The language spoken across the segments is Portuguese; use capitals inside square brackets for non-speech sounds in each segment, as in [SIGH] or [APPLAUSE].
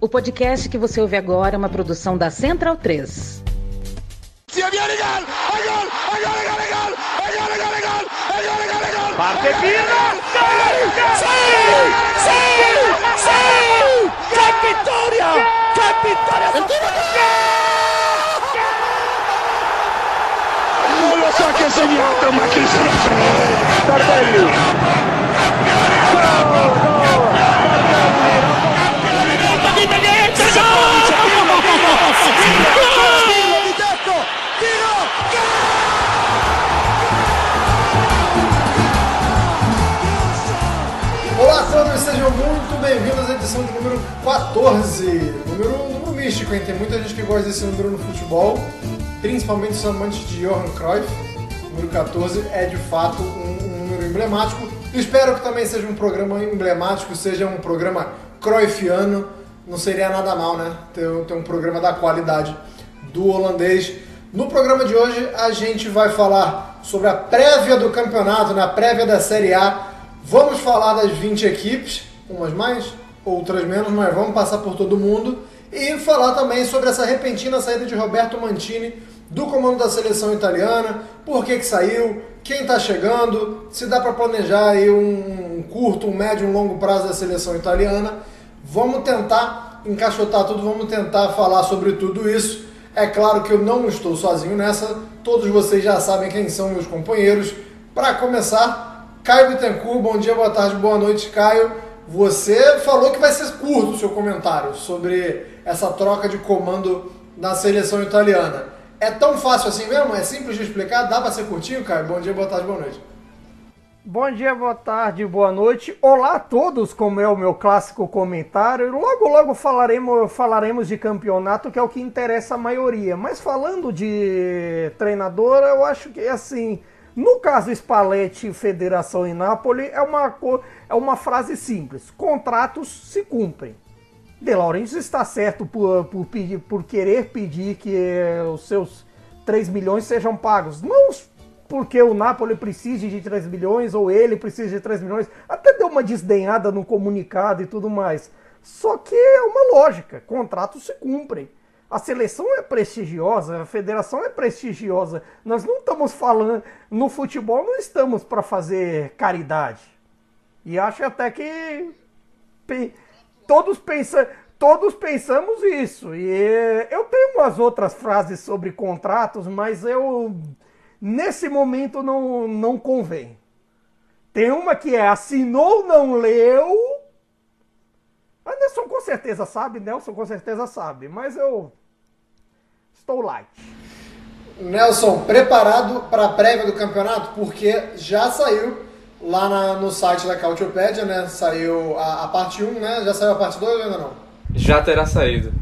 O podcast que você ouve agora é uma produção da Central 3. Parte Pirlo! Sì! Sì! Sì! Che vittoria! Che vittoria! Non Olá todos, sejam muito bem-vindos à edição de número 14. Número, número místico, hein? Tem muita gente que gosta desse número no futebol, principalmente os amantes de Johan Cruyff. Número 14 é de fato um, um número emblemático. Espero que também seja um programa emblemático, seja um programa Cruyffiano. Não seria nada mal, né? Ter, ter um programa da qualidade do holandês. No programa de hoje a gente vai falar sobre a prévia do campeonato, na prévia da Série A. Vamos falar das 20 equipes, umas mais, outras menos, mas vamos passar por todo mundo. E falar também sobre essa repentina saída de Roberto Mantini do comando da seleção italiana, por que, que saiu, quem está chegando, se dá para planejar aí um, curto, um médio, um longo prazo da seleção italiana. Vamos tentar encaixotar tudo, vamos tentar falar sobre tudo isso. É claro que eu não estou sozinho nessa, todos vocês já sabem quem são meus companheiros. Para começar, Caio Bittencourt, bom dia, boa tarde, boa noite, Caio. Você falou que vai ser curto o seu comentário sobre essa troca de comando na seleção italiana. É tão fácil assim mesmo? É simples de explicar? Dá para ser curtinho, Caio? Bom dia, boa tarde, boa noite. Bom dia, boa tarde, boa noite. Olá a todos, como é o meu clássico comentário. Logo, logo falaremos, falaremos de campeonato, que é o que interessa a maioria. Mas falando de treinador, eu acho que assim, no caso Spalletti, Federação e Napoli, é uma, é uma frase simples: contratos se cumprem. De Laurentiis está certo por, por, pedir, por querer pedir que os seus 3 milhões sejam pagos. Não porque o Napoli precise de 3 milhões ou ele precisa de 3 milhões. Até deu uma desdenhada no comunicado e tudo mais. Só que é uma lógica, contratos se cumprem. A seleção é prestigiosa, a federação é prestigiosa. Nós não estamos falando no futebol, não estamos para fazer caridade. E acho até que todos pensam, todos pensamos isso. E eu tenho umas outras frases sobre contratos, mas eu nesse momento não, não convém. Tem uma que é assinou, não leu. Anderson com certeza sabe, Nelson com certeza sabe, mas eu estou light. Nelson, preparado para a prévia do campeonato? Porque já saiu lá na, no site da Cautiopédia, né? Saiu a, a, parte 1, né? Já saiu a parte 2 ou ainda não? Já terá saído.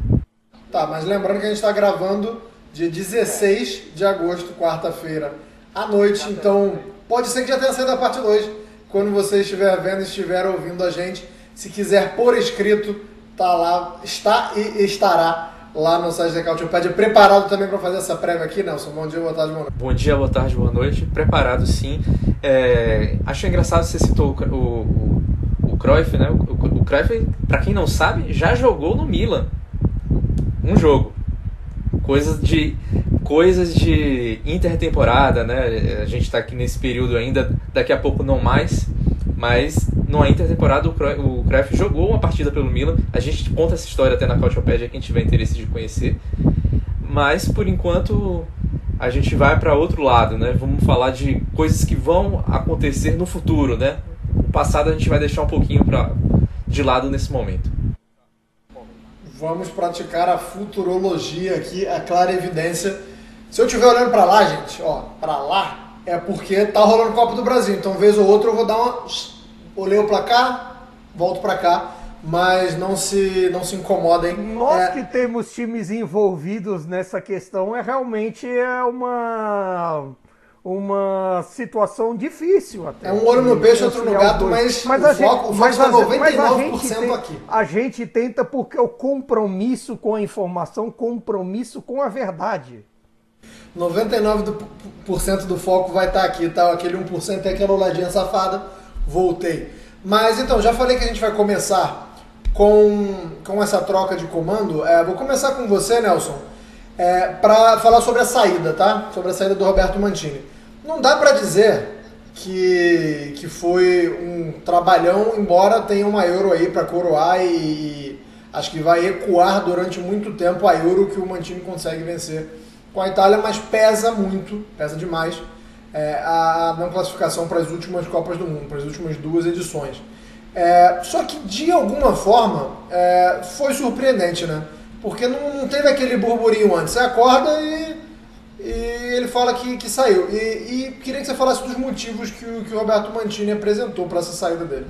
Tá, mas lembrando que a gente está gravando dia 16 de agosto, quarta-feira, à noite. Então, pode ser que já tenha saído a parte 2. Quando você estiver vendo, estiver ouvindo a gente, se quiser por escrito, tá lá, está e estará lá no site da Cautiopédia, preparado também para fazer essa prévia aqui, Nelson. Bom dia, boa tarde, boa noite. Bom dia, boa tarde, boa noite. Preparado sim. É, acho engraçado você citou o, o, o Cruyff, né? O, o, o Cruyff, para quem não sabe, já jogou no Milan. Um jogo. Coisas de coisas de intertemporada, né? A gente está aqui nesse período ainda, daqui a pouco não mais, mas numa intertemporada o Cruyff jogou uma partida pelo Milan. A gente conta essa história até na Cautiopédia, quem tiver interesse de conhecer. Mas por enquanto a gente vai para outro lado, né? Vamos falar de coisas que vão acontecer no futuro, né? O passado a gente vai deixar um pouquinho pra, de lado nesse momento. Vamos praticar a futurologia aqui, a clara evidência. Se eu estiver olhando para lá, gente, ó, para lá, é porque tá rolando Copa do Brasil. Então, vez ou outra, eu vou dar uma. Olhei o placar, volto para cá mas não se, não se incomodem. Nós é... que temos times envolvidos nessa questão é realmente é uma uma situação difícil até. É um olho no peixe, outro no gato, mas, mas o, a gente, foco, o foco está 99% mas a gente tem, aqui. A gente tenta porque o compromisso com a informação, compromisso com a verdade. 99% do foco vai estar aqui, tá? Aquele 1% é aquela olhadinha safada. Voltei. Mas então, já falei que a gente vai começar com, com essa troca de comando. É, vou começar com você, Nelson, é, para falar sobre a saída, tá? Sobre a saída do Roberto Mantini. Não dá para dizer que, que foi um trabalhão, embora tenha uma Euro aí para coroar e, e, acho que vai ecoar durante muito tempo a Euro que o Mantini consegue vencer com a Itália, mas pesa muito, pesa demais é, a não classificação para as últimas Copas do Mundo, para as últimas duas edições. É, só que de alguma forma é, foi surpreendente, né? Porque não, não, teve aquele burburinho antes. Você acorda e, e ele fala que, que saiu. E, e, queria que você falasse dos motivos que o, que o Roberto Mantini apresentou para essa saída dele.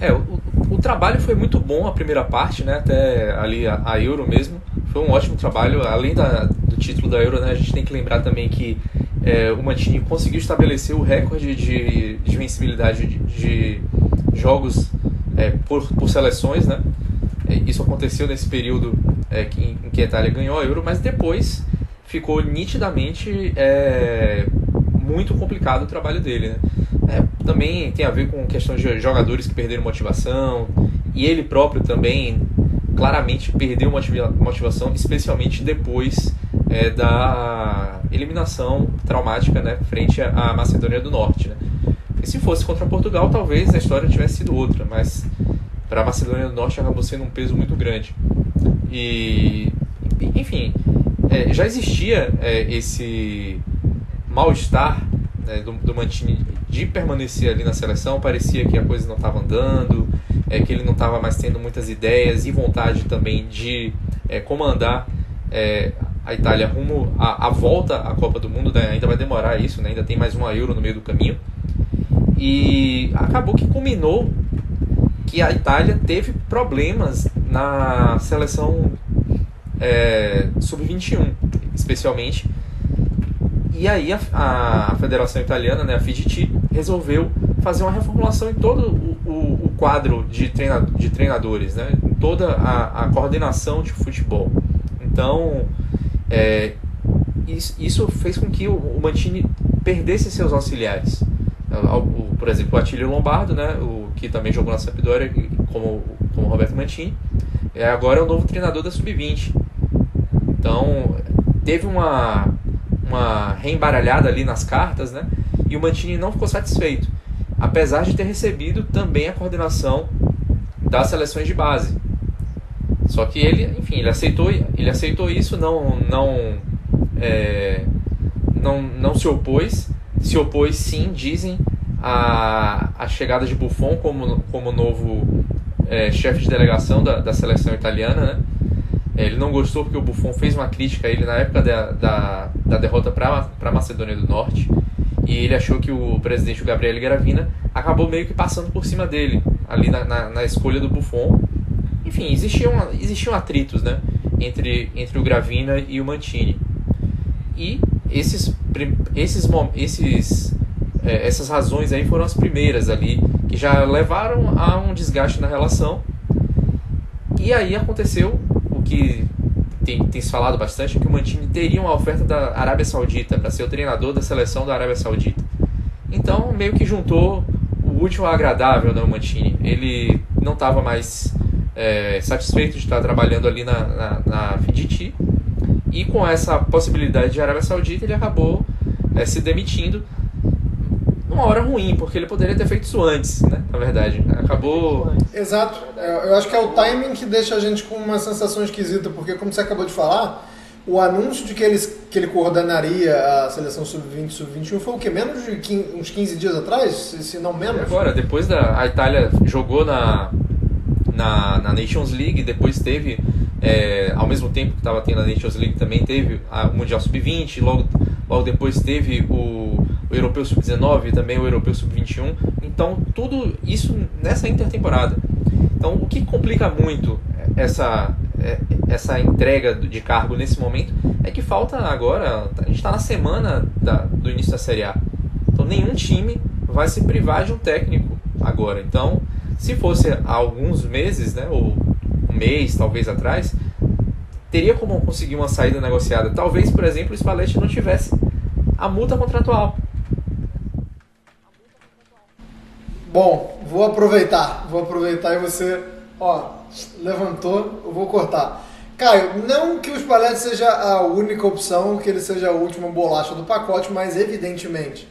É, o, o, trabalho foi muito bom a primeira parte, né? Até ali a, a Euro mesmo. Foi um ótimo trabalho. Além da, do título da Euro, né? A gente tem que lembrar também que é, o Mantini conseguiu estabelecer o recorde de, de vencibilidade de, de jogos é, por, por seleções, né? É, isso aconteceu nesse período é, que, em que a Itália ganhou a Euro, mas depois ficou nitidamente é, muito complicado o trabalho dele. Né? É, também tem a ver com questões de jogadores que perderam motivação e ele próprio também claramente perdeu motivação, especialmente depois é, da eliminação traumática né, frente à Macedônia do Norte. Né? E se fosse contra Portugal, talvez a história tivesse sido outra, mas para a Macedônia do Norte acabou sendo um peso muito grande. E, enfim, é, já existia é, esse mal-estar né, do, do Mantini de permanecer ali na seleção, parecia que a coisa não estava andando, é, que ele não estava mais tendo muitas ideias e vontade também de é, comandar é, a Itália rumo à, volta à Copa do Mundo, né? ainda vai demorar isso, né? ainda tem mais uma Euro no meio do caminho. E acabou que culminou que a Itália teve problemas na seleção é, sub-21, especialmente. E aí a, a, Federação Italiana, né, a FIGT, resolveu fazer uma reformulação em todo o, o, o quadro de, treina, de treinadores, né, em toda a, a coordenação de futebol. Então, é, isso, isso, fez com que o, o Mantini perdesse seus auxiliares. Por exemplo, o Atílio Lombardo, né, o, que também jogou na Sampdoria, como, como Roberto Mantini, é agora é o novo treinador da Sub-20. Então, teve uma, uma reembaralhada ali nas cartas, né? E o Mantini não ficou satisfeito, apesar de ter recebido também a coordenação das seleções de base. Só que ele, enfim, ele aceitou, ele aceitou isso, não, não, é, não, não se opôs. Se opôs, sim, dizem, a, a chegada de Buffon como, como novo é, chefe de delegação da, da seleção italiana, né? É, ele não gostou porque o Buffon fez uma crítica a ele na época da, da, da derrota para a Macedônia do Norte. E ele achou que o presidente o Gabriele Gravina acabou meio que passando por cima dele, ali na, na, na escolha do Buffon. Enfim, existiam, existiam atritos né, entre, entre o Gravina e o Mantini. E esses, esses, esses, é, essas razões aí foram as primeiras ali, que já levaram a um desgaste na relação. E aí aconteceu que tem, tem se falado bastante é que o Mantini teria uma oferta da Arábia Saudita para ser o treinador da seleção da Arábia Saudita. Então, meio que juntou o último agradável, né, o Mantini. Ele não estava mais é, satisfeito de estar trabalhando ali na, na, na Fiditi, e com essa possibilidade de Arábia Saudita, ele acabou é, se demitindo uma hora ruim, porque ele poderia ter feito isso antes, né? Na verdade. Acabou. Exato. É, eu acho que é o timing que deixa a gente com uma sensação esquisita, porque como você acabou de falar, o anúncio de que ele, que ele coordenaria a seleção sub-20 sub-21 foi o que? Menos de 15, uns 15 dias atrás? Se, se não menos? agora, depois da. A Itália jogou na, na, na Nations League, depois teve. É, ao mesmo tempo que estava tendo a Nations League, também teve a, o Mundial Sub-20, logo, logo depois teve o o Europeu Sub-19 e também o Europeu Sub-21. Então, tudo isso nessa intertemporada. Então, o que complica muito essa, é, essa entrega de cargo nesse momento é que falta agora, a gente está na semana da, do início da Série A. Então, nenhum time vai se privar de um técnico agora. Então, se fosse há alguns meses, né, ou um mês talvez atrás, teria como conseguir uma saída negociada. Talvez, por exemplo, o Spalletti não tivesse a multa contratual. Bom, vou aproveitar, vou aproveitar e você Ó, levantou, eu vou cortar. Caio, não que o Spalletti seja a única opção, que ele seja a última bolacha do pacote, mas evidentemente,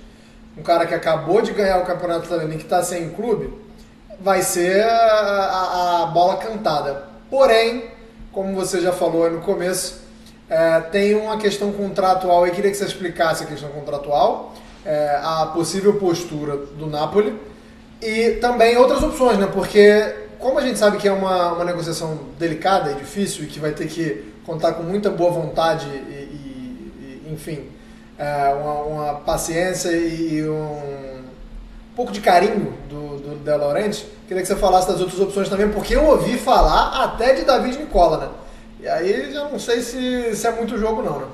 um cara que acabou de ganhar o campeonato italiano e que está sem clube, vai ser a, a, a, bola cantada. Porém, como você já falou aí no começo, é, tem uma questão contratual, eu queria que você explicasse a questão contratual, é, a possível postura do Napoli e também outras opções, né? Porque como a gente sabe que é uma, uma negociação delicada e difícil e que vai ter que contar com muita boa vontade e, e, e enfim, é, uma, uma, paciência e um, pouco de carinho do, do De Laurenti, queria que você falasse das outras opções também, porque eu ouvi falar até de David Nicola, né? E aí já não sei se, se é muito jogo não, né?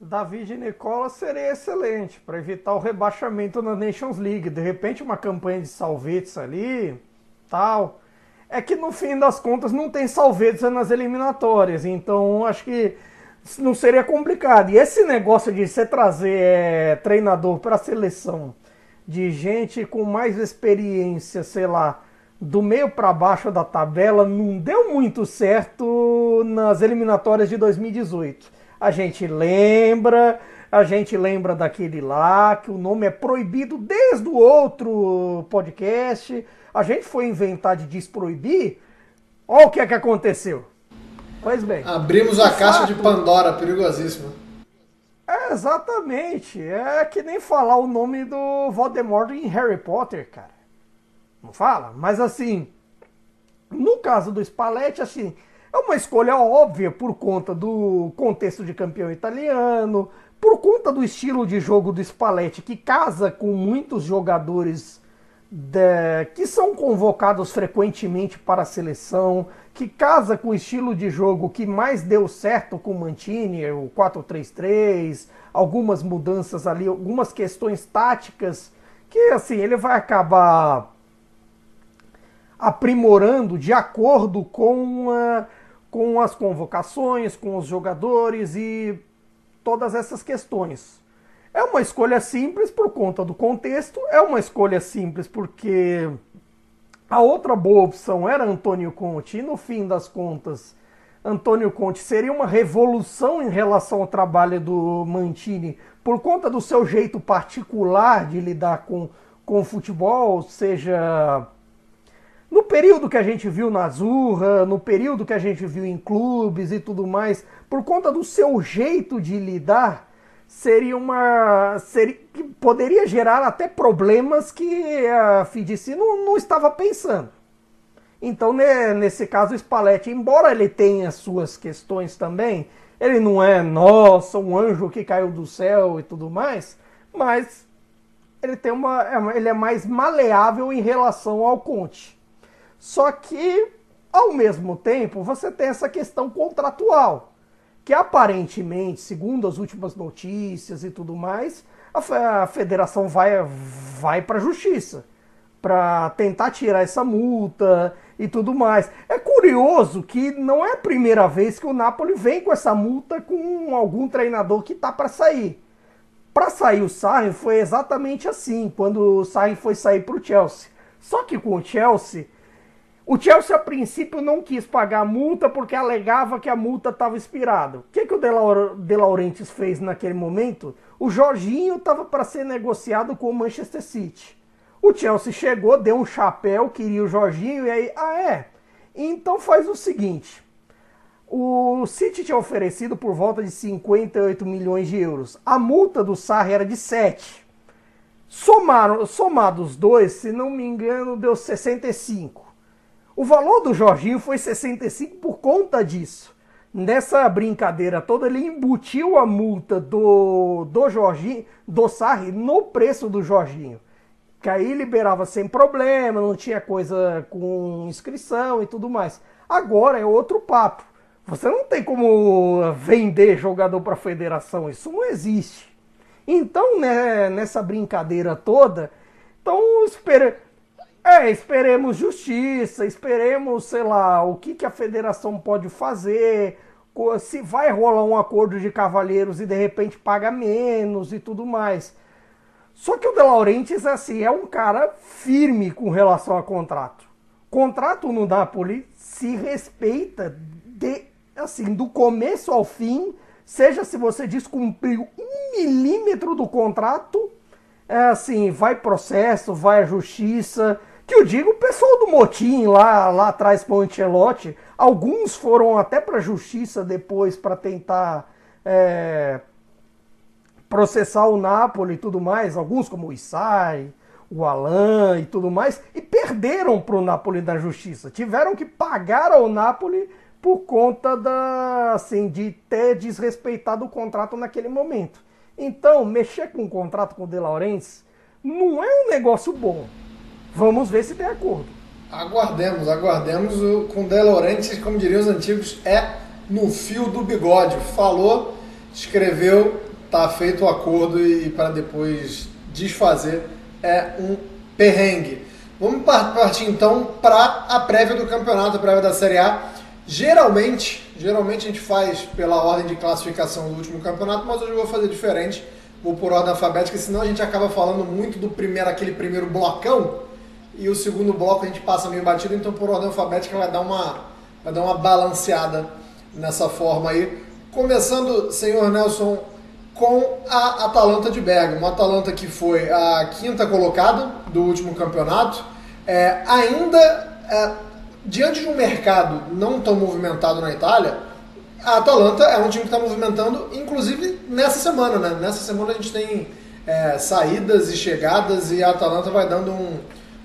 David Nicola seria excelente para evitar o rebaixamento na Nations League. De repente, uma campanha de salvetes ali, tal. É que no fim das contas não tem salvetes nas eliminatórias, então acho que não seria complicado. E esse negócio de você trazer é, treinador para a seleção de gente com mais experiência, sei lá, do meio para baixo da tabela, não deu muito certo nas eliminatórias de 2018. A gente lembra, a gente lembra daquele lá, que o nome é proibido desde o outro podcast a gente foi inventar de desproibir, olha o que é que aconteceu. Pois bem. Abrimos a caixa fato, de Pandora, perigosíssima. É, exatamente. É que nem falar o nome do Voldemort em Harry Potter, cara. Não fala? Mas assim, no caso do Spalletti, assim, é uma escolha óbvia por conta do contexto de campeão italiano, por conta do estilo de jogo do Spalletti, que casa com muitos jogadores de, que são convocados frequentemente para a seleção, que casa com o estilo de jogo que mais deu certo com o Mantini, o 4-3-3, algumas mudanças ali, algumas questões táticas que assim ele vai acabar aprimorando de acordo com, a, com as convocações, com os jogadores e todas essas questões. É uma escolha simples por conta do contexto, é uma escolha simples porque a outra boa opção era Antônio Conte, e no fim das contas, Antônio Conte seria uma revolução em relação ao trabalho do Mantini por conta do seu jeito particular de lidar com, com o futebol, seja no período que a gente viu na Azurra, no período que a gente viu em clubes e tudo mais, por conta do seu jeito de lidar seria uma. Seria, que poderia gerar até problemas que a FIDC não, não estava pensando. Então, nesse caso, o Spalletti, embora ele tenha suas questões também, ele não é, nossa, um anjo que caiu do céu e tudo mais, mas ele tem uma. É ele é mais maleável em relação ao Conte. Só que, ao mesmo tempo, você tem essa questão contratual que aparentemente, segundo as últimas notícias e tudo mais, a, federação vai, vai para a justiça para tentar tirar essa multa e tudo mais. É curioso que não é a primeira vez que o Napoli vem com essa multa com algum treinador que tá para sair. Para sair o Sarri foi exatamente assim, quando o Sarri foi sair para o Chelsea. Só que com o Chelsea o Chelsea, a princípio, não quis pagar a multa porque alegava que a multa estava expirada. O que, que o De, Laurentiis fez naquele momento? O Jorginho estava para ser negociado com o Manchester City. O Chelsea chegou, deu um chapéu, queria o Jorginho, e aí, ah é? Então faz o seguinte: o City tinha oferecido por volta de 58 milhões de euros. A multa do Sarri era de 7. Somaram, somados os dois, se não me engano, deu 65. O valor do Jorginho foi 65 por conta disso. Nessa brincadeira toda, ele embutiu a multa do, do Jorginho, do Sarri, no preço do Jorginho. Que aí liberava sem problema, não tinha coisa com inscrição e tudo mais. Agora é outro papo. Você não tem como vender jogador para a federação, isso não existe. Então, né, nessa brincadeira toda, então espera é, esperemos justiça, esperemos, sei lá, o que, que a federação pode fazer, se vai rolar um acordo de cavalheiros e de repente paga menos e tudo mais. Só que o De Laurentiis, assim, é um cara firme com relação a contrato. Contrato no Napoli se respeita de assim do começo ao fim, seja se você descumpriu um milímetro do contrato, é assim, vai processo, vai a justiça. Que eu digo, o pessoal do motim lá, lá atrás com o Ancelotti, alguns foram até para a justiça depois para tentar é, processar o Napoli e tudo mais, alguns como o Isai, o Alan e tudo mais, e perderam para o Napoli na justiça. Tiveram que pagar ao Napoli por conta da, assim, de ter desrespeitado o contrato naquele momento. Então, mexer com o contrato com o De Laurentiis não é um negócio bom. Vamos ver se tem acordo. Aguardemos, aguardemos. Com o De Laurentiis, como diriam os antigos, é no fio do bigode. Falou, escreveu, tá feito o acordo e para depois desfazer é um perrengue. Vamos partir então para a prévia do campeonato, a prévia da Série A. Geralmente, geralmente a gente faz pela ordem de classificação do último campeonato, mas hoje eu vou fazer diferente. Vou por ordem alfabética, senão a gente acaba falando muito do primeiro, aquele primeiro blocão, e o segundo bloco a gente passa meio batido, então por ordem alfabética vai dar uma, vai dar uma balanceada nessa forma aí. Começando, senhor Nelson, com a Atalanta de Bergamo. Uma Atalanta que foi a quinta colocada do último campeonato. É, ainda é, diante de um mercado não tão movimentado na Itália, a Atalanta é um time que está movimentando, inclusive nessa semana, né? Nessa semana a gente tem é, saídas e chegadas e a Atalanta vai dando um,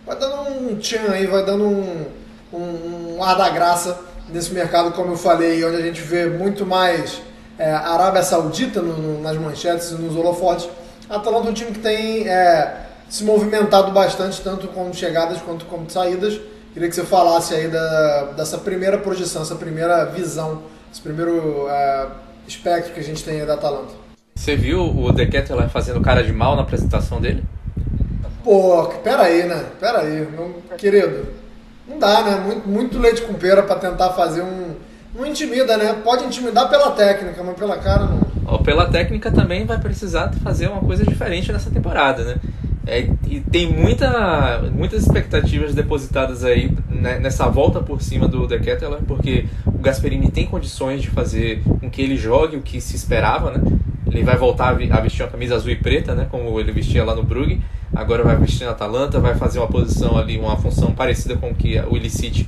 vai dando um tchan aí, vai dando um, um, um ar da graça nesse mercado, como eu falei, onde a gente vê muito mais é, Arábia Saudita no, no, nas manchetes e nos holofotes. Atalanta é um time que tem é, se movimentado bastante, tanto com chegadas quanto com saídas. Queria que você falasse aí da, dessa primeira projeção, essa primeira visão, esse primeiro é, espectro que a gente tem aí da Atalanta. Você viu o De Ketelaere fazendo cara de mal na apresentação dele? Pô, peraí, né? Peraí, não, querido. Não dá, né? Muito, muito leite com pera para tentar fazer um, não intimida, né? Pode intimidar pela técnica, mas pela cara não. Pela técnica também vai precisar fazer uma coisa diferente nessa temporada, né? É, e tem muita, muitas expectativas depositadas aí né, nessa volta por cima do De Ketelaere, porque o Gasperini tem condições de fazer com que ele jogue o que se esperava, né? Ele vai voltar a vestir uma camisa azul e preta, né? Como ele vestia lá no Brugge. Agora vai vestir na Atalanta, vai fazer uma posição ali, uma função parecida com o que o Illicit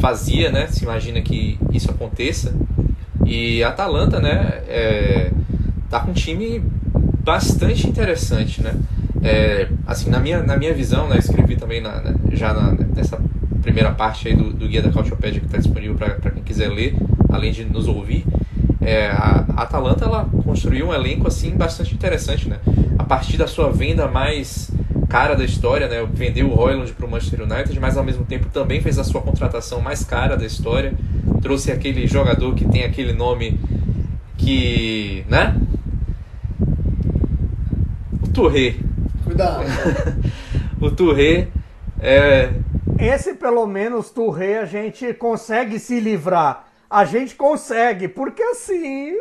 fazia, né? Se imagina que isso aconteça. E a Atalanta, né? É, tá com um time bastante interessante, né? É, assim, na minha, na minha visão, né? Escrevi também na, já na, nessa primeira parte aí do, do guia da Cautiopédia que está disponível para quem quiser ler, além de nos ouvir. É, a, a Atalanta ela construiu um elenco assim bastante interessante, né? A partir da sua venda mais cara da história, né? Vendeu o Royland para o Manchester United, mas ao mesmo tempo também fez a sua contratação mais cara da história. Trouxe aquele jogador que tem aquele nome que, né? O Touré. Cuidado. [LAUGHS] o Touré é esse pelo menos Touré a gente consegue se livrar. A gente consegue, porque assim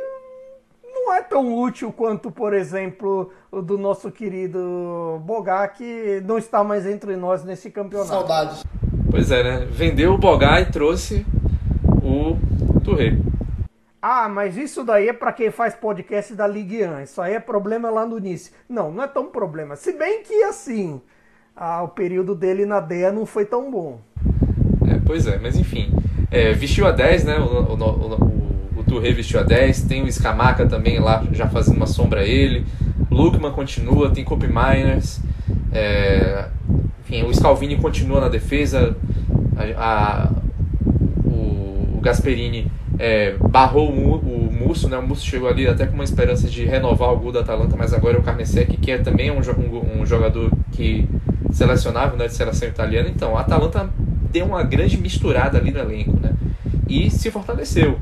não é tão útil quanto, por exemplo, do nosso querido Bogá, que não está mais entre nós nesse campeonato. Saudades. Pois é, né? Vendeu o Bogá e trouxe o Touré. Ah, mas isso daí é para quem faz podcast da Ligue 1. Isso aí é problema lá no início. Não, não é tão problema. Se bem que assim, ah, o período dele na DEA não foi tão bom. É, pois é, mas enfim. É, vestiu a 10, né? O, o, o, Touré vestiu a 10, tem o Scamaca também lá já fazendo uma sombra a ele. Lukman continua, tem Kobe Miners. É, enfim, o Scalvini continua na defesa. A, a, o, o Gasperini é, barrou o, o Musso, né? O Musso chegou ali até com uma esperança de renovar o gol da Atalanta, mas agora é o Carnesec, que é também um, um, um jogador que selecionável, né, de seleção italiana. Então, a Atalanta deu uma grande misturada ali no elenco, né? E se fortaleceu.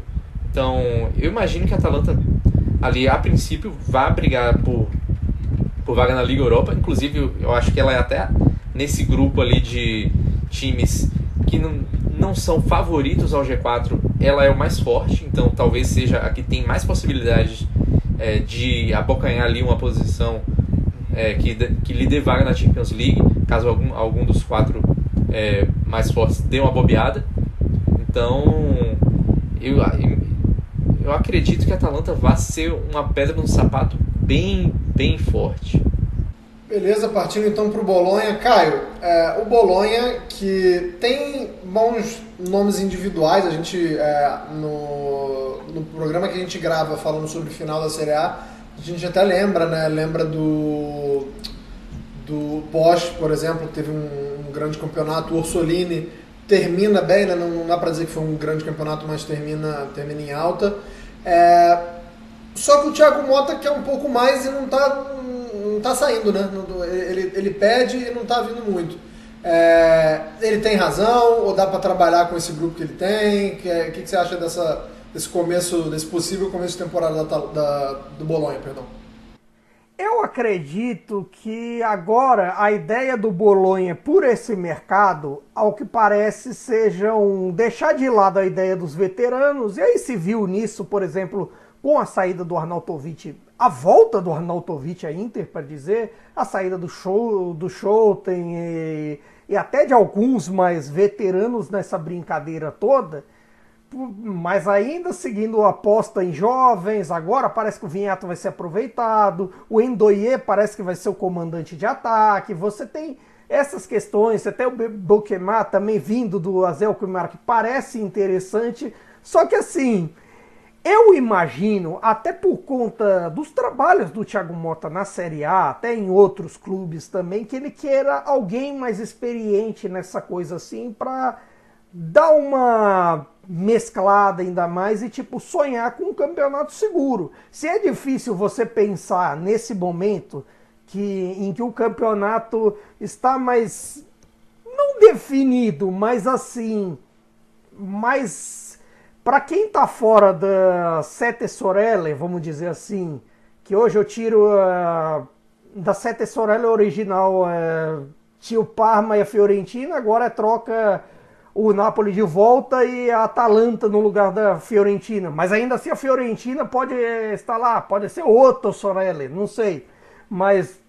Então, eu imagino que a Atalanta ali a princípio vai brigar por, por vaga na Liga Europa. Inclusive, eu acho que ela é até nesse grupo ali de times que não, não são favoritos ao G4, ela é o mais forte, então talvez seja a que tem mais possibilidades é, de abocanhar ali uma posição é, que, que lhe dê vaga na Champions League, caso algum, algum dos quatro é, mais fortes deu uma bobeada. Então, eu, eu acredito que a Atalanta vai ser uma pedra no sapato bem, bem forte. Beleza, partindo então para o Bolonha. Caio, é, o Bolonha que tem bons nomes individuais, a gente é, no, no programa que a gente grava falando sobre o final da Série A, a gente até lembra, né? Lembra do do Bosch, por exemplo, teve um, um grande campeonato, o Orsolini termina bem, né? não, não dá para dizer que foi um grande campeonato, mas termina, termina em alta. É, só que o Thiago Mota quer um pouco mais e não está não tá saindo, né? Ele, ele pede e não está vindo muito. É, ele tem razão ou dá para trabalhar com esse grupo que ele tem? O que, que, que, você acha dessa, desse começo, desse possível começo de temporada da, da, do Bolonha, perdão? Eu acredito que agora a ideia do Bolonha por esse mercado, ao que parece, sejam deixar de lado a ideia dos veteranos, e aí se viu nisso, por exemplo, com a saída do Arnautovic a volta do Arnautovic à Inter, para dizer, a saída do show do Schouten e, e até de alguns mais veteranos nessa brincadeira toda, mas ainda seguindo a aposta em jovens, agora parece que o Vinhato vai ser aproveitado, o Endoye parece que vai ser o comandante de ataque, você tem essas questões, até o Bokemar também vindo do Azel Kumar, que parece interessante, só que assim, eu imagino, até por conta dos trabalhos do Thiago Mota na Série A, até em outros clubes também, que ele queira alguém mais experiente nessa coisa assim para dar uma mesclada ainda mais e tipo sonhar com um campeonato seguro. Se é difícil você pensar nesse momento que em que o campeonato está mais não definido, mas assim, mais para quem está fora da Sete Sorelle, vamos dizer assim, que hoje eu tiro uh, da Sete Sorelle original, uh, tinha o Parma e a Fiorentina, agora é troca o Napoli de volta e a Atalanta no lugar da Fiorentina. Mas ainda assim a Fiorentina pode estar lá, pode ser outro Sorelle, não sei. Mas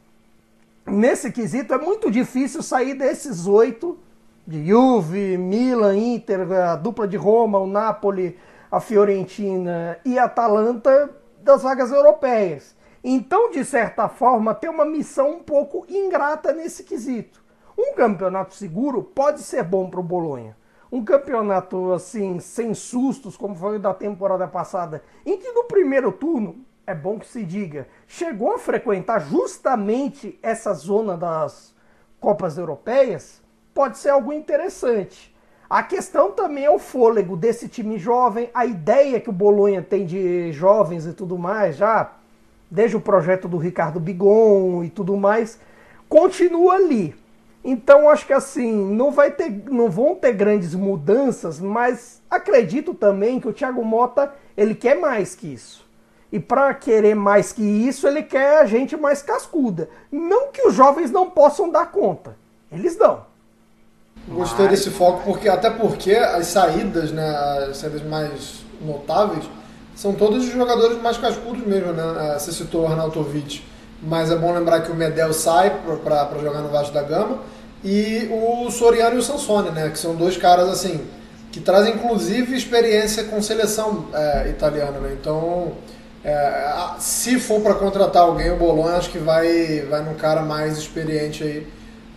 nesse quesito é muito difícil sair desses oito de Juve, Milan, Inter, a dupla de Roma, o Napoli, a Fiorentina e a Atalanta das vagas europeias. Então, de certa forma, tem uma missão um pouco ingrata nesse quesito. Um campeonato seguro pode ser bom para o Bolonha. Um campeonato assim, sem sustos, como foi o da temporada passada, em que no primeiro turno, é bom que se diga, chegou a frequentar justamente essa zona das Copas Europeias, pode ser algo interessante. A questão também é o fôlego desse time jovem, a ideia que o Bolonha tem de jovens e tudo mais, já desde o projeto do Ricardo Bigon e tudo mais, continua ali. Então acho que assim, não vai ter, não vão ter grandes mudanças, mas acredito também que o Thiago Mota, ele quer mais que isso. E para querer mais que isso, ele quer a gente mais cascuda. Não que os jovens não possam dar conta. Eles dão. Gostei Mas... desse foco, porque até porque as saídas, né, as saídas mais notáveis, são todos os jogadores mais cascudos mesmo, né? É, você citou o Arnautovic, mas é bom lembrar que o Medel sai para jogar no Vasco da Gama e o Soriano e o Sansone, né? Que são dois caras assim que trazem inclusive experiência com seleção é, italiana, né? Então, é, se for para contratar alguém, o Bolonha acho que vai vai num cara mais experiente aí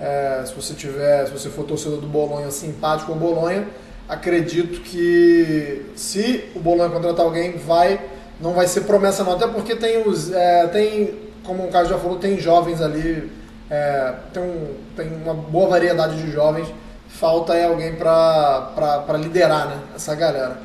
é, se você tiver, se você for torcedor do Bolonha simpático ao Bolonha, acredito que se o Bolonha contratar alguém, vai, não vai ser promessa não, até porque tem os, é, tem, como o Caio já falou, tem jovens ali, é, tem, um, tem uma boa variedade de jovens, falta aí alguém para liderar né, essa galera.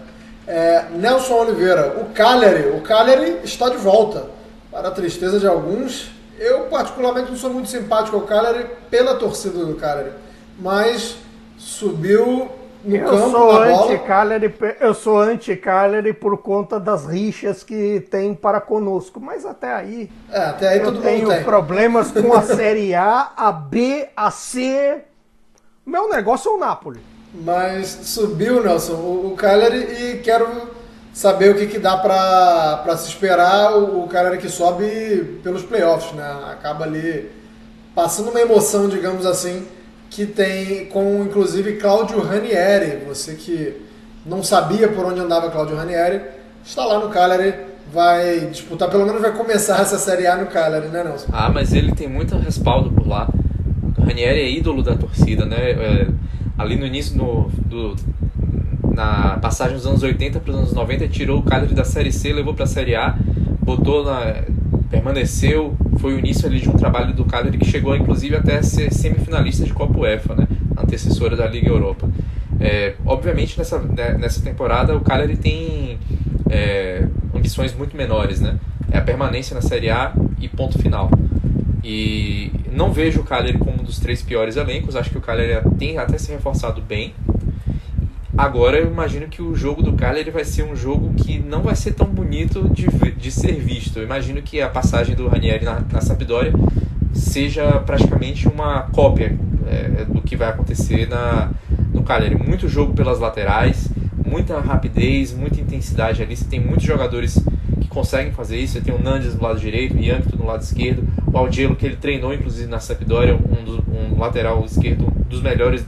É, Nelson Oliveira, o Cagliari, o Cagliari está de volta, para a tristeza de alguns, eu, particularmente, não sou muito simpático ao Cagliari pela torcida do Cagliari, mas subiu no eu campo sou da anti -Cagliari, eu sou anti-Cagliari por conta das rixas que tem para conosco, mas até aí, é, até aí eu tenho tem. problemas com a [LAUGHS] Série A, a B, a C. Meu negócio é o Napoli. Mas subiu, Nelson, o, o Cagliari e quero saber o que, que dá para se esperar o, o cara que sobe pelos playoffs, né? Acaba ali passando uma emoção, digamos assim, que tem com inclusive Claudio Ranieri. Você que não sabia por onde andava Claudio Ranieri, está lá no Cagliari, vai disputar, pelo menos vai começar essa Série A no Cagliari, né Nelson? Ah, mas ele tem muito respaldo por lá. O Ranieri é ídolo da torcida, né? É, ali no início no, do, na passagem dos anos 80 para os anos 90, tirou o Cagliari da Série C, levou para a Série A, botou na permaneceu, foi o início ali de um trabalho do Cagliari que chegou inclusive até a ser semifinalista de Copa UEFA, né? Antecessora da Liga Europa. É, obviamente nessa, né, nessa temporada o Cagliari tem é, ambições muito menores, né? É a permanência na Série A e ponto final. E não vejo o Cagliari como um dos três piores elencos, acho que o Cagliari tem até se reforçado bem. Agora eu imagino que o jogo do Cagliari vai ser um jogo que não vai ser tão bonito de, de ser visto. Eu imagino que a passagem do Ranieri na, na Sampdoria seja praticamente uma cópia é, do que vai acontecer na, no Cagliari. Muito jogo pelas laterais, muita rapidez, muita intensidade ali. Você tem muitos jogadores que conseguem fazer isso. Você tem o Nandes do lado direito, o Yankto no lado esquerdo, o Aldielo que ele treinou inclusive na Sampdoria, um, um lateral esquerdo um dos melhores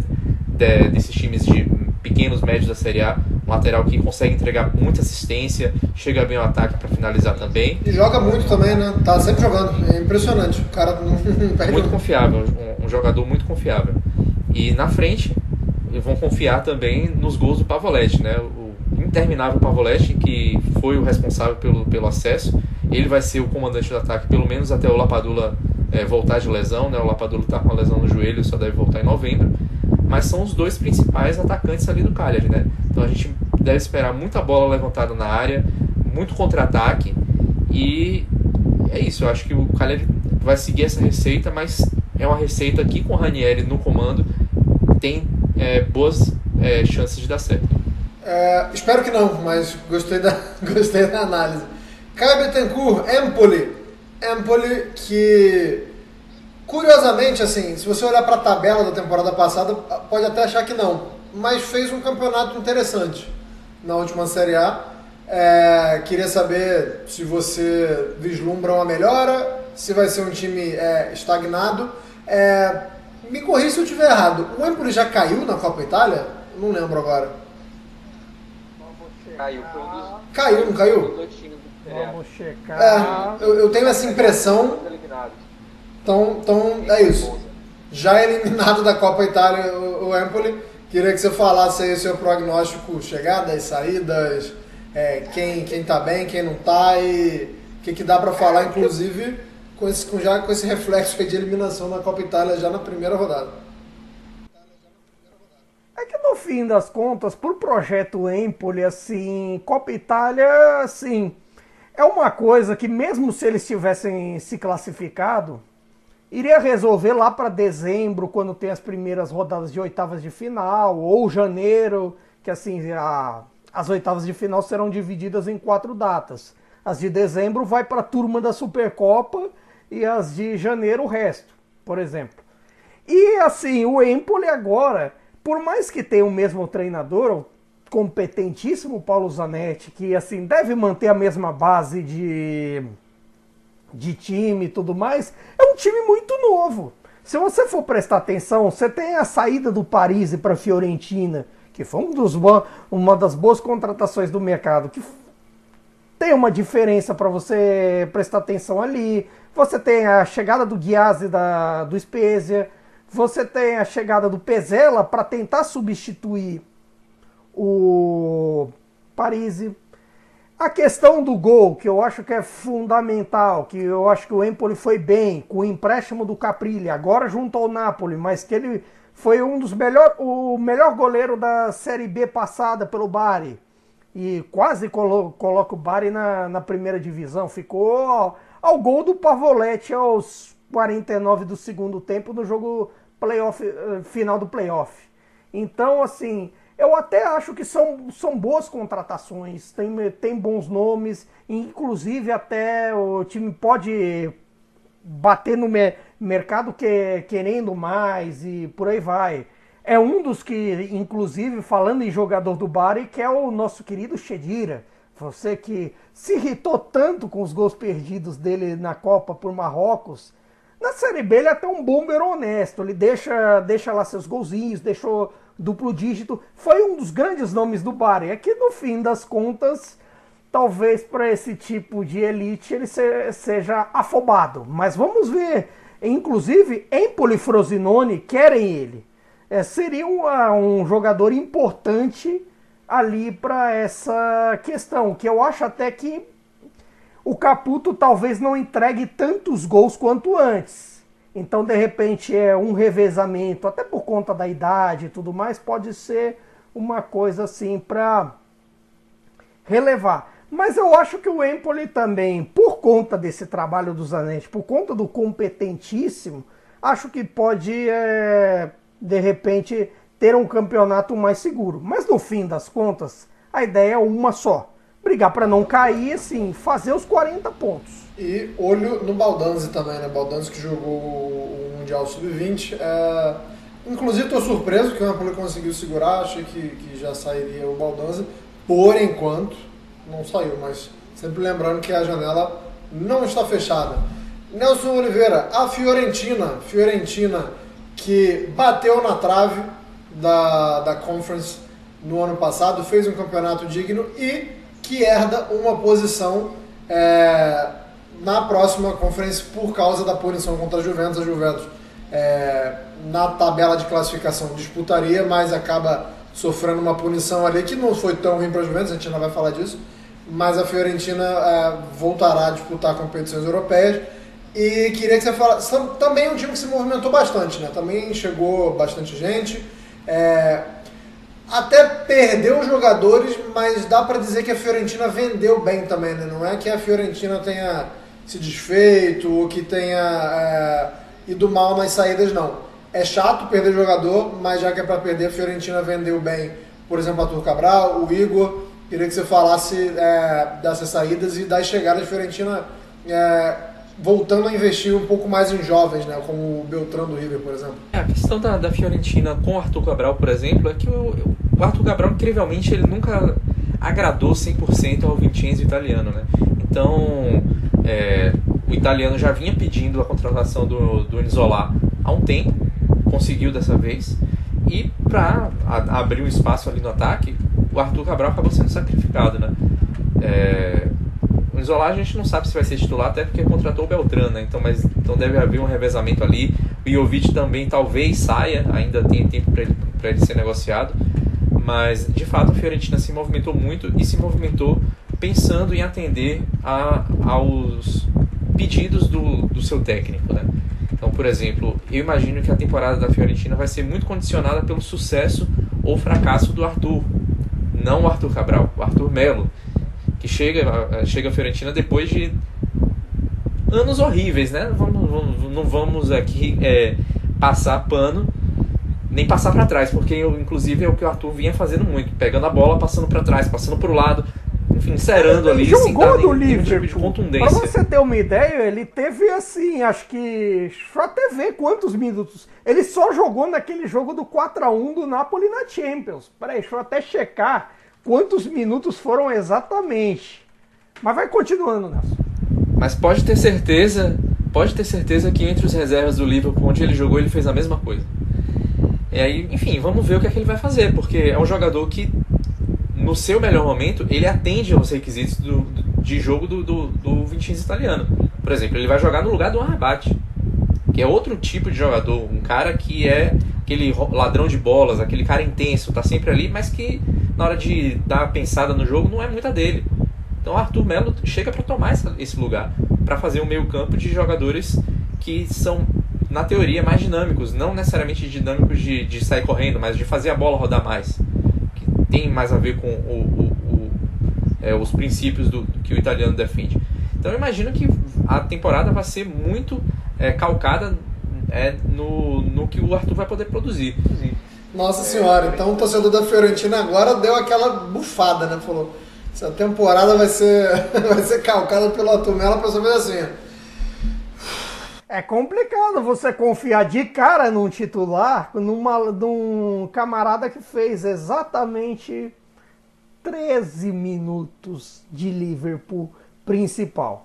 de, desses times de pequenos, médios da Série A. Um lateral que consegue entregar muita assistência, chega bem ao ataque para finalizar também. E joga muito também, né? Tá sempre jogando. É impressionante. O cara não [LAUGHS] perde Muito confiável, um, um jogador muito confiável. E na frente, vão confiar também nos gols do Pavoletti, né? O interminável Pavoletti, que foi o responsável pelo, pelo acesso, ele vai ser o comandante do ataque, pelo menos até o Lapadula é, voltar de lesão, né? O Lapadula está com uma lesão no joelho, só deve voltar em novembro. Mas são os dois principais atacantes ali do Cagliari, né? Então a gente deve esperar muita bola levantada na área, muito contra-ataque e é isso. Eu acho que o Cagliari vai seguir essa receita, mas é uma receita que com o Ranieri no comando tem é, boas é, chances de dar certo. É, espero que não, mas gostei da, [LAUGHS] gostei da análise. Caio Betancourt, Empoli. Empoli que, curiosamente, assim, se você olhar para a tabela da temporada passada, pode até achar que não, mas fez um campeonato interessante na última Série A. É, queria saber se você vislumbra uma melhora, se vai ser um time é, estagnado. É, me corrija se eu estiver errado. O Empoli já caiu na Copa Itália? Não lembro agora. Caiu, foi um dos. Caiu, não caiu? Vamos checar. É, eu, eu, tenho essa impressão. Então, então é isso. Já eliminado da Copa Itália o, o Empoli. Queria que você falasse aí o seu prognóstico, chegadas, saídas, é, quem, quem tá bem, quem não tá e o que, que dá para falar, inclusive com esse, com, já com esse reflexo de eliminação na Copa Itália já na primeira rodada. É que no fim das contas, por projeto Empoli, assim, Copa Itália, assim, é uma coisa que mesmo se eles tivessem se classificado, iria resolver lá para dezembro, quando tem as primeiras rodadas de oitavas de final, ou janeiro, que assim, a, as oitavas de final serão divididas em quatro datas. As de dezembro vai para a turma da Supercopa e as de janeiro o resto, por exemplo. E assim, o Empoli agora, por mais que tenha o mesmo treinador, o competentíssimo Paulo Zanetti, que assim deve manter a mesma base de de time e tudo mais, é um time muito novo. Se você for prestar atenção, você tem a saída do Paris para a Fiorentina, que foi um dos, uma das boas contratações do mercado, que tem uma diferença para você prestar atenção ali. Você tem a chegada do Ghiazzi da, do Spezia, você tem a chegada do Pezela para tentar substituir o Parisi. A questão do gol, que eu acho que é fundamental, que eu acho que o Empoli foi bem com o empréstimo do Caprilli, agora junto ao Napoli, mas que ele foi um dos melhor, o melhor goleiro da Série B passada pelo Bari. E quase colo, coloca o Bari na, na primeira divisão. Ficou ao gol do Pavoletti aos 49 do segundo tempo no jogo playoff, eh, final do playoff. Então, assim, eu até acho que são, são boas contratações, tem, tem bons nomes, inclusive até o time pode bater no me mercado que, querendo mais e por aí vai. É um dos que, inclusive, falando em jogador do Bari, que é o nosso querido Chedira você que se irritou tanto com os gols perdidos dele na Copa por Marrocos, Na Série B ele é até um bomber honesto, ele deixa, deixa lá seus golzinhos, deixou duplo dígito, foi um dos grandes nomes do Bari. É que no fim das contas, talvez para esse tipo de elite ele se, seja afobado. Mas vamos ver. Inclusive, Empoli Frosinone querem ele. É, seria um, um jogador importante ali para essa questão, que eu acho até que o Caputo talvez não entregue tantos gols quanto antes. Então, de repente, é um revezamento, até por conta da idade e tudo mais, pode ser uma coisa assim para relevar. Mas eu acho que o Empoli também, por conta desse trabalho do Zanetti, por conta do competentíssimo, acho que pode, é, de repente, ter um campeonato mais seguro. Mas no fim das contas, a ideia é uma só brigar para não cair, assim, fazer os 40 pontos. E olho no Baldanzi também, né? Baldanzi que jogou o Mundial Sub-20. É... Inclusive estou surpreso que o Napoli conseguiu segurar, achei que, que já sairia o Baldanzi. Por enquanto, não saiu, mas sempre lembrando que a janela não está fechada. Nelson Oliveira, a Fiorentina, Fiorentina que bateu na trave da, da Conference no ano passado, fez um campeonato digno e que herda uma posição é, na próxima conferência por causa da punição contra a Juventus. A Juventus é, na tabela de classificação disputaria, mas acaba sofrendo uma punição ali que não foi tão ruim para a Juventus, a gente não vai falar disso, mas a Fiorentina é, voltará a disputar competições europeias. E queria que você falasse. Também é um time que se movimentou bastante, né? Também chegou bastante gente. É, até perdeu jogadores, mas dá para dizer que a Fiorentina vendeu bem também, né? Não é que a Fiorentina tenha se desfeito ou que tenha é, ido mal nas saídas, não. É chato perder jogador, mas já que é para perder, a Fiorentina vendeu bem. Por exemplo, Arthur Cabral, o Igor. Queria que você falasse é, dessas saídas e das chegadas da Fiorentina é, voltando a investir um pouco mais em jovens, né? Como o Beltrão do River, por exemplo. É, a questão da, da Fiorentina com o Arthur Cabral, por exemplo, é que o, o Arthur Cabral, incrivelmente, ele nunca agradou 100% ao Vincenzo italiano, né? Então, é, o italiano já vinha pedindo a contratação do, do Inzola há um tempo, conseguiu dessa vez, e para abrir um espaço ali no ataque, o Arthur Cabral acabou sendo sacrificado, né? É, o Isolar a gente não sabe se vai ser titular, até porque contratou o Beltrán, né? Então, mas, então deve haver um revezamento ali. O Jovic também talvez saia, ainda tem tempo para ele, ele ser negociado. Mas, de fato, a Fiorentina se movimentou muito e se movimentou pensando em atender a, aos pedidos do, do seu técnico, né? Então, por exemplo, eu imagino que a temporada da Fiorentina vai ser muito condicionada pelo sucesso ou fracasso do Arthur. Não o Arthur Cabral, o Arthur Melo que chega, chega a Fiorentina depois de anos horríveis, né? Vamos, vamos, não vamos aqui é, passar pano nem passar para trás, porque inclusive é o que o Arthur vinha fazendo muito, pegando a bola, passando para trás, passando para o lado, enfim, serando ali, jogou sem dar do Liverpool. Tipo de contundência. Pra você ter uma ideia, ele teve assim, acho que. Deixa eu até ver quantos minutos. Ele só jogou naquele jogo do 4 a 1 do Napoli na Champions. Peraí, deixa eu até checar quantos minutos foram exatamente. Mas vai continuando, Nelson. Mas pode ter certeza, pode ter certeza que entre os reservas do Liverpool, onde ele jogou, ele fez a mesma coisa. E aí, enfim, vamos ver o que é que ele vai fazer, porque é um jogador que, no seu melhor momento, ele atende aos requisitos do, do de jogo do, do, do italiano. Por exemplo, ele vai jogar no lugar do Arbate, que é outro tipo de jogador, um cara que é aquele ladrão de bolas, aquele cara intenso, tá sempre ali, mas que na hora de dar uma pensada no jogo não é muita dele. Então Arthur Melo chega para tomar essa, esse lugar, para fazer um meio-campo de jogadores que são, na teoria, mais dinâmicos, não necessariamente dinâmicos de, de sair correndo, mas de fazer a bola rodar mais, que tem mais a ver com o, o, o, é, os princípios do, que o italiano defende. Então eu imagino que a temporada vai ser muito é, calcada é, no, no que o Arthur vai poder produzir. Nossa senhora, então o torcedor da Fiorentina agora deu aquela bufada, né? Falou, essa temporada vai ser, [LAUGHS] vai ser calcada pelo Arthur Melo, pra saber assim. É complicado você confiar de cara num titular, numa, num camarada que fez exatamente 13 minutos de Liverpool principal.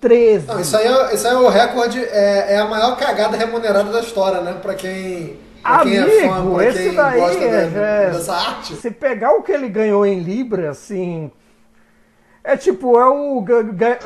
13. Não, isso aí é, isso aí é o recorde, é, é a maior cagada remunerada da história, né? Pra quem, pra quem Amigo, é fã, pra esse quem daí gosta é, da- é- dessa arte. Se pegar o que ele ganhou em Libra, assim. É tipo, é o.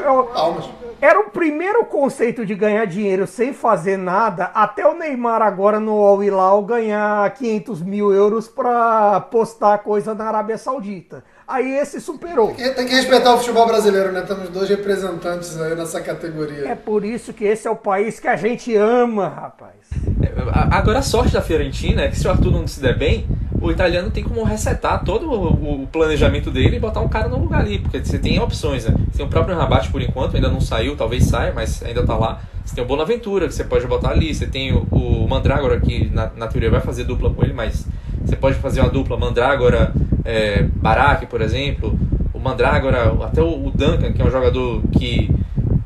é o- Palmas. Era o primeiro conceito de ganhar dinheiro sem fazer nada, até o Neymar agora no Al Hilal ganhar 500 mil euros pra postar coisa na Arábia Saudita. Aí esse superou. Tem que respeitar o futebol brasileiro, né? Temos dois representantes aí nessa categoria. É por isso que esse é o país que a gente ama, rapaz. É, Agora a sorte da Fiorentina é que se o Arthur não se der bem, o italiano tem como resetar todo o, o planejamento dele e botar um cara no lugar ali, porque você tem opções, né? Você tem o próprio Rabat por enquanto, ainda não saiu, talvez saia, mas ainda tá lá. Você tem o Bonaventura, que você pode botar ali, você tem o, o Mandrágora, que na, na teoria vai fazer dupla com ele, mas você pode fazer uma dupla Mandrágora, é, Barak, por exemplo, o Mandrágora, até o, Duncan, que é um jogador que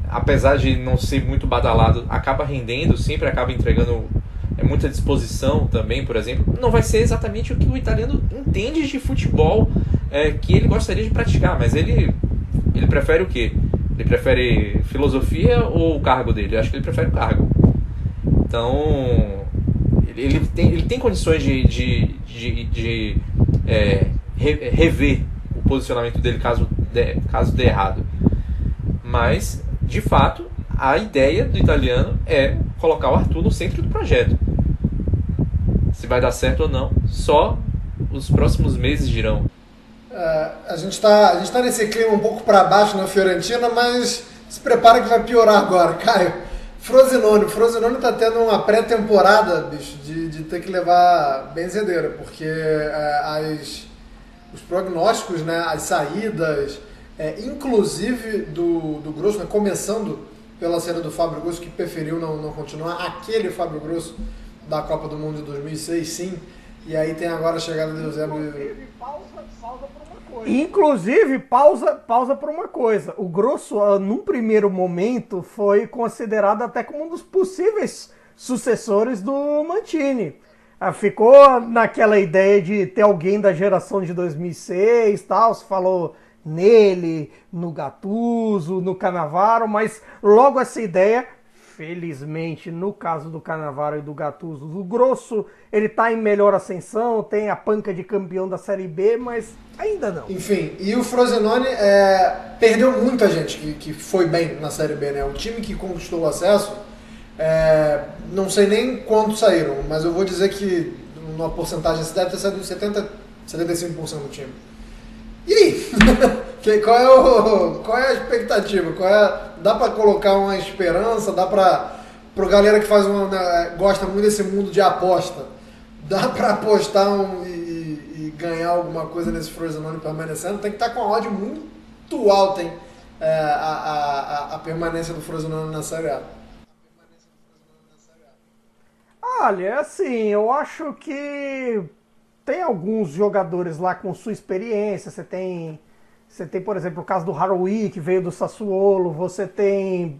apesar de não ser muito badalado, acaba rendendo, sempre acaba entregando é, muita disposição também, por exemplo. Não vai ser exatamente o que o italiano entende de futebol é, que ele gostaria de praticar, mas ele, ele prefere o quê? Ele prefere filosofia ou o cargo dele? Eu acho que ele prefere o cargo. Então, ele, ele tem, ele tem condições de, de, de, de, é, re- rever o posicionamento dele caso dê, caso dê errado. Mas, de fato, a ideia do italiano é colocar o Arthur no centro do projeto. Se vai dar certo ou não, só os próximos meses dirão. É, a gente está tá nesse clima um pouco para baixo na Fiorentina, mas se prepara que vai piorar agora, [LAUGHS] Caio. Frosinone, o Frosinone tá tendo uma pré-temporada, bicho, de, de ter que levar benzedeira, porque é, as, os prognósticos, né, as saídas, é, inclusive do, do Grosso, né, começando pela saída do Fábio Grosso, que preferiu não, não continuar, aquele Fábio Grosso da Copa do Mundo de 2006, sim, e aí tem agora a chegada do Eusébio... Inclusive, pausa, pausa por uma coisa. O Grosso, ah, num primeiro momento, foi considerado até como um dos possíveis sucessores do Mantini. Ah, Ficou naquela ideia de ter alguém da geração de 2006 tal, se falou nele, no Gattuso, no Canavaro, mas logo essa ideia, felizmente, no caso do Canavaro e do Gattuso, o Grosso, ele tá em melhor ascensão, tem a panca de campeão da Série B, mas ainda não. Enfim, e o Frosinone é, perdeu muita gente que, que foi bem na Série B, né? O time que conquistou o acesso, é, não sei nem quantos saíram, mas eu vou dizer que numa porcentagem, deve ter saído 70, 75% do time. E aí? [LAUGHS] Que- qual, é o, qual é a expectativa? Qual é, dá pra colocar uma esperança? Dá pra. Pro galera que faz uma, né, gosta muito desse mundo de aposta, dá pra apostar um- e, e- ganhar alguma coisa nesse Frosinone permanecendo? Tem que estar com a odd muito alta, hein? É, a, a, a, permanência do Frosinone na Série A. Olha, assim, eu acho que tem alguns jogadores lá com sua experiência. Você tem, você tem, por exemplo, o caso do Haroui, que veio do Sassuolo. Você tem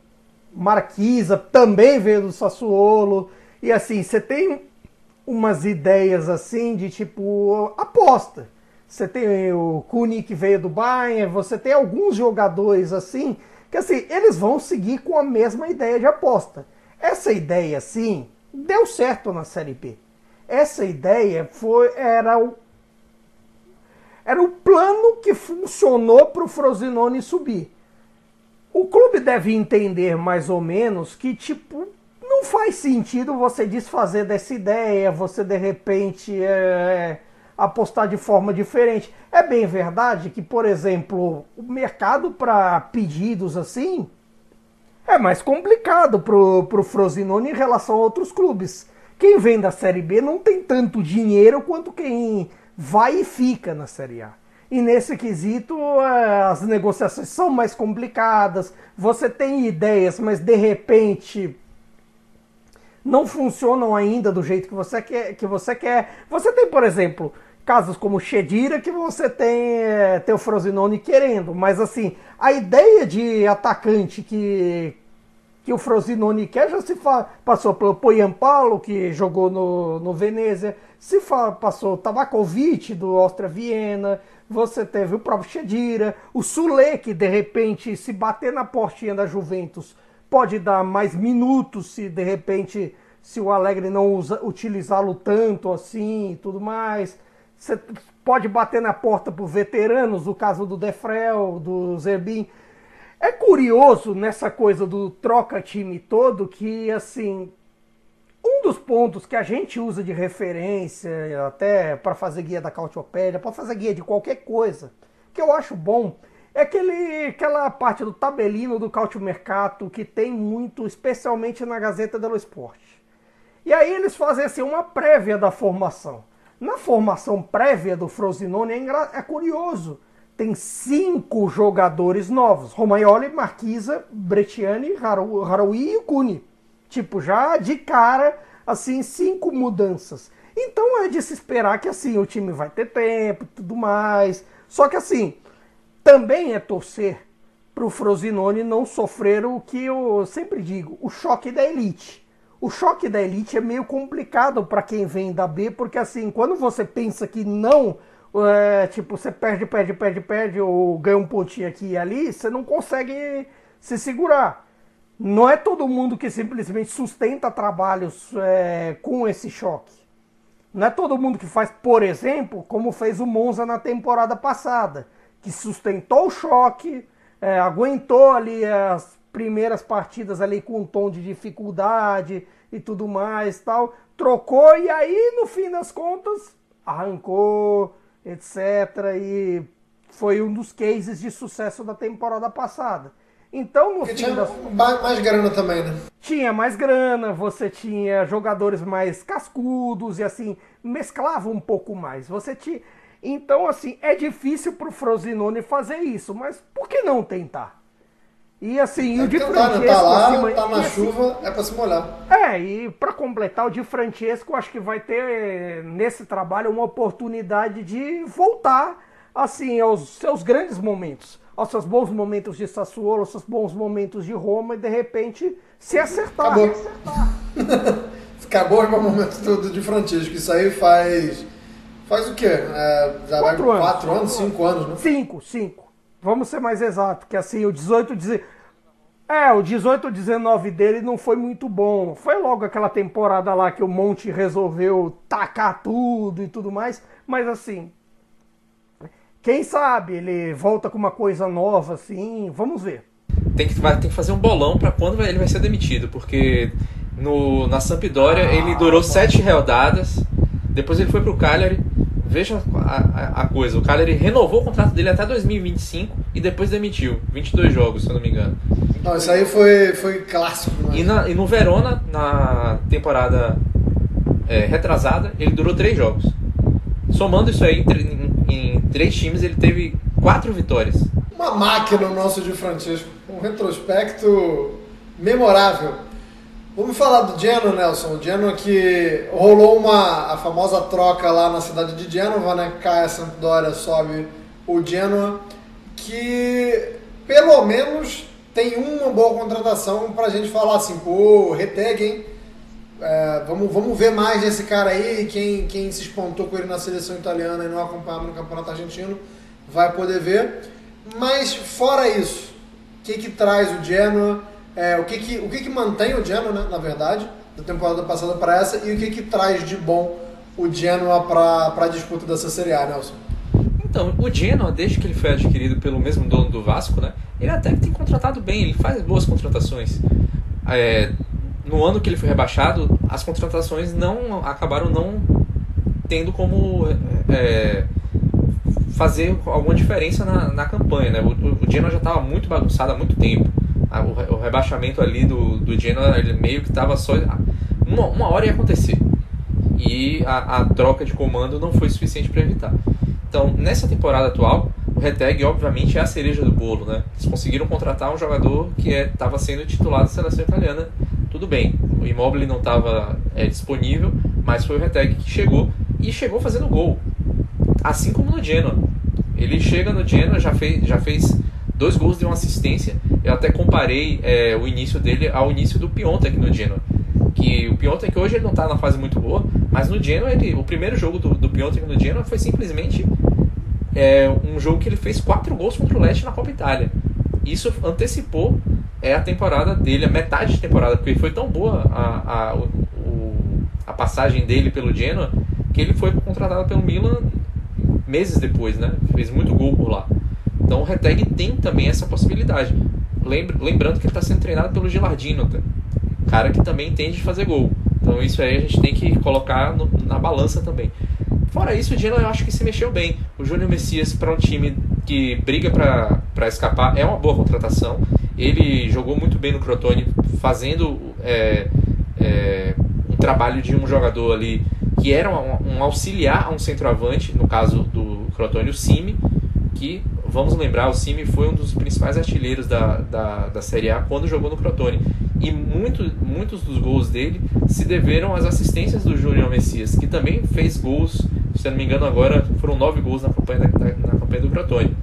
Marquisa, também veio do Sassuolo. E assim, você tem umas ideias assim de tipo aposta. Você tem o Kuni que veio do Bayern, você tem alguns jogadores assim que assim, eles vão seguir com a mesma ideia de aposta. Essa ideia assim deu certo na Série B. Essa ideia foi era o era o plano que funcionou para o Frosinone subir. O clube deve entender mais ou menos que tipo não faz sentido você desfazer dessa ideia, você de repente é, apostar de forma diferente. É bem verdade que, por exemplo, o mercado para pedidos assim é mais complicado pro, pro Frosinone em relação a outros clubes. Quem vem da Série B não tem tanto dinheiro quanto quem vai e fica na Série A. E nesse quesito, eh, as negociações são mais complicadas, você tem ideias, mas de repente não funcionam ainda do jeito que você quer. Que você, quer. você tem, por exemplo, casos como Chedira que você tem, é, tem o Frosinone querendo, mas assim, a ideia de atacante que, que o Frosinone quer, já se fa... passou pelo Poyampalo, que jogou no, no Venezia, se fa... passou Tabakovic do Austria Viena, você teve o próprio Chedira, o Sule, que de repente, se bater na portinha da Juventus, pode dar mais minutos se de repente se o Alegre não utilizá-lo tanto assim e tudo mais. Você pode bater na porta por veteranos, o caso do Defrel, do Zerbin. É curioso nessa coisa do troca time todo que assim um dos pontos que a gente usa de referência até para fazer guia da Cautiopédia, para fazer guia de qualquer coisa, que eu acho bom, é aquele, aquela parte do tabelino do Cautio Mercato que tem muito, especialmente na Gazeta dello Sport. E aí eles fazem assim uma prévia da formação. Na formação prévia do Frosinone é, é curioso. Tem cinco jogadores novos: Romagnoli, Marquisa, Brettiani, Haroui e Cuni. Tipo, já de cara, assim, cinco mudanças. Então é de se esperar que assim o time vai ter tempo e tudo mais. Só que assim, também é torcer para o Frosinone não sofrer o que eu sempre digo, o choque da elite. O choque da elite é meio complicado para quem vem da B, porque assim, quando você pensa que não, é, tipo, você perde, perde, perde, perde, ou ganha um pontinho aqui e ali, você não consegue se segurar. Não é todo mundo que simplesmente sustenta trabalhos é, com esse choque. Não é todo mundo que faz, por exemplo, como fez o Monza na temporada passada, que sustentou o choque, é, aguentou ali as primeiras partidas ali com um tom de dificuldade e tudo mais tal, trocou e aí no fim das contas arrancou, etc. E foi um dos cases de sucesso da temporada passada. Então, no Porque fim tinha das... mais grana também, né? Tinha mais grana, você tinha jogadores mais cascudos e assim, mesclava um pouco mais. Você tinha. Então, assim, é difícil pro Frosinone fazer isso, mas por que não tentar? E assim, é o Di tentar, Francesco. Tá lá, acima, tá na assim, chuva, é pra se molhar. É, e para completar, o Di Francesco acho que vai ter nesse trabalho uma oportunidade de voltar assim aos seus grandes momentos, aos seus bons momentos de Sassuolo, aos seus bons momentos de Roma e de repente se acertar. Acabou. [LAUGHS] Acabou o momento do, do Di Francesco. Isso aí faz. Faz o quê? É, já Quatro vai anos. quatro anos, cinco anos, né? Cinco, cinco. Vamos ser mais exato, que assim, o 18, 19... É, o 18, 19 dele não foi muito bom. Foi logo aquela temporada lá que o Monte resolveu tacar tudo e tudo mais. Mas assim, quem sabe ele volta com uma coisa nova, assim, vamos ver. Tem que, vai, tem que fazer um bolão para quando ele vai ser demitido, porque no, na Sampdoria ele durou sete rodadas, depois ele foi pro Cagliari. Veja a, a- a coisa, o Cagliari renovou o contrato dele até 2025 e depois demitiu. 22 jogos, se eu não me engano. Não, isso aí foi, foi clássico. Né? E, na- e no Verona, na temporada é, retrasada, ele durou três jogos. Somando isso aí, em- em três times, ele teve quatro vitórias. Uma máquina o nosso de Francisco. Um retrospecto memorável. Vamos falar do Genoa, Nelson. O Genoa que rolou uma, a famosa troca lá na cidade de Genova, né? Cai a Sampdoria, sobe o Genoa. Que pelo menos tem uma boa contratação pra gente falar assim, pô, Reteg, hein? É, vamos, vamos ver mais desse cara aí. Quem, quem se espantou com ele na seleção italiana e não acompanhava no campeonato argentino vai poder ver. Mas fora isso, o que, que traz o Genoa? É, o que, que, o que, que mantém o Genoa, né, na verdade, da temporada passada para essa? E o que, que traz de bom o Genoa para a disputa dessa Série A, Nelson? Então, o Genoa, desde que ele foi adquirido pelo mesmo dono do Vasco, né? Ele até que tem contratado bem, ele faz boas contratações. É, no ano que ele foi rebaixado, as contratações não acabaram não tendo como é, fazer alguma diferença na, na campanha, né? O, o Genoa já estava muito bagunçado há muito tempo. A- O, o rebaixamento ali do, do Genoa, ele meio que estava só... Uma, uma hora ia acontecer. E a, a troca de comando não foi suficiente para evitar. Então, nessa temporada atual, o Reteg, obviamente, é a cereja do bolo, né? Eles conseguiram contratar um jogador que estava sendo titular da seleção italiana. Tudo bem, o Immobile não estava disponível, mas foi o Reteg que chegou e chegou fazendo gol. Assim como no Genoa. Ele chega no Genoa, já fez, já fez dois gols de uma assistência. Eu até comparei é, o início dele ao início do Piontek no Genoa. Que o Piontek hoje ele não está na fase muito boa, mas no Genoa, ele, o primeiro jogo do, do Piontek no Genoa foi simplesmente é, um jogo que ele fez quatro gols contra o Leste na Copa Itália. Isso antecipou é, a temporada dele, a metade de temporada, porque foi tão boa a, a, o, a passagem dele pelo Genoa que ele foi contratado pelo Milan meses depois, né? Fez muito gol por lá. Então o Reteg tem também essa possibilidade. Lembrando que ele está sendo treinado pelo Gilardino, tá? cara que também entende de fazer gol. Então isso aí a gente tem que colocar no, na balança também. Fora isso, o Genoa eu acho que se mexeu bem. O Júnior Messias para um time que briga para escapar é uma boa contratação. Ele jogou muito bem no Crotone, fazendo é, é, um trabalho de um jogador ali que era um, um auxiliar a um centroavante, no caso do Crotone, o Simi, que, vamos lembrar, o Simi foi um dos principais artilheiros da, da, da Série A quando jogou no Crotone. E muito, muitos dos gols dele se deveram às assistências do Júnior Messias, que também fez gols, se não me engano agora, foram nove gols na campanha, da, na campanha do Crotone.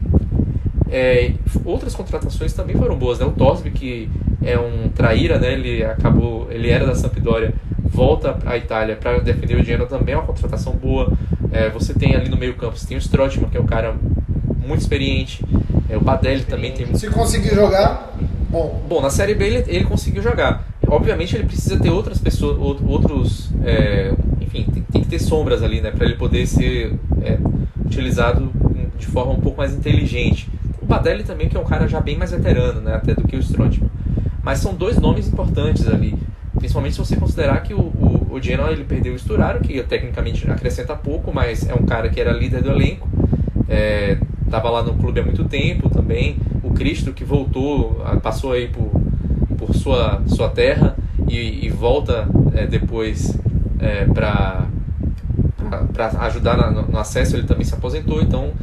É, outras contratações também foram boas, né? O Tosby, que é um traíra, né? Ele acabou, ele era da Sampdoria, volta à Itália para defender o Genoa, também é uma contratação boa. É, você tem ali no meio campo, você tem o Strootman, que é um cara muito experiente. É, o Badelli também tem Se conseguir jogar, bom. Bom, na Série B ele, ele conseguiu jogar. Obviamente ele precisa ter outras pessoas, outros, é, enfim, tem, tem, que ter sombras ali, né, para ele poder ser é, utilizado de forma um pouco mais inteligente. O Badelli também que é um cara já bem mais veterano, né, até do que o Strootman. Mas são dois nomes importantes ali. Principalmente se você considerar que o, o, o Genoa ele perdeu o Sturaro, que tecnicamente acrescenta pouco, mas é um cara que era líder do elenco. Estava lá no clube há muito tempo também. O Cristo que voltou, passou aí por, por sua, sua terra e, e volta é, depois é, para ajudar no, no acesso, ele também se aposentou, então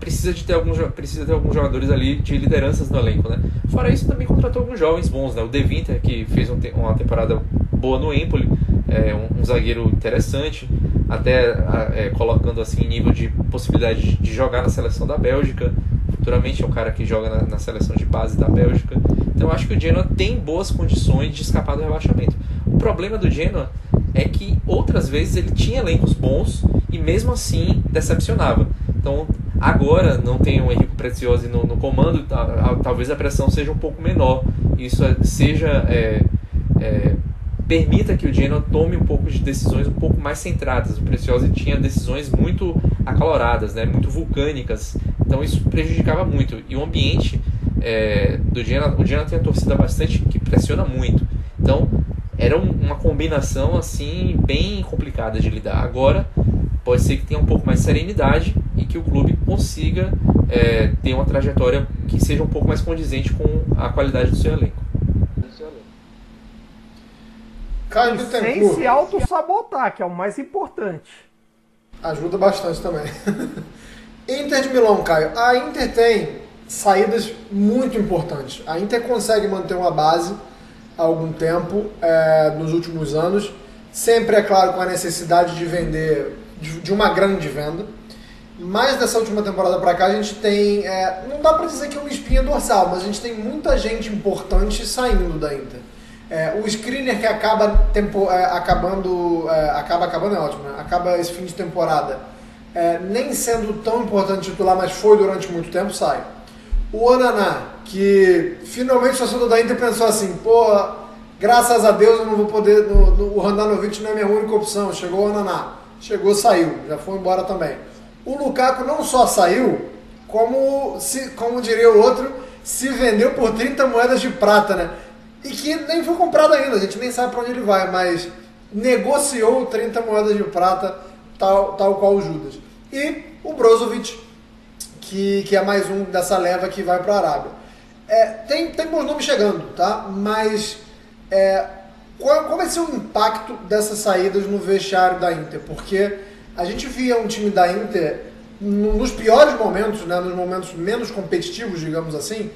precisa de ter alguns precisa ter alguns jogadores ali de lideranças no elenco, né? Fora isso, também contratou alguns jovens bons, né? O De Winter, que fez um, uma temporada boa no Empoli, é um, um zagueiro interessante, até é, colocando assim nível de possibilidade de, jogar na seleção da Bélgica. Futuramente é um cara que joga na, na seleção de base da Bélgica. Então acho que o Genoa tem boas condições de escapar do rebaixamento. O problema do Genoa é que outras vezes ele tinha elencos bons e mesmo assim decepcionava. Então Agora não tem o Henrique Preciosi no, no comando, tá, talvez a pressão seja um pouco menor. Isso é, seja é, é, permita que o Genoa tome um pouco de decisões um pouco mais centradas. O Preciosi tinha decisões muito acaloradas, né, muito vulcânicas, então isso prejudicava muito. E o ambiente é, do Genoa, o Genoa tem a torcida bastante que pressiona muito. Então era um, uma combinação assim bem complicada de lidar. Agora pode ser que tenha um pouco mais de serenidade e que o clube consiga é, ter uma trajetória que seja um pouco mais condizente com a qualidade do seu elenco. Caio Sem se auto-sabotar, que é o mais importante. Ajuda bastante também. [LAUGHS] Inter de Milão, Caio. A Inter tem saídas muito importantes. A Inter consegue manter uma base há algum tempo, é, nos últimos anos. Sempre, é claro, com a necessidade de vender de, de uma grande venda. Mas dessa última temporada para cá a gente tem, é, não dá para dizer que é uma espinha dorsal, mas a gente tem muita gente importante saindo da Inter. É, o screener que acaba tempo, é, acabando, é, acaba acabando é ótimo, né? acaba esse fim de temporada, é, nem sendo tão importante titular, mas foi durante muito tempo, sai. O Onaná, que finalmente o torcedor da Inter pensou assim, pô, graças a Deus eu não vou poder, no, no, o Randanovic não é minha única opção, chegou o Onaná chegou, saiu, já foi embora também. O Lukaku não só saiu, como, se, como diria o outro, se vendeu por 30 moedas de prata, né? E que nem foi comprado ainda, a gente nem sabe para onde ele vai, mas negociou 30 moedas de prata, tal, tal qual o Judas. E o Brozovic, que, que é mais um dessa leva que vai para a Arábia. É, tem, tem bons nomes chegando, tá? Mas é, qual, qual vai ser o impacto dessas saídas no vestiário da Inter? Porque a gente via um time da Inter nos piores momentos, né, nos momentos menos competitivos, digamos assim,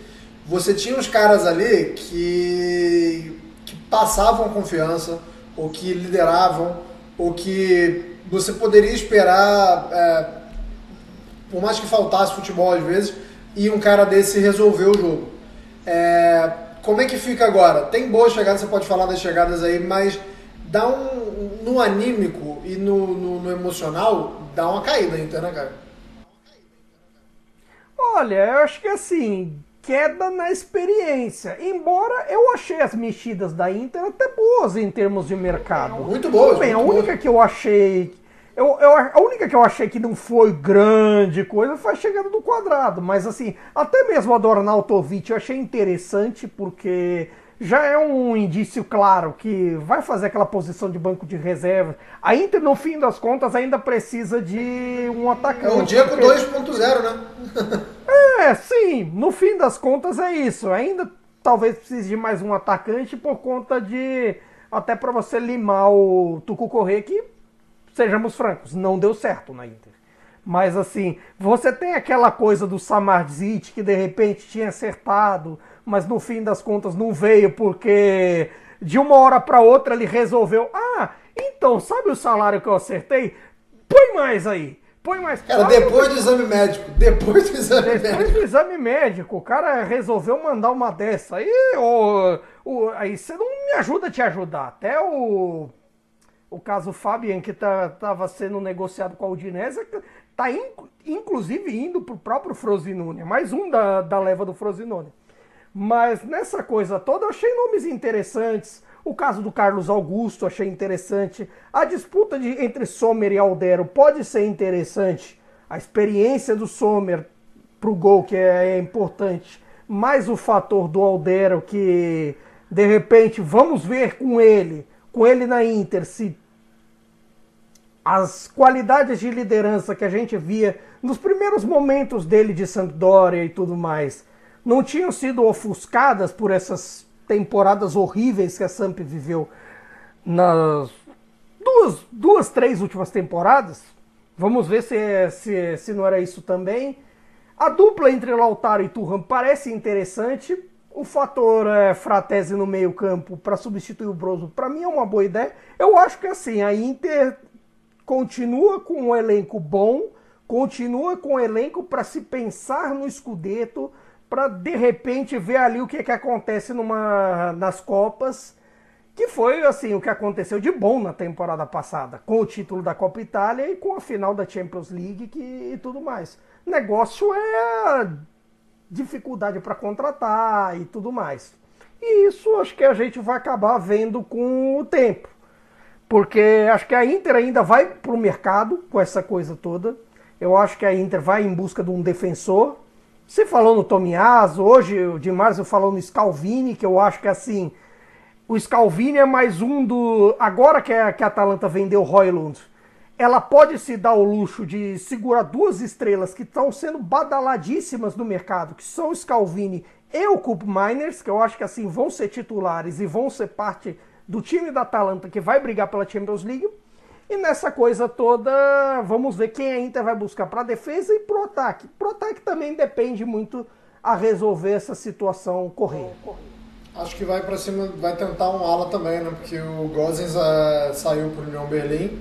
você tinha os caras ali que, que passavam confiança, ou que lideravam, ou que você poderia esperar, é, por mais que faltasse futebol às vezes, e um cara desse resolveu o jogo. É, como é que fica agora? Tem boas chegadas, você pode falar das chegadas aí, mas dá um. no anímico e no, no, no emocional, dá uma caída ainda, né, cara? Olha, eu acho que assim, queda na experiência. Embora eu achei as mexidas da Inter até boas em termos de mercado. Muito boas. Bem, muito a única boas. que eu achei. Eu, eu, a única que eu achei que não foi grande coisa foi a chegada do quadrado. Mas assim, até mesmo a do Arnautovic eu achei interessante porque já é um indício claro que vai fazer aquela posição de banco de reserva. A Inter, no fim das contas, ainda precisa de um É atacante. o Diego porque- 2.0, né? [LAUGHS] é, sim, no fim das contas é isso. Ainda talvez precise de mais um atacante por conta de. Até para você limar o Tucu Corrêa, que, sejamos francos, não deu certo na Inter. Mas assim, você tem aquela coisa do Samardzic que de repente tinha acertado, mas no fim das contas não veio porque de uma hora para outra ele resolveu: ah, então, sabe o salário que eu acertei? Põe mais aí. Põe mais. Cara, depois do exame médico. Depois do exame depois médico. do exame médico, o cara resolveu mandar uma dessa. Aí, o, o- aí você não me ajuda a te ajudar. Até o, o caso Fabian, que tá, tava sendo negociado com a Udinese, tá in- inclusive indo pro próprio Frosinone. É mais um da, da leva do Frosinone. Mas nessa coisa toda eu achei nomes interessantes. O caso do Carlos Augusto achei interessante. A disputa de, entre Sommer e Aldero pode ser interessante. A experiência do Sommer pro gol, que é, é importante. Mais o fator do Aldero, que de repente vamos ver com ele, com ele na Inter, se as qualidades de liderança que a gente via nos primeiros momentos dele de Sampdoria e tudo mais não tinham sido ofuscadas por essas temporadas horríveis que a Samp viveu nas duas, duas três últimas temporadas. Vamos ver se, se, se não era isso também. A dupla entre Lautaro e Turhan parece interessante. O fator é, Fratese no meio campo para substituir o Brozo, para mim é uma boa ideia. Eu acho que assim, a Inter continua com um elenco bom, continua com um elenco para se pensar no Scudetto, para de repente ver ali o que, que acontece numa, nas Copas, que foi assim o que aconteceu de bom na temporada passada, com o título da Copa Itália e com a final da Champions League que, e tudo mais. Negócio é dificuldade para contratar e tudo mais. E isso acho que a gente vai acabar vendo com o tempo. Porque acho que a Inter ainda vai para o mercado com essa coisa toda. Eu acho que a Inter vai em busca de um defensor. Você falou no Tomiaso, hoje o Di Marzio falou no Scalvini, que eu acho que assim, o Scalvini é mais um do. Agora que a, que a Atalanta vendeu Roylund, ela pode se dar o luxo de segurar duas estrelas que estão sendo badaladíssimas no mercado, que são o Scalvini e o Cup Miners, que eu acho que assim vão ser titulares e vão ser parte do time da Atalanta que vai brigar pela Champions League. E nessa coisa toda, vamos ver quem a Inter vai buscar para defesa e pro ataque. Pro ataque também depende muito a resolver essa situação correr. Acho que vai pra cima, vai tentar um ala também, né? Porque o Gozens eh, saiu pro União Berlim.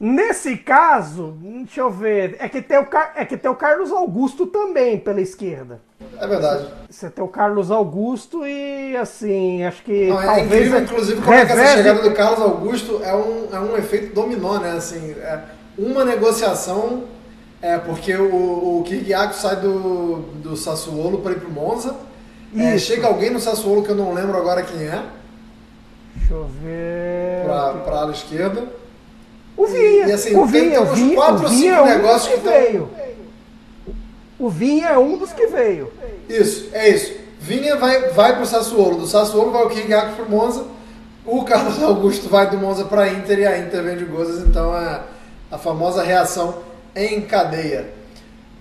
Nesse caso, deixa eu ver, é que tem o, Car- é que tem o Carlos Augusto também pela esquerda. É verdade. Você tem o Carlos Augusto e assim, acho que Não, é talvez incrível, inclusive, como é que essa chegada do Carlos Augusto é um, é um efeito dominó, né? Assim, é uma negociação, é porque o, o Kiriaco sai do, do Sassuolo para ir pro Monza. É, chega alguém no Sassuolo que eu não lembro agora quem é, Deixa eu ver. pra, pra ala esquerda. O Vinha, E, assim, o tem- Vinha, tem o uns Vinha, quatro o ou Vinha cinco é dos negócios que que tão- veio. O Vinha é um dos que veio. Isso, é isso. Vinha vai, vai pro Sassuolo, do Sassuolo vai o Kiriaco pro Monza, o Carlos Augusto vai do Monza pra Inter e a Inter vende o Gozes, então é a famosa reação em cadeia.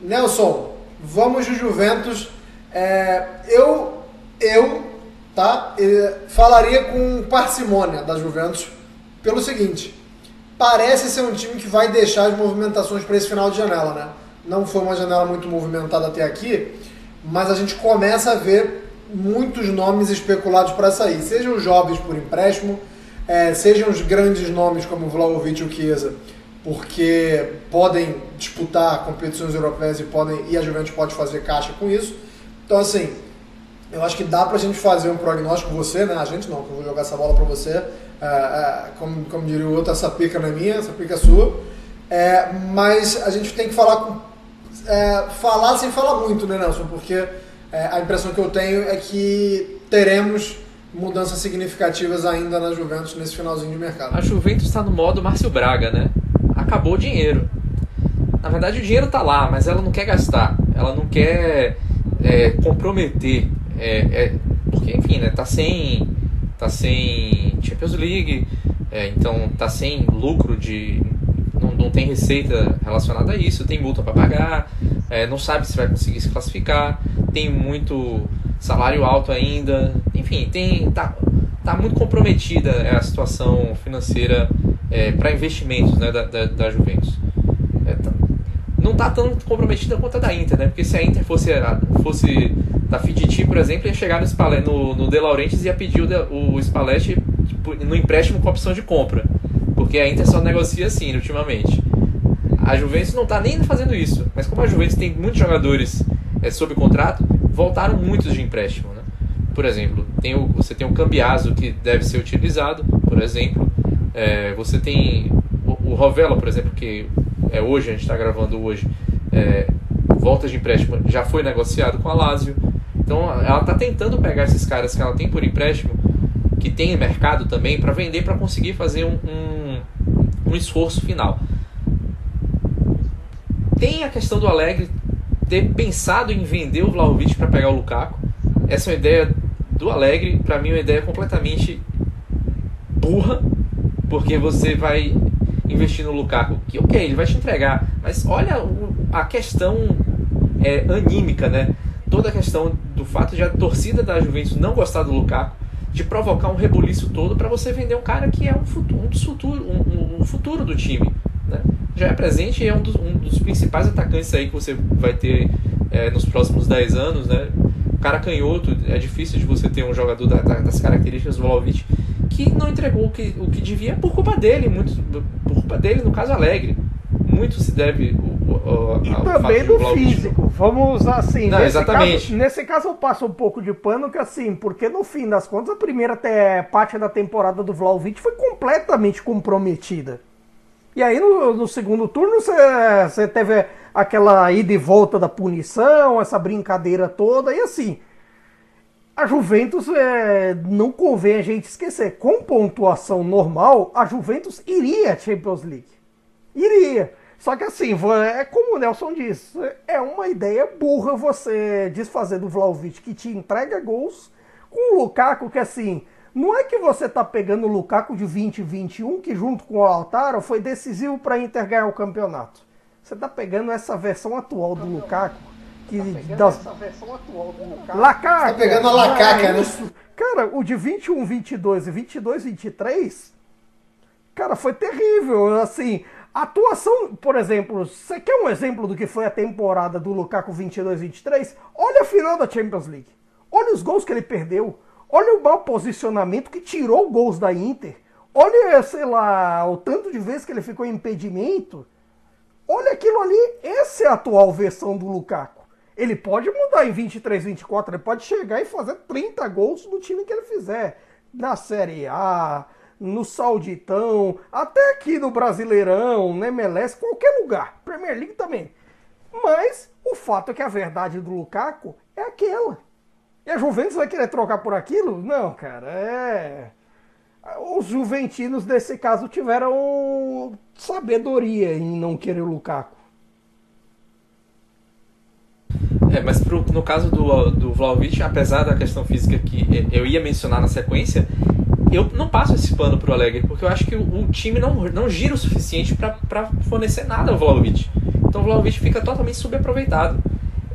Nelson, vamos de Juventus. É, eu, eu, tá, eh, falaria com parcimônia da Juventus pelo seguinte: parece ser um time que vai deixar as movimentações para esse final de janela, né? Não foi uma janela muito movimentada até aqui, mas a gente começa a ver muitos nomes especulados para sair, sejam jovens por empréstimo, eh, sejam os grandes nomes como o Vlahovic e Chiesa porque podem disputar competições europeias e podem e a Juventus pode fazer caixa com isso. Então assim, eu acho que dá pra gente fazer um prognóstico você, né? A gente não, que eu vou jogar essa bola pra você. É, é, como, como diria o outro, essa pica não é minha, essa pica é sua. É, mas a gente tem que falar com, é, falar sem falar muito, né, Nelson? Porque é, a impressão que eu tenho é que teremos mudanças significativas ainda na Juventus nesse finalzinho de mercado. A Juventus está no modo Márcio Braga, né? Acabou o dinheiro. Na verdade, o dinheiro está lá, mas ela não quer gastar. Ela não quer é, comprometer. É, é, porque, enfim, né? Tá sem, tá sem Champions League, é, então tá sem lucro de. Não, não tem receita relacionada a isso, tem multa para pagar, é, não sabe se vai conseguir se classificar, tem muito salário alto ainda, enfim, tem tá, tá muito comprometida a situação financeira é, para investimentos né, da, da, da Juventus. É, tá, não está tão comprometida quanto a da Inter, né? Porque se a Inter fosse, fosse da Fiditi, por exemplo, ia chegar no, Spallet, no, no De Laurentiis e ia pedir o, o Spalletti tipo, no empréstimo com opção de compra. Porque a Inter só negocia assim, ultimamente. A Juventus não está nem fazendo isso. Mas como a Juventus tem muitos jogadores é, sob contrato, voltaram muitos de empréstimo. Né? Por exemplo, tem o, você tem o Cambiaso que deve ser utilizado, por exemplo. É, você tem o, o Rovella, por exemplo, que é hoje, a gente está gravando hoje, é, volta de empréstimo, já foi negociado com a Lazio. Então ela está tentando pegar esses caras que ela tem por empréstimo, que tem mercado também, para vender, para conseguir fazer um, um, um esforço final. Tem a questão do Alegre ter pensado em vender o Vlahovic para pegar o Lukaku. Essa é uma ideia do Alegre, para mim é uma ideia completamente burra, porque você vai investir no Lukaku, que ok, ele vai te entregar, mas olha a questão é, anímica, né? Toda a questão do fato de a torcida da Juventus não gostar do Lukaku, de provocar um rebuliço todo para você vender um cara que é um futuro, um, dos futuro, um, um futuro do time. Né? Já é presente e é um dos, um dos principais atacantes aí que você vai ter é, nos próximos 10 anos. Né? Cara canhoto, é difícil de você ter um jogador da, da, das características do Vlahovic que não entregou o que, o que devia por culpa dele, muito, por culpa dele, no caso Alegre. Muito se deve o, e também do físico. Vamos assim. Não, nesse exatamente. Caso, nesse caso eu passo um pouco de pano que assim, porque no fim das contas a primeira até parte da temporada do Vlaovic foi completamente comprometida. E aí no, no segundo turno você teve aquela ida e volta da punição, essa brincadeira toda e assim. A Juventus é, não convém a gente esquecer. Com pontuação normal, a Juventus iria à Champions League. Iria. Só que assim, é como o Nelson disse, é uma ideia burra você desfazer do Vlaovic que te entrega gols com o Lukaku que assim, não é que você tá pegando o Lukaku de 2021 que junto com o Altaro foi decisivo para Inter ganhar o campeonato. Você tá pegando essa versão atual do Lukaku que Tá das... essa versão atual do Lukaku. Lacaca. Tá pegando a lacaca, né? Cara, o de 21, 22 e 22, 23, cara, foi terrível. Assim, atuação, por exemplo, você quer um exemplo do que foi a temporada do Lukaku 22, 23? Olha a final da Champions League. Olha os gols que ele perdeu. Olha o mau posicionamento que tirou gols da Inter. Olha, sei lá, o tanto de vezes que ele ficou em impedimento. Olha aquilo ali. Essa é a atual versão do Lukaku. Ele pode mudar em 23, 24, ele pode chegar e fazer 30 gols no time que ele fizer. Na Série A, no Sauditão, até aqui no Brasileirão, no MLS, qualquer lugar. Premier League também. Mas o fato é que a verdade do Lukaku é aquela. E a Juventus vai querer trocar por aquilo? Não, cara, é. Os juventinos, nesse caso, tiveram sabedoria em não querer o Lukaku. É, mas pro, no caso do, do Vlaovic, apesar da questão física que eu ia mencionar na sequência, eu não passo esse pano pro Alegre, porque eu acho que o, o time não, não gira o suficiente para fornecer nada ao Vlaovic. Então o Vlaovic fica totalmente subaproveitado.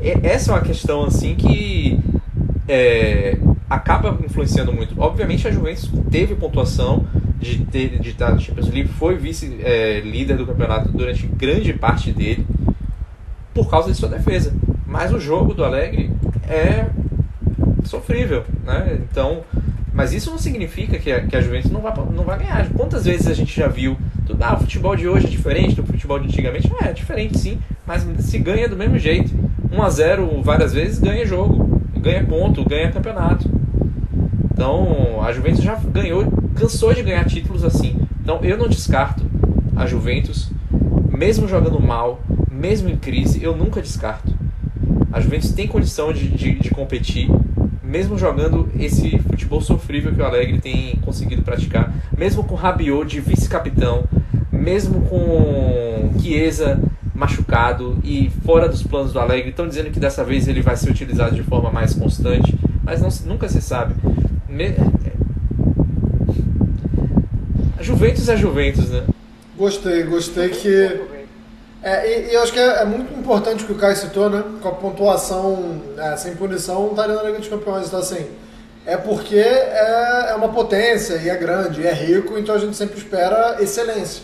E, essa é uma questão assim que é, acaba influenciando muito. Obviamente a Juventus teve pontuação de, ter, de estar no Champions League, foi vice-líder é, do campeonato durante grande parte dele, por causa de sua defesa. Mas o jogo do Alegre é sofrível, né? Então, mas isso não significa que a, que a Juventus não vai, não vai ganhar. Quantas vezes a gente já viu Tudo, ah, o futebol de hoje é diferente do futebol de antigamente. É, é diferente sim, mas se ganha do mesmo jeito. 1 a 0 várias vezes ganha jogo, ganha ponto, ganha campeonato. Então, a Juventus já ganhou, cansou de ganhar títulos assim. Então, eu não descarto a Juventus, mesmo jogando mal, mesmo em crise, eu nunca descarto. A Juventus tem condição de, de, de competir, mesmo jogando esse futebol sofrível que o Alegre tem conseguido praticar, mesmo com Rabiot de vice-capitão, mesmo com Chiesa machucado e fora dos planos do Alegre, estão dizendo que dessa vez ele vai ser utilizado de forma mais constante, mas não, nunca se sabe. Me... A Juventus é Juventus, né? Gostei, gostei que. É, e, e eu acho que é, é, muito importante o que o Caio citou, né? Com a pontuação é, sem punição, estaria na Liga dos Campeões. Então, assim, é porque é, é uma potência e é grande, e é rico, então a gente sempre espera excelência.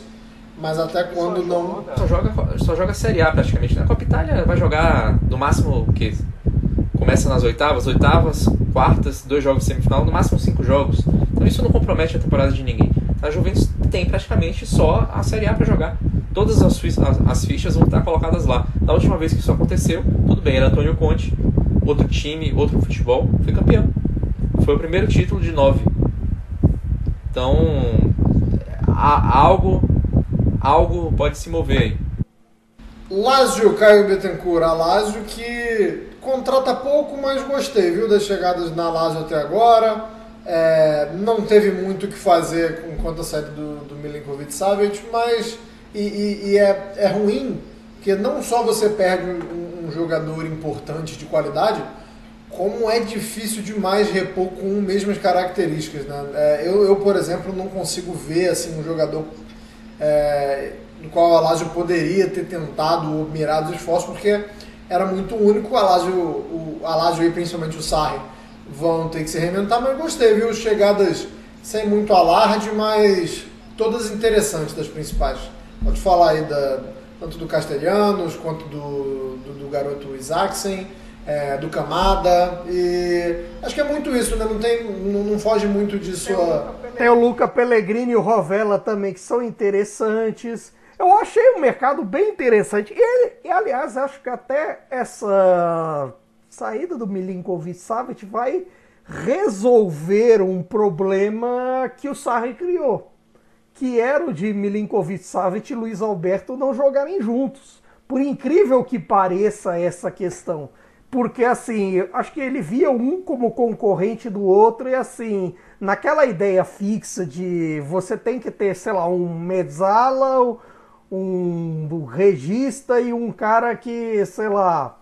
Mas até quando só não. Só joga, só joga Série A praticamente. Na né? Copa Itália vai jogar no máximo o quê? Começa nas oitavas, oitavas, quartas, dois jogos semifinal, no máximo cinco jogos. Então isso não compromete a temporada de ninguém. A Juventus tem praticamente só a Série A para jogar. Todas as, as, fichas vão estar colocadas lá. Da última vez que isso aconteceu, tudo bem, era Antônio Conte, outro time, outro futebol, foi campeão. Foi o primeiro título de nove. Então, há algo, algo pode se mover aí. Lazio, Caio Betancourt, a Lazio que contrata pouco, mas gostei, viu, das chegadas na Lazio até agora. É, não teve muito o que fazer enquanto a saída do, do Milinkovic Savic, mas e, e, e é, é ruim que não só você perde um, um, jogador importante de qualidade, como é difícil demais repor com mesmas características. Né? É, eu, eu, por exemplo, não consigo ver assim, um jogador é, no qual a Lazio poderia ter tentado ou mirado os esforços, porque era muito único. A Lazio, o, a Lazio e principalmente o Sarri vão ter que se reinventar, mas gostei, viu? Chegadas sem muito alarde, mas todas interessantes das principais. Pode falar aí da, tanto do Castelhanos quanto do, do, do garoto Isaacsen, é, do Camada. E acho que é muito isso, né? Não, tem, não, não foge muito disso. Tem, a... tem o Luca Pellegrini e o Rovella também, que são interessantes. Eu achei o mercado bem interessante. E, e aliás, acho que até essa saída do Milinkovic Savic vai resolver um problema que o Sarri criou, que era o de Milinkovic Savic e Luiz Alberto não jogarem juntos. Por incrível que pareça essa questão, porque assim, acho que ele via um como concorrente do outro e assim, naquela ideia fixa de você tem que ter, sei lá, um mezzala, um regista e um cara que, sei lá,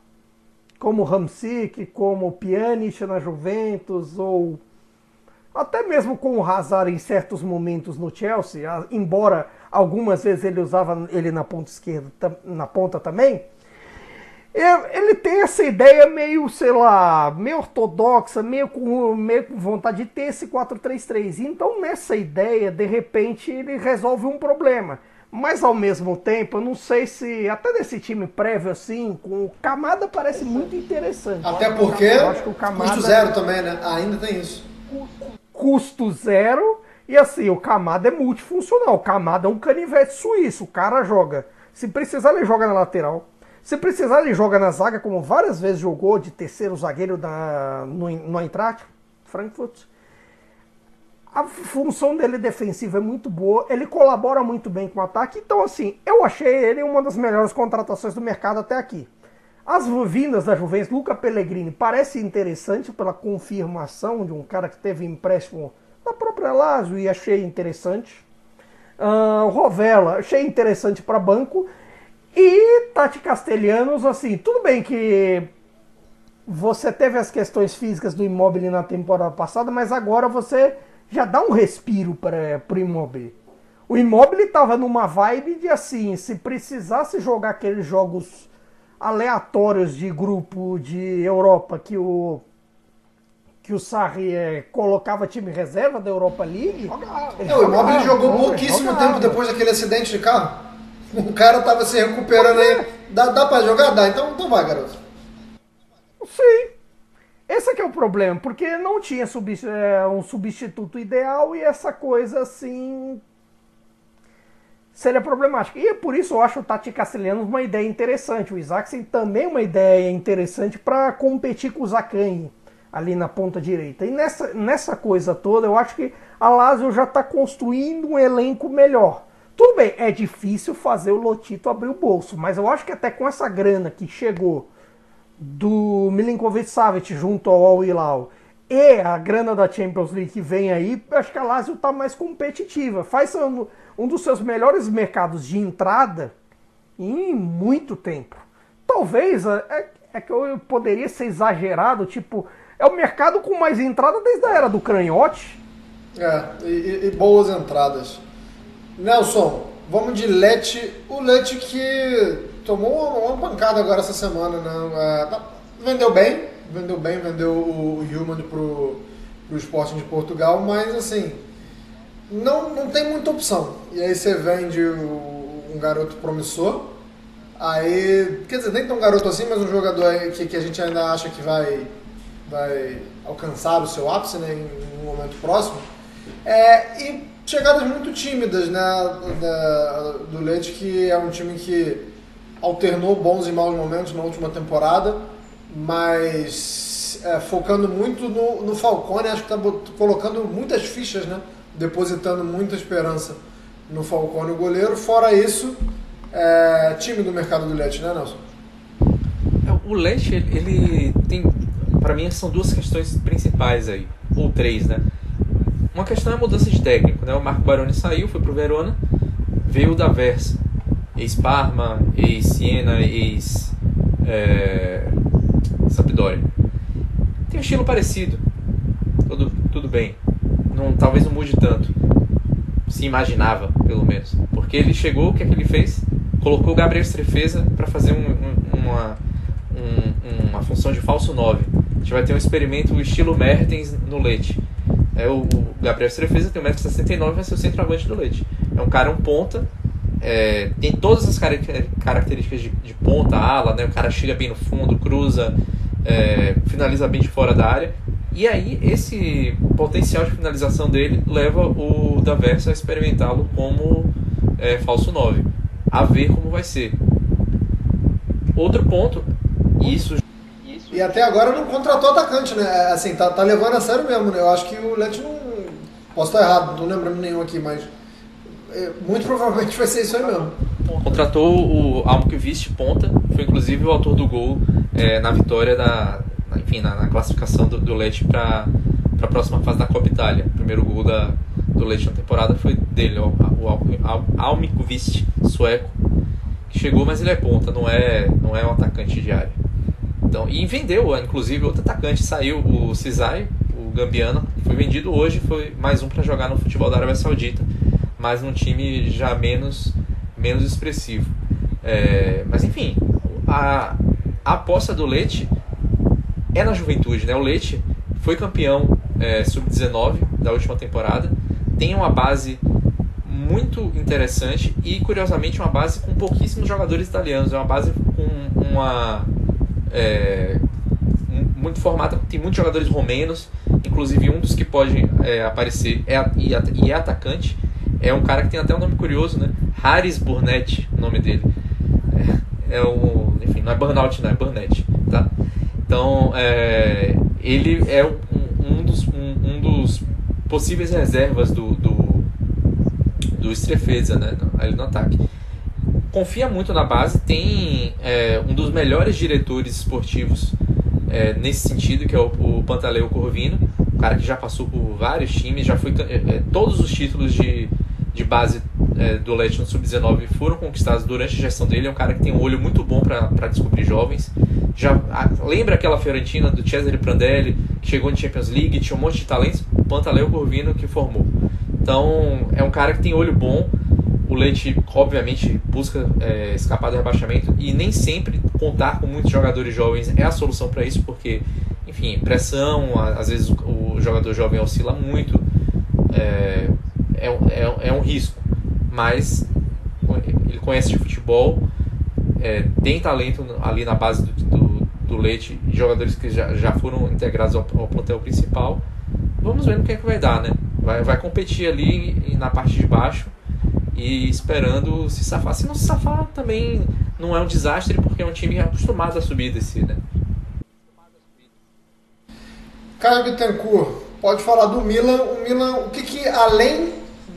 como Ramsic, como Pjanic na Juventus, ou até mesmo com o Hazard em certos momentos no Chelsea, embora algumas vezes ele usava ele na ponta esquerda, na ponta também, ele tem essa ideia meio, sei lá, meio ortodoxa, meio com, meio com vontade de ter esse 4-3-3. Então, nessa ideia, de repente, ele resolve um problema. Mas ao mesmo tempo, eu não sei se até nesse time prévio assim, com o Camada parece muito interessante. Até porque eu acho que o Camada, custo zero também, né? Ainda tem isso. Custo zero e assim, o Camada é multifuncional. O Camada é um canivete suíço. O cara joga. Se precisar, ele joga na lateral. Se precisar, ele joga na zaga, como várias vezes jogou de terceiro zagueiro da, no, no Eintracht, Frankfurt. A função dele defensiva é muito boa, ele colabora muito bem com o ataque, então assim, eu achei ele uma das melhores contratações do mercado até aqui. As vindas da Juventus, Luca Pellegrini, parece interessante pela confirmação de um cara que teve empréstimo da própria Lazio e achei interessante. Uh, Rovella, achei interessante para banco. E Tati Castelhanos, assim, tudo bem que você teve as questões físicas do imóvel na temporada passada, mas agora você já dá um respiro para o Immobile. O Immobile estava numa vibe de assim, se precisasse jogar aqueles jogos aleatórios de grupo de Europa que o que o Sarri é, colocava time reserva da Europa League. É, o Immobile jogou pouquíssimo tempo depois daquele acidente de carro. O cara tava se recuperando aí. Dá, dá pra jogar? Dá. Então, então vai, garoto. Sim. Esse é que é o problema, porque não tinha é, um substituto ideal e essa coisa assim seria problemático. E é por isso eu acho o Tati Castelhanos uma ideia interessante. O Isaacsen também é uma ideia interessante para competir com o Zacanhi ali na ponta direita. E nessa, nessa coisa toda, eu acho que a Lazio já está construindo um elenco melhor. Tudo bem, é difícil fazer o Lotito abrir o bolso, mas eu acho que até com essa grana que chegou do Milinkovic Savic junto ao Al Hilal e a grana da Champions League que vem aí, acho que a Lazio está mais competitiva. Faz um, dos seus melhores mercados de entrada em muito tempo. Talvez é, é, é que eu poderia ser exagerado, tipo, é o mercado com mais entrada desde a era do Cranhote. É, e, e boas entradas. Nelson, vamos de Lete. O Lete que tomou uma pancada agora essa semana, né? É, tá, vendeu bem, vendeu bem, vendeu o Human pro, pro Sporting de Portugal, mas assim, não, não tem muita opção. E aí você vende um garoto promissor, aí, quer dizer, nem tão garoto assim, mas um jogador que, que a gente ainda acha que vai, vai alcançar o seu ápice né, em um momento próximo. É, e chegadas muito tímidas né, da, do Leite, que é um time que alternou bons e maus momentos na última temporada, mas é, focando muito no, no Falcone, acho que está colocando muitas fichas, né, depositando muita esperança no Falcone, o goleiro. Fora isso, é, time do mercado do Leite, né, Nelson? É, o Leite, ele tem, para mim, são duas questões principais aí, ou três, né? Uma questão é a mudança de técnico, né? O Marco Baroni saiu, foi pro Verona, veio o Daversa, ex-Parma, ex-Siena, ex é, Sampdoria. Tem um estilo parecido, tudo, tudo bem. Não, talvez não mude tanto. Se imaginava, pelo menos. Porque ele chegou, o que é que ele fez? Colocou o Gabriel Strefeza para fazer um, um, uma, um, uma função de falso 9. A gente vai ter um experimento estilo Mertens no Leite é o, o Gabriel Strefeza tem 1,69m vai ser o centroavante do Leite. É um cara um ponta, é, tem todas as características de, de, ponta, ala, né? O cara chega bem no fundo, cruza, é, finaliza bem de fora da área. E aí, esse potencial de finalização dele leva o Daversa a experimentá-lo como é, falso 9. A ver como vai ser. Outro ponto, isso e até agora não contratou atacante, né? Assim, tá, tá levando a sério mesmo, né? Eu acho que o Leti não. Posso estar errado, não lembrando nenhum aqui, mas. É, muito [LAUGHS] provavelmente vai ser isso aí mesmo. Contratou o Almqvist ponta, foi inclusive o autor do gol é, na vitória da. Enfim, na, na classificação do, do Leite para a próxima fase da Copa Itália. O primeiro gol da, do Leite na temporada foi dele, o, o Almqvist sueco, que chegou, mas ele é ponta, não é, não é um atacante de área. Então, e vendeu, inclusive, outro atacante saiu, o Cisai, o Gambiano, foi vendido hoje, foi mais um para jogar no futebol da Arábia Saudita, mas num time já menos, menos expressivo. É, mas enfim, a, a aposta do Leite é na juventude, né? O Leite foi campeão é, sub-19 da última temporada, tem uma base muito interessante e curiosamente uma base com pouquíssimos jogadores italianos, é uma base com uma é, muito formada, tem muitos jogadores romenos, inclusive um dos que pode é, aparecer é, e, é atacante. É um cara que tem até um nome curioso, né? Haris Burnett, o nome dele. É, é um, enfim, não é Burnout, não é Burnett, tá? Então, é, ele é um, um, dos, um, um, dos possíveis reservas do, do, do Strefeza, né? Ali no ataque confia muito na base, tem é, um dos melhores diretores esportivos é, nesse sentido, que é o, o Corvino, um cara que já passou por vários times, já foi é, é todos os títulos de, de base é, do no Sub-19 foram conquistados durante a gestão dele, é um cara que tem um olho muito bom para descobrir jovens. Já a, lembra aquela Fiorentina do Cesare Prandelli, que chegou em Champions League, tinha um monte de talentos, Pantaleu Corvino que formou. Então, é um cara que tem olho bom, o Leite, obviamente, busca é, escapar do rebaixamento e nem sempre contar com muitos jogadores jovens é a solução para isso, porque, enfim, pressão, às vezes o, jogador jovem oscila muito, é, é, é, é um risco. Mas ele conhece de futebol, é, tem talento ali na base do, do, do Leite, jogadores que já, já foram integrados ao, ao plantel principal. Vamos ver no que é que vai dar, né? Vai, vai competir ali na parte de baixo e esperando se safar. Se não se safar, também não é um desastre, porque é um time acostumado a subir e descer, né? Caio Bittencourt, pode falar do Milan. O Milan, o que, que além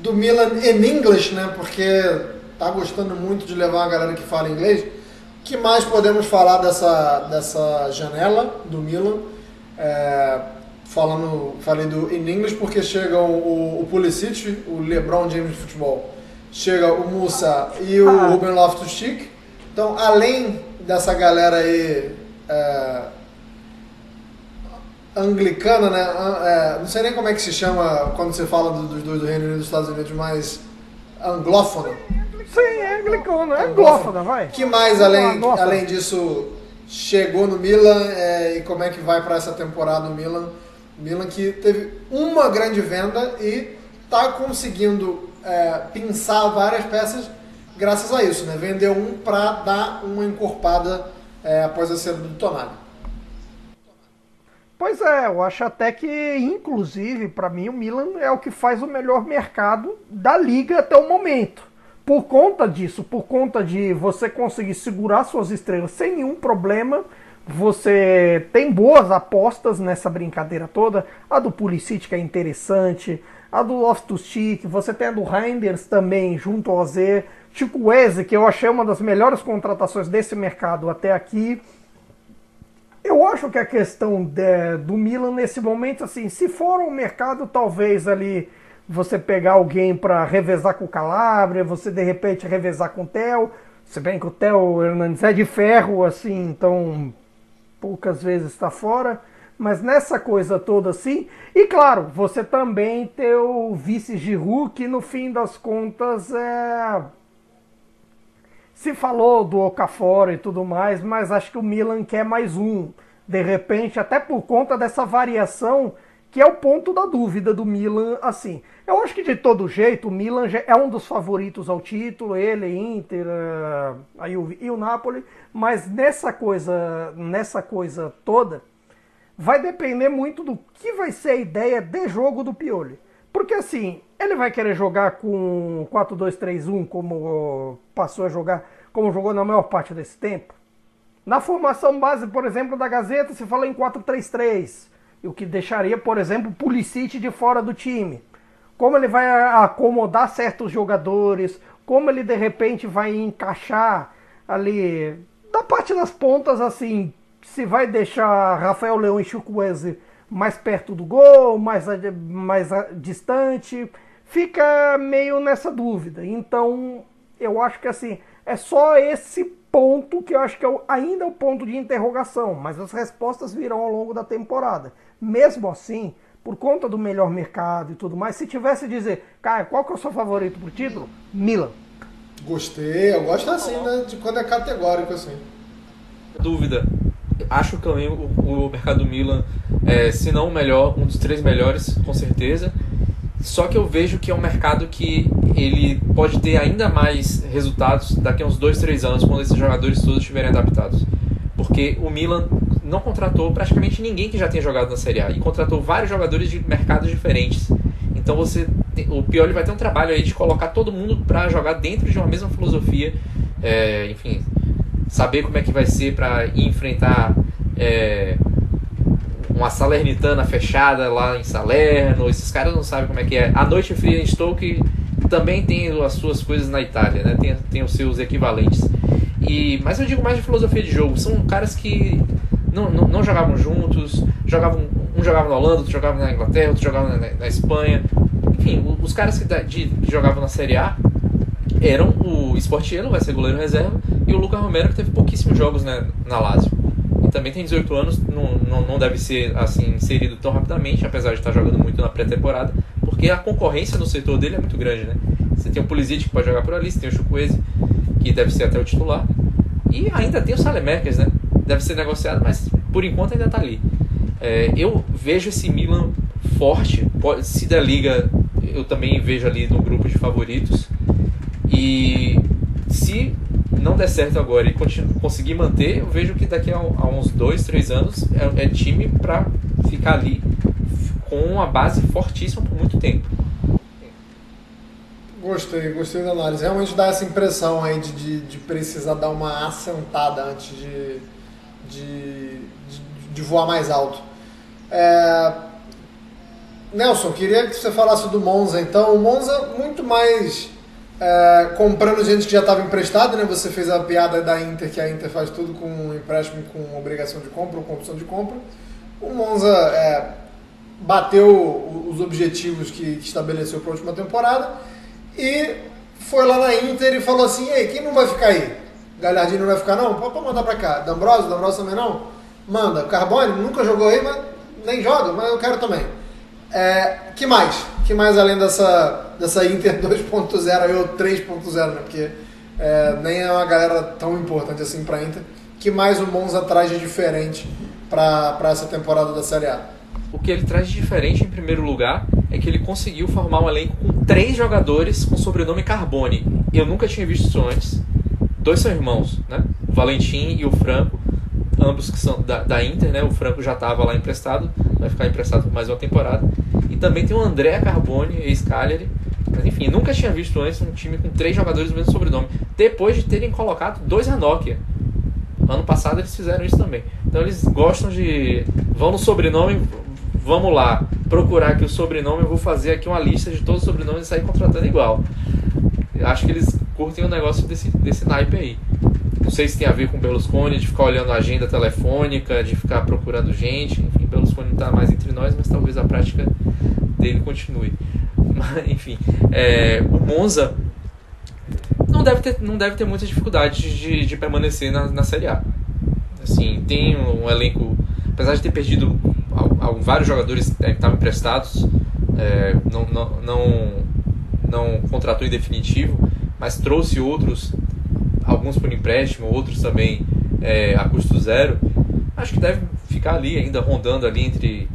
do Milan em inglês, né? Porque tá gostando muito de levar uma galera que fala inglês. O que mais podemos falar dessa, dessa janela do Milan? É, falando, falei do in inglês porque chegam o, o Pulisic, o LeBron James de futebol, chega o Musa e o ah. Ruben Loftus-Cheek. Então, além dessa galera aí é, anglicana, né? É, não sei nem como é que se chama quando você fala dos dois do Reino Unido e dos Estados Unidos, mas anglófona. Sim, é anglicana, é anglófona, vai. que mais além, além disso chegou no Milan é, e como é que vai para essa temporada o Milan? Milan que teve uma grande venda e está conseguindo é, pinçar várias peças graças a isso, né? Vendeu um para dar uma encorpada é, após a saída do Tonali. Pois é, eu acho até que, inclusive, para mim, o Milan é o que faz o melhor mercado da liga até o momento. Por conta disso, por conta de você conseguir segurar suas estrelas sem nenhum problema, você tem boas apostas nessa brincadeira toda. A do Pulisic que é interessante, a do Loftus-Cheek, você tem a do Reinders também junto ao Z, Chico Weze, que eu achei uma das melhores contratações desse mercado até aqui. Eu acho que a questão de, do Milan nesse momento, assim, se for um mercado, talvez ali você pegar alguém para revezar com o Calabria, você de repente revezar com o Theo, se bem que o Theo Hernandes é de ferro, assim, então poucas vezes está fora. Mas nessa coisa toda assim, e claro, você também ter o vice Giroud, que no fim das contas é se falou do Okafor e tudo mais, mas acho que o Milan quer mais um. De repente, até por conta dessa variação, que é o ponto da dúvida do Milan, assim. Eu acho que de todo jeito, o Milan é um dos favoritos ao título, ele, Inter, uh, aí e o Napoli, mas nessa coisa, nessa coisa toda, vai depender muito do que vai ser a ideia de jogo do Pioli. Porque assim, ele vai querer jogar com 4-2-3-1 como passou a jogar, como jogou na maior parte desse tempo. Na formação base, por exemplo, da Gazeta, se fala em 4-3-3, o que deixaria, por exemplo, Pulisic de fora do time. Como ele vai acomodar certos jogadores, como ele de repente vai encaixar ali da parte das pontas assim, se vai deixar Rafael Leão e Chukwueze mais perto do gol, mais, mais distante, fica meio nessa dúvida. Então, eu acho que assim, é só esse ponto que eu acho que é ainda é o ponto de interrogação, mas as respostas virão ao longo da temporada. Mesmo assim, por conta do melhor mercado e tudo mais, se tivesse a dizer, cara, qual que é o seu favorito pro título? Milan. Gostei, eu gosto assim, né, de quando é categórico assim. Dúvida acho também o, o mercado do Milan, é, se não o melhor, um dos três melhores, com certeza. Só que eu vejo que é um mercado que ele pode ter ainda mais resultados daqui a uns dois, três anos, quando esses jogadores todos estiverem adaptados. Porque o Milan não contratou praticamente ninguém que já tenha jogado na Série A e contratou vários jogadores de mercados diferentes. Então você, o Pioli vai ter um trabalho aí de colocar todo mundo para jogar dentro de uma mesma filosofia. É, enfim, saber como é que vai ser para enfrentar é, uma Salernitana fechada lá em Salerno. Esses caras não sabem como é que é. A Noite Fria em Stoke também tem as suas coisas na Itália, né? tem, tem os seus equivalentes. E, mas eu digo mais de filosofia de jogo. São caras que não, não, não jogavam juntos, jogavam, um jogava na Holanda, outro jogava na Inglaterra, outro jogava na, na Espanha. Enfim, os caras que, de, que jogavam na Série A eram o Sportiello, vai ser goleiro reserva, e o Lucas Romero, que teve pouquíssimos jogos né, na Lazio. E também tem 18 anos, não, não, não deve ser assim inserido tão rapidamente, apesar de estar jogando muito na pré-temporada, porque a concorrência no setor dele é muito grande, né? Você tem o Pulisic que pode jogar por ali, você tem o Chukwueze, que deve ser até o titular, e ainda tem o Salemekers, né? Deve ser negociado, mas por enquanto ainda está ali. É, eu vejo esse Milan forte, se da liga eu também vejo ali no grupo de favoritos, e se não der certo agora e conseguir manter, eu vejo que daqui a, a uns dois, três anos é, é time para ficar ali com uma base fortíssima por muito tempo. Gostei, gostei da análise. Realmente dá essa impressão aí de, de, de precisar dar uma assentada antes de, de, de, de voar mais alto. É... Nelson, queria que você falasse do Monza então. O Monza muito mais é, comprando gente que já estava emprestada, né? Você fez a piada da Inter, que a Inter faz tudo com empréstimo com obrigação de compra ou com opção de compra. O Monza é, bateu os objetivos que, estabeleceu para a última temporada e foi lá na Inter e falou assim, ei, quem não vai ficar aí? Galhardini não vai ficar não? Pode mandar para cá. D'Ambrosio? D'Ambrosio também não? Manda. Carbone? Nunca jogou aí, mas nem joga, mas eu quero também. É, que mais? Que mais além dessa, dessa Inter [LAUGHS] 2.0 ou 3.0, né? Porque é, nem é uma galera tão importante assim para Inter. Que mais o Monza traz de diferente para essa temporada da Série A? O que ele traz de diferente, em primeiro lugar, é que ele conseguiu formar um elenco com três jogadores com sobrenome Carbone. Eu nunca tinha visto isso antes. Dois são irmãos, né? O Valentim e o Franco ambos que são da, da Inter, né? O Franco já estava lá emprestado, vai ficar emprestado por mais uma temporada. E também tem o André Carboni, ex-Cagliari. Mas enfim, nunca tinha visto antes um time com três jogadores do mesmo sobrenome. Depois de terem colocado dois Ranocchia. Ano passado eles fizeram isso também. Então eles gostam de. Vão no sobrenome, vamos lá, procurar aqui o sobrenome. Eu vou fazer aqui uma lista de todos os sobrenomes e sair contratando igual. Acho que eles curtem o um negócio desse, desse naipe aí. Não sei se tem a ver com Berlusconi, de ficar olhando a agenda telefônica, de ficar procurando gente. Enfim, Berlusconi não está mais entre nós, mas talvez a prática dele continue. [LAUGHS] Mas, enfim, é, o Monza não deve ter, não deve ter muitas dificuldades de, de permanecer na, na Série A. Assim, tem um elenco, apesar de ter perdido vários jogadores é, que estavam emprestados, é, não, não, não, não contratou em definitivo, mas trouxe outros alguns por empréstimo, outros também é, a custo zero, acho que deve ficar ali ainda rondando ali entre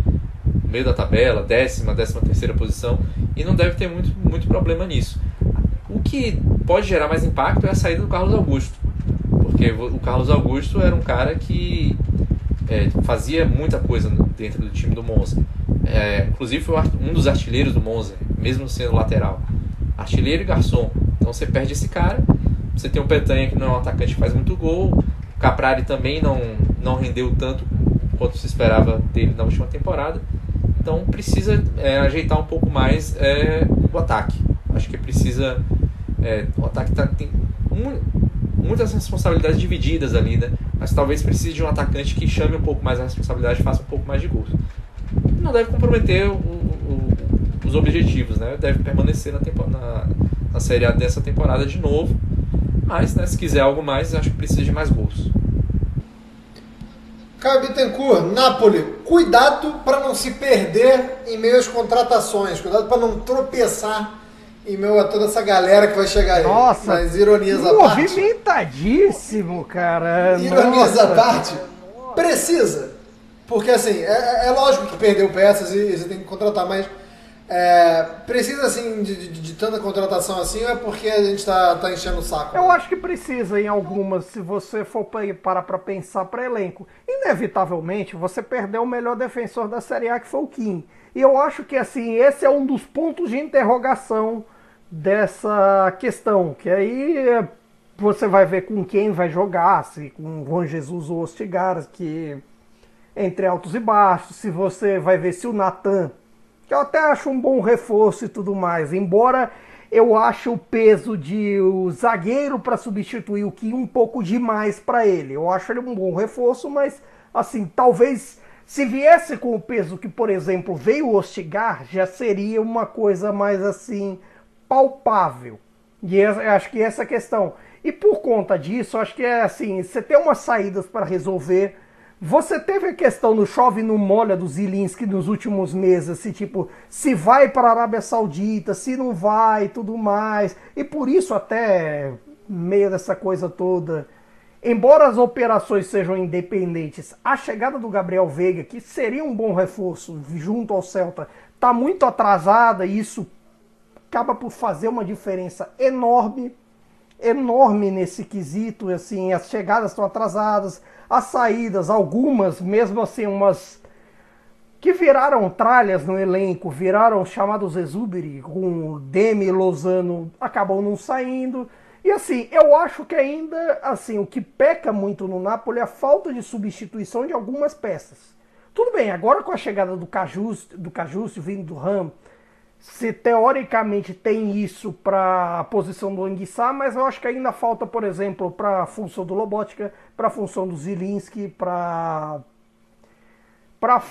meio da tabela, décima, décima terceira posição, e não deve ter muito, muito problema nisso. O que pode gerar mais impacto é a saída do Carlos Augusto, porque o Carlos Augusto era um cara que é, fazia muita coisa dentro do time do Monza. É, inclusive foi um dos artilheiros do Monza, mesmo sendo lateral. Artilheiro e garçom. Então você perde esse cara, você tem o Petanha que não é um atacante que faz muito gol. O Caprari também não, não rendeu tanto quanto se esperava dele na última temporada. Então precisa é, ajeitar um pouco mais é, o ataque. Acho que precisa. É, o ataque tá, tem um, muitas responsabilidades divididas ali, né? Mas talvez precise de um atacante que chame um pouco mais a responsabilidade e faça um pouco mais de gols. Não deve comprometer o, o, os objetivos, né? Deve permanecer na, na, na Série A dessa temporada de novo mas, né, se quiser algo mais, acho que precisa de mais gols. Caio Bittencourt, Napoli, cuidado para não se perder em meio às contratações, cuidado para não tropeçar em meio a toda essa galera que vai chegar aí. Nossa, mas ironias à parte. Movimentadíssimo, cara. Ironias à parte, precisa. Porque assim, é, é, lógico que perdeu peças e, e você tem que contratar, mas é, precisa assim de, de, de, tanta contratação assim ou é porque a gente está tá enchendo o saco? Eu acho que precisa em algumas, se você for parar para pensar para elenco. Inevitavelmente você perdeu o melhor defensor da Série A que foi o Kim. E eu acho que assim, esse é um dos pontos de interrogação dessa questão, que aí você vai ver com quem vai jogar, se com o Juan Jesus ou Ostigaras, que entre altos e baixos, se você vai ver se o Natan que eu até acho um bom reforço e tudo mais. Embora eu ache o peso de o zagueiro para substituir o Kim um pouco demais para ele. Eu acho ele um bom reforço, mas assim, talvez se viesse com o peso que, por exemplo, veio Ostigar, já seria uma coisa mais assim palpável. E eu acho que essa questão. E por conta disso, acho que é assim, você tem umas saídas para resolver você teve a questão no chove no molha do Zilinski nos últimos meses, se tipo, se vai para a Arábia Saudita, se não vai, tudo mais. E por isso até meio dessa coisa toda, embora as operações sejam independentes, a chegada do Gabriel Veiga, que seria um bom reforço junto ao Celta, está muito atrasada e isso acaba por fazer uma diferença enorme, enorme nesse quesito, assim, as chegadas estão atrasadas, as saídas, algumas, mesmo assim, umas que viraram tralhas no elenco, viraram chamados exúberi, com Demi Lozano acabam não saindo. E assim, eu acho que ainda assim, o que peca muito no Napoli é a falta de substituição de algumas peças. Tudo bem, agora com a chegada do Cajus, do Cajus vindo do Ram, se teoricamente tem isso para a posição do Anguissá, mas eu acho que ainda falta, por exemplo, para a função do Lobotka, para a função do Zilinski, para para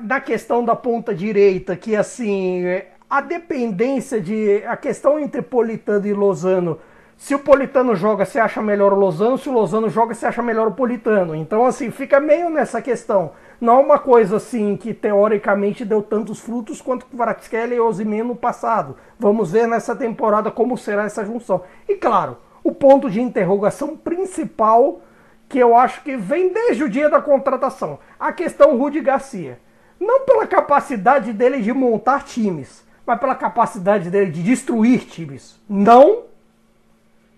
na questão da ponta direita, que assim, a dependência de a questão entre Politano e Lozano, se o Politano joga, você acha melhor o Lozano, se o Lozano joga, você acha melhor o Politano. Então assim, fica meio nessa questão. Não é uma coisa assim que teoricamente deu tantos frutos quanto Kvaratskhelia e Osimhen no passado. Vamos ver nessa temporada como será essa junção. E claro, o ponto de interrogação principal que eu acho que vem desde o dia da contratação. A questão Rudy Garcia. Não pela capacidade dele de montar times, mas pela capacidade dele de destruir times. Não,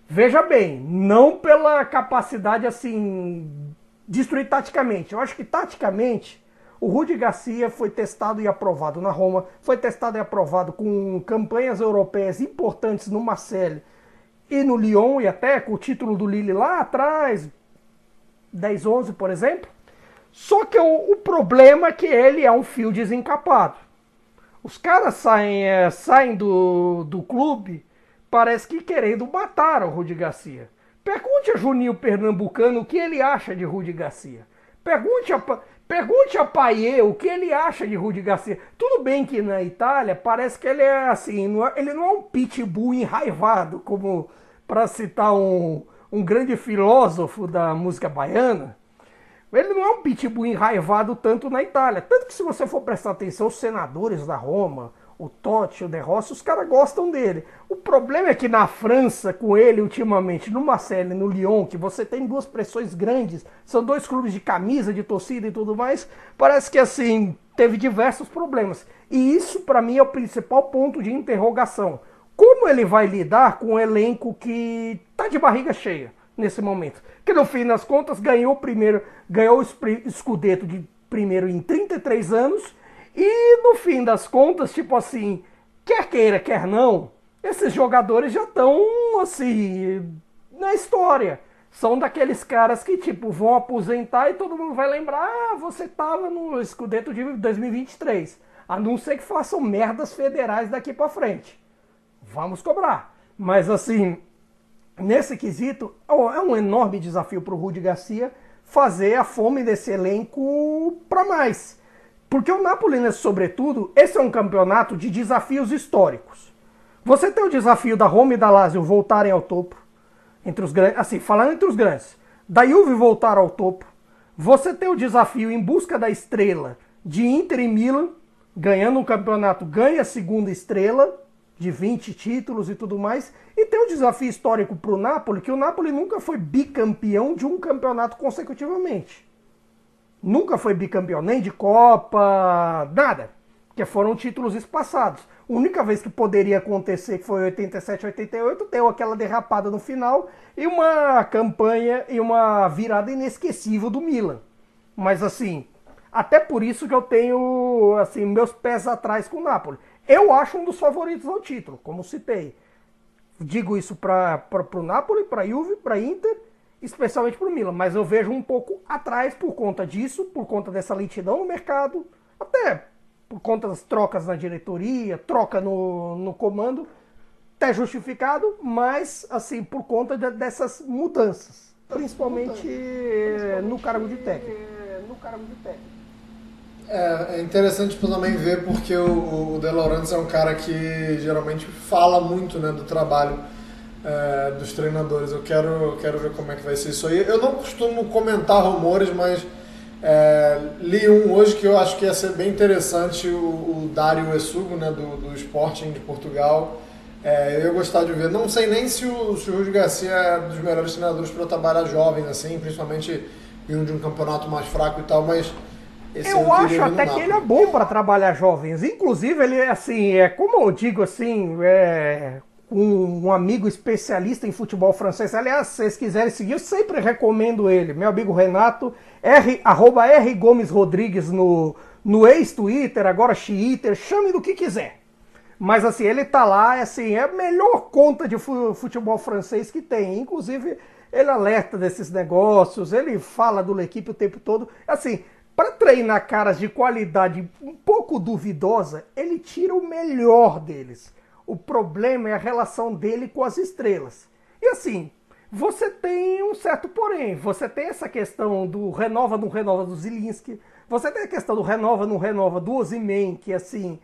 veja bem, não pela capacidade assim destruir taticamente. Eu acho que taticamente o Rudy Garcia foi testado e aprovado na Roma, foi testado e aprovado com campanhas europeias importantes no Marseille e no Lyon e até com o título do Lille lá atrás, 10, 11, por exemplo. Só que o, o, problema é que ele é um fio desencapado. Os caras saem, é, saem do, do clube, parece que querendo matar o Rudi Garcia. Pergunte a Juninho Pernambucano o que ele acha de Rudi Garcia. Pergunte a, pergunte a Paier o que ele acha de Rudi Garcia. Tudo bem que na Itália parece que ele é assim, não é, ele não é um pitbull enraivado, como para citar um, um grande filósofo da música baiana, ele não é um pitbull enraivado tanto na Itália. Tanto que se você for prestar atenção, os senadores da Roma, o Totti, o De Rossi, os caras gostam dele. O problema é que na França, com ele ultimamente, no Marseille e no Lyon, que você tem duas pressões grandes, são dois clubes de camisa, de torcida e tudo mais, parece que assim, teve diversos problemas. E isso para mim é o principal ponto de interrogação. Como ele vai lidar com um elenco que tá de barriga cheia nesse momento? Que no fim das contas ganhou o primeiro, ganhou o escudeto de primeiro em 33 anos e no fim das contas, tipo assim, quer queira, quer não, esses jogadores já estão assim na história. São daqueles caras que tipo vão aposentar e todo mundo vai lembrar, ah, você tava no escudeto de 2023. A não ser que façam merdas federais daqui para frente vamos cobrar. Mas assim, nesse quesito, é um enorme desafio para o Rudi Garcia fazer a fome desse elenco para mais. Porque o Napoli, sobretudo, esse é um campeonato de desafios históricos. Você tem o desafio da Roma e da Lazio voltarem ao topo, entre os grandes, assim, falando entre os grandes, da Juve voltar ao topo. Você tem o desafio em busca da estrela de Inter e Milan, ganhando um campeonato, ganha a segunda estrela, de 20 títulos e tudo mais. E tem um desafio histórico para o Napoli, que o Napoli nunca foi bicampeão de um campeonato consecutivamente. Nunca foi bicampeão, nem de Copa, nada. Que foram títulos espaçados. A única vez que poderia acontecer, que foi 87, 88, deu aquela derrapada no final e uma campanha e uma virada inesquecível do Milan. Mas assim, até por isso que eu tenho assim meus pés atrás com o Napoli. Eu acho um dos favoritos ao título, como citei. Digo isso para o Napoli, para Juve, para Inter, especialmente para o Milan. Mas eu vejo um pouco atrás por conta disso, por conta dessa lentidão no mercado, até por conta das trocas na diretoria, troca no, no comando, até justificado, mas assim por conta de, dessas mudanças, principalmente, principalmente no cargo de técnico. No cargo de técnico. É, é interessante também ver porque o, o De Laurentiis é um cara que geralmente fala muito né, do trabalho é, dos treinadores. Eu quero, quero ver como é que vai ser isso aí. Eu não costumo comentar rumores, mas é, li um hoje que eu acho que ia ser bem interessante, o, o Dário Essugo, né, do, do Sporting de Portugal. É, eu ia gostar de ver. Não sei nem se o, se o Garcia é dos melhores treinadores para trabalhar jovens, assim, principalmente vindo de um campeonato mais fraco e tal, mas esse eu acho até que ele é bom para trabalhar jovens. Inclusive, ele assim, é como eu digo assim, é um, um, amigo especialista em futebol francês. Aliás, se vocês quiserem seguir, eu sempre recomendo ele. Meu amigo Renato, R, arroba R Gomes Rodrigues no, no ex-Twitter, agora Twitter, chame do que quiser. Mas assim, ele tá lá, assim, é a melhor conta de futebol francês que tem. Inclusive, ele alerta desses negócios, ele fala do equipe o tempo todo. Assim, para treinar caras de qualidade um pouco duvidosa, ele tira o melhor deles. O problema é a relação dele com as estrelas. E assim, você tem um certo porém. Você tem essa questão do renova, não renova do Zilinski. Você tem a questão do renova, não renova do Ozyman, que assim...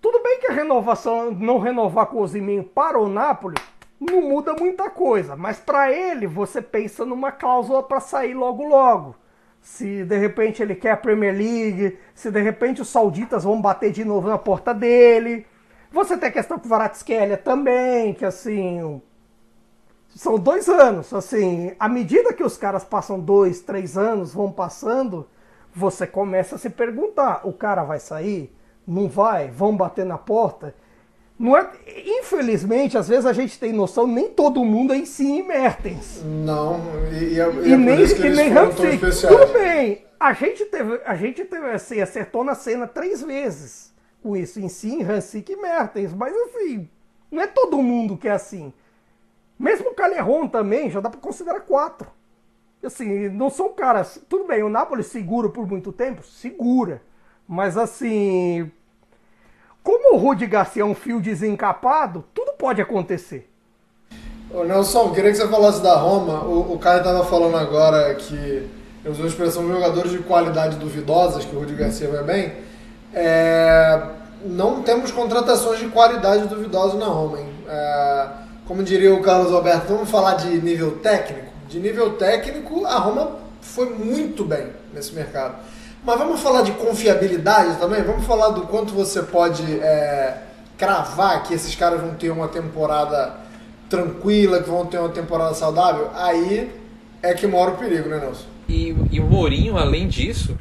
Tudo bem que a renovação, não renovar com o Ozyman para o Napoli, não muda muita coisa. Mas para ele, você pensa numa cláusula para sair logo logo. Se de repente ele quer a Premier League, se de repente os sauditas vão bater de novo na porta dele. Você tem a questão com o Varatskelia também, que assim, são dois anos. Assim, à medida que os caras passam dois, três anos, vão passando, você começa a se perguntar: o cara vai sair? Não vai? Vão bater na porta? Não é, infelizmente, às vezes a gente tem noção, nem todo mundo é em si Mertens. Não, e, e, é, e, e é nem, e nem. Tudo bem, a gente teve, a gente teve assim, acertou na cena três vezes isso, em si, Hansik e Mertens, mas assim, não é todo mundo que é assim. Mesmo o Calerron também, já dá para considerar quatro. Assim, não são caras. Tudo bem, o Napoli segura por muito tempo? Segura. Mas assim. Como o Rudi Garcia é um fio desencapado, tudo pode acontecer. Ô Nelson, queria que você falasse da Roma. O, o Caio estava falando agora que usou a expressão jogadores de qualidade duvidosas, que o Rudi Garcia vai bem. É, não temos contratações de qualidade duvidosas na Roma. É, como diria o Carlos Alberto, vamos falar de nível técnico? De nível técnico, a Roma foi muito bem nesse mercado. Mas vamos falar de confiabilidade também? Vamos falar do quanto você pode é, cravar que esses caras vão ter uma temporada tranquila, que vão ter uma temporada saudável? Aí é que mora o perigo, né, Nelson? E, e o Mourinho, além disso,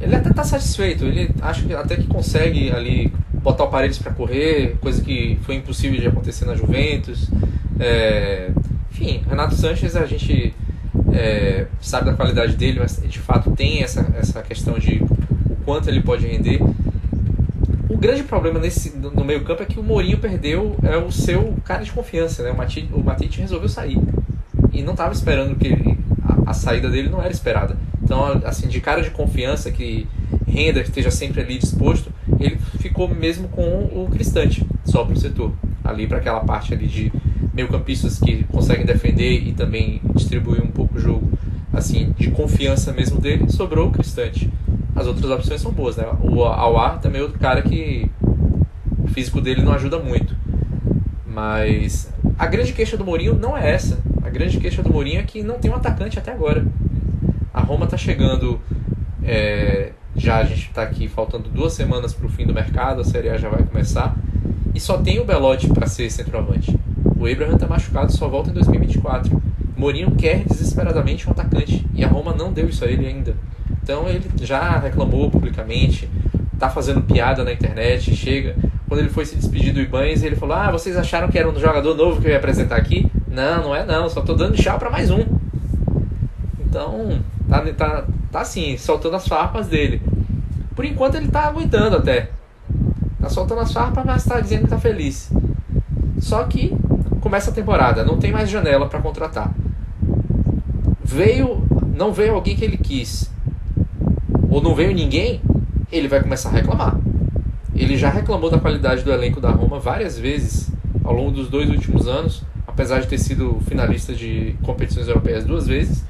ele até está satisfeito. Ele acha que até que consegue ali botar o Paredes para correr, coisa que foi impossível de acontecer na Juventus. É, enfim, Renato Sanches a gente é, sabe da qualidade dele, mas de fato tem essa, essa questão de o quanto ele pode render. O grande problema nesse, no meio campo é que o Mourinho perdeu é, o seu cara de confiança. Né? O Matite resolveu sair. E não estava esperando que ele, a, a saída dele não era esperada. Então, assim, de cara de confiança que renda, esteja sempre ali disposto, ele ficou mesmo com o Cristante, só para o setor. Ali para aquela parte ali de meio-campistas que conseguem defender e também distribuir um pouco o jogo, assim, de confiança mesmo dele, sobrou o Cristante. As outras opções são boas, né? O Awar também é outro cara que o físico dele não ajuda muito. Mas a grande queixa do Mourinho não é essa. A grande queixa do Mourinho é que não tem um atacante até agora. Roma está chegando é, já a gente está aqui faltando duas semanas para o fim do mercado, a Série A já vai começar. E só tem o Belotti para ser centroavante. O Abraham está machucado, só volta em 2024. Mourinho quer desesperadamente um atacante e a Roma não deu isso a ele ainda. Então ele já reclamou publicamente, tá fazendo piada na internet, chega. Quando ele foi se despedir do Ibanez, ele falou: Ah, vocês acharam que era um jogador novo que eu ia apresentar aqui? Não, não é não, só tô dando tchau para mais um. Então, tá, tá, tá assim, soltando as farpas dele. Por enquanto ele tá aguentando até. Tá soltando as farpas, mas tá dizendo que tá feliz. Só que começa a temporada, não tem mais janela para contratar. Veio, não veio alguém que ele quis. Ou não veio ninguém, ele vai começar a reclamar. Ele já reclamou da qualidade do elenco da Roma várias vezes ao longo dos dois últimos anos, apesar de ter sido finalista de competições europeias duas vezes.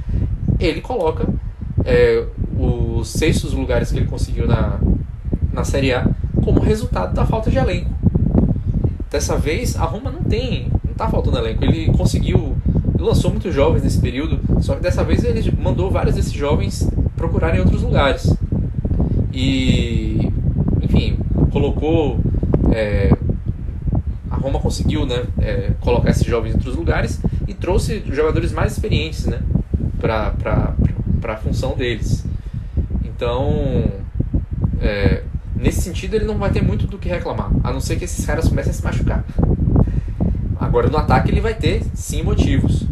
Ele coloca é, os sextos lugares que ele conseguiu na, na Série A como resultado da falta de elenco. Dessa vez, a Roma não tem, não está faltando elenco. Ele conseguiu, lançou muitos jovens nesse período, só que dessa vez ele mandou vários desses jovens procurarem outros lugares. E, enfim, colocou. É, a Roma conseguiu né, é, colocar esses jovens em outros lugares e trouxe jogadores mais experientes né, para a função deles. Então, é, nesse sentido, ele não vai ter muito do que reclamar, a não ser que esses caras comecem a se machucar. Agora, no ataque, ele vai ter sim motivos.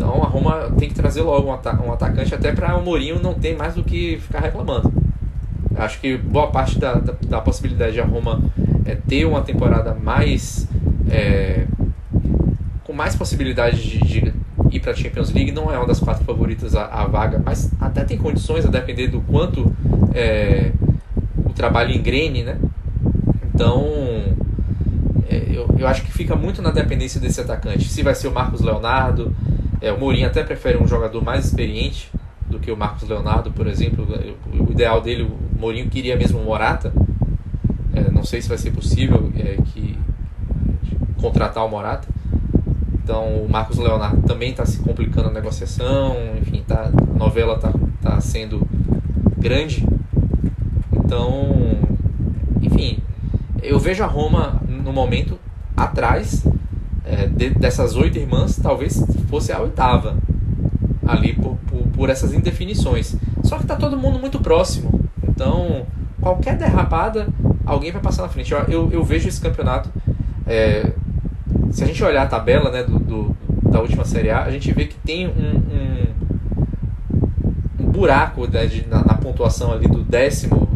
Então a Roma tem que trazer logo um, ata um atacante até para o Mourinho não ter mais do que ficar reclamando. Acho que boa parte da, da, da possibilidade de a Roma é, ter uma temporada mais. É, com mais possibilidade de, de ir para a Champions League, não é uma das quatro favoritas a, a, vaga, mas até tem condições a depender do quanto é, o trabalho engrene, né? Então, é, eu, eu acho que fica muito na dependência desse atacante. Se vai ser o Marcos Leonardo, é, o Mourinho até prefere um jogador mais experiente do que o Marcos Leonardo, por exemplo. O ideal dele, o Mourinho queria mesmo o Morata. É, não sei se vai ser possível é, que contratar o Morata. Então o Marcos Leonardo também está se complicando a negociação, enfim, tá, a novela está tá sendo grande. Então, enfim, eu vejo a Roma no momento atrás é, de, dessas oito irmãs, talvez fosse a oitava ali por, por, por essas indefinições. Só que está todo mundo muito próximo. Então, qualquer derrapada, alguém vai passar na frente. Eu, eu, eu vejo esse campeonato. É, se a gente olhar a tabela né, do, do, da última Série A, a gente vê que tem um, um, um buraco né, de, na, na, pontuação ali do décimo,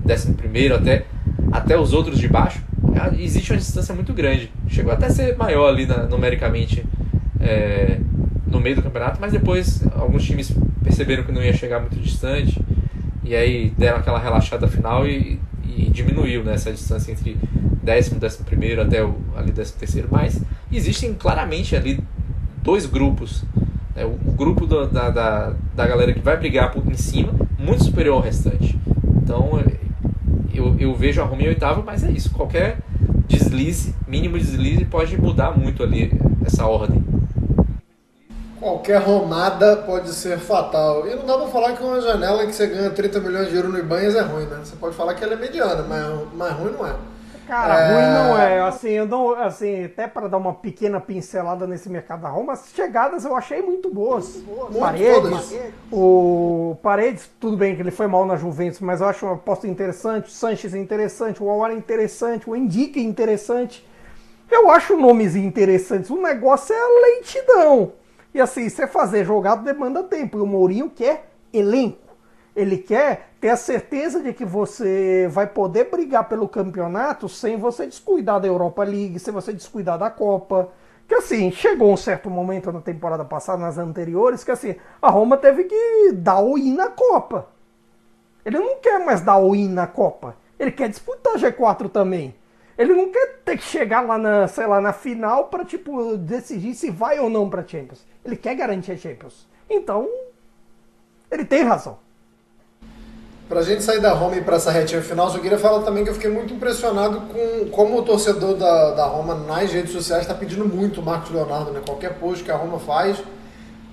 décimo primeiro até, até os outros de baixo. É, existe uma distância muito grande. Chegou até a ser maior ali na, numericamente é, no meio do campeonato, mas depois alguns times perceberam que não ia chegar muito distante e aí deram aquela relaxada final e, e diminuiu né, essa distância entre décimo, décimo primeiro até o ali décimo terceiro. Mas existem claramente ali dois grupos. Né, o, o, grupo do, da, da, da galera que vai brigar por em cima, muito superior ao restante. Então eu, eu vejo a Roma em oitavo, mas é isso. Qualquer deslize, mínimo deslize, pode mudar muito ali essa ordem. Qualquer romada pode ser fatal. E não dá pra falar que uma janela que você ganha 30 milhões de euros no Ibanhas é ruim, né? Você pode falar que ela é mediana, mas, mas ruim não é. Cara, é... ruim não é. Assim, eu não, assim, até para dar uma pequena pincelada nesse mercado da Roma, as chegadas eu achei muito boas. Muito Paredes, o Paredes, tudo bem que ele foi mal na Juventus, mas eu acho uma aposta interessante, o Sanches é interessante, o Awar é interessante, o Indica é interessante. Eu acho nomes interessantes. O negócio é a lentidão. E assim, você fazer jogado demanda tempo. E o Mourinho quer elenco. Ele quer ter a certeza de que você vai poder brigar pelo campeonato sem você descuidar da Europa League, sem você descuidar da Copa. Que assim, chegou um certo momento na temporada passada, nas anteriores, que assim, a Roma teve que dar o in na Copa. Ele não quer mais dar o in na Copa. Ele quer disputar G4 também. Ele não quer ter que chegar lá na, sei lá, na final para tipo decidir se vai ou não para Champions. Ele quer garantir a Champions. Então, ele tem razão. Pra gente sair da Roma e para essa retinha final, só queria falar também que eu fiquei muito impressionado com como o torcedor da, da Roma nas redes sociais está pedindo muito o Marcos Leonardo, né? Qualquer post que a Roma faz,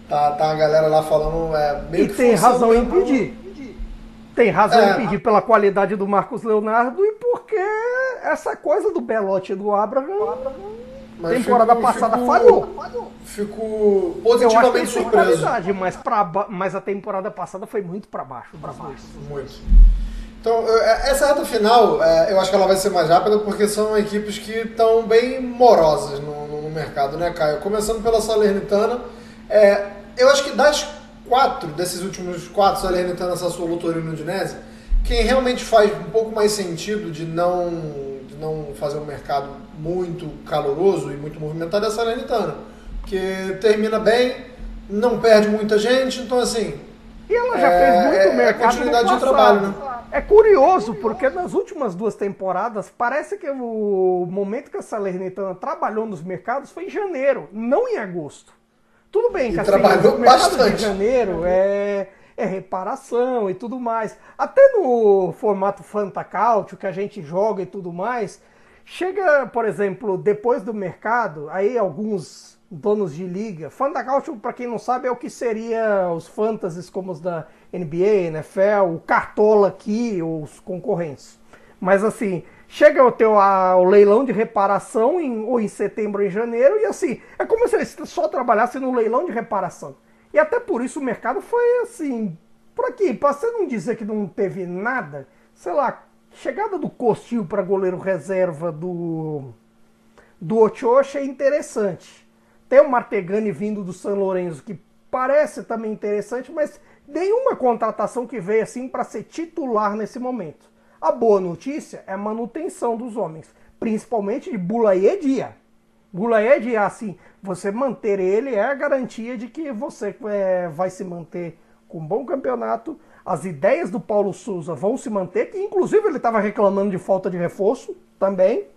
tá, tá a galera lá falando é, meio e que tem razão em pedir. Tem razão é, em pedir pela qualidade do Marcos Leonardo e porque essa coisa do Belote e do Abraham, mas temporada fico, passada fico, falhou. Fico positivamente surpreso. mas, pra, mas a temporada passada foi muito para baixo. Pra baixo. Muito. Então, é, essa reta final, é, eu acho que ela vai ser mais rápida porque são equipes que estão bem morosas no, no, mercado, né, Caio? Começando pela Salernitana, é, eu acho que das quatro, desses últimos quatro, Salernitana, Sassuolo, Torino e Udinese, quem realmente faz um pouco mais sentido de não, não fazer um mercado muito caloroso e muito movimentado é a Salernitana. Porque termina bem, não perde muita gente, então assim. E ela já é, fez muito é, mercado. Continuidade de trabalho, né? É curioso, porque nas últimas duas temporadas, parece que o momento que a Salernitana trabalhou nos mercados foi em janeiro, não em agosto. Tudo bem, que assim, trabalhou bastante. de janeiro é, é reparação e tudo mais. Até no formato Fantacautio que a gente joga e tudo mais, chega, por exemplo, depois do mercado, aí alguns donos de liga. Fantacautio, para quem não sabe, é o que seria os fantasies como os da NBA, NFL, o Cartola aqui, os concorrentes. Mas assim, chega o teu o leilão de reparação em, ou em setembro ou em janeiro, e assim, é como se eles só trabalhassem no leilão de reparação. E até por isso o mercado foi assim, por aqui, para você não dizer que não teve nada, sei lá, chegada do Costil para goleiro reserva do do Ochoa é interessante. Tem o Martegani vindo do San Lorenzo, que parece também interessante, mas nenhuma contratação que veio assim para ser titular nesse momento. A boa notícia é a manutenção dos homens, principalmente de Bulaye Dia. Dia, assim, você manter ele é a garantia de que você é, vai se manter com um bom campeonato. As ideias do Paulo Souza vão se manter, que inclusive ele estava reclamando de falta de reforço também.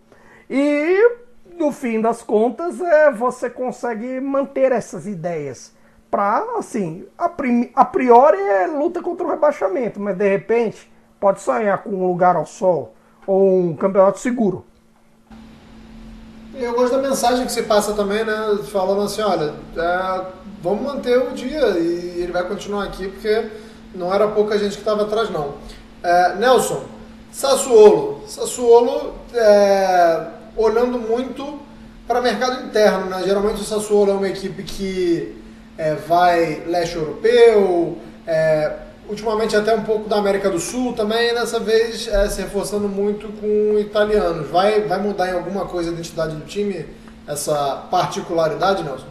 E no fim das contas, é, você consegue manter essas ideias. Para, assim, a, a priori é luta contra o rebaixamento, mas de repente pode sonhar com um lugar ao sol ou um campeonato seguro. Eu gosto da mensagem que você passa também, né? Falando assim, olha, é, vamos manter o dia e ele vai continuar aqui porque não era pouca gente que estava atrás, não. É, Nelson, Sassuolo. Sassuolo, é, olhando muito para mercado interno, né? Geralmente o Sassuolo é uma equipe que é, vai leste europeu, é, ultimamente até um pouco da América do Sul também, dessa vez é, se reforçando muito com italianos. Vai, vai mudar em alguma coisa a identidade do time, essa particularidade, Nelson?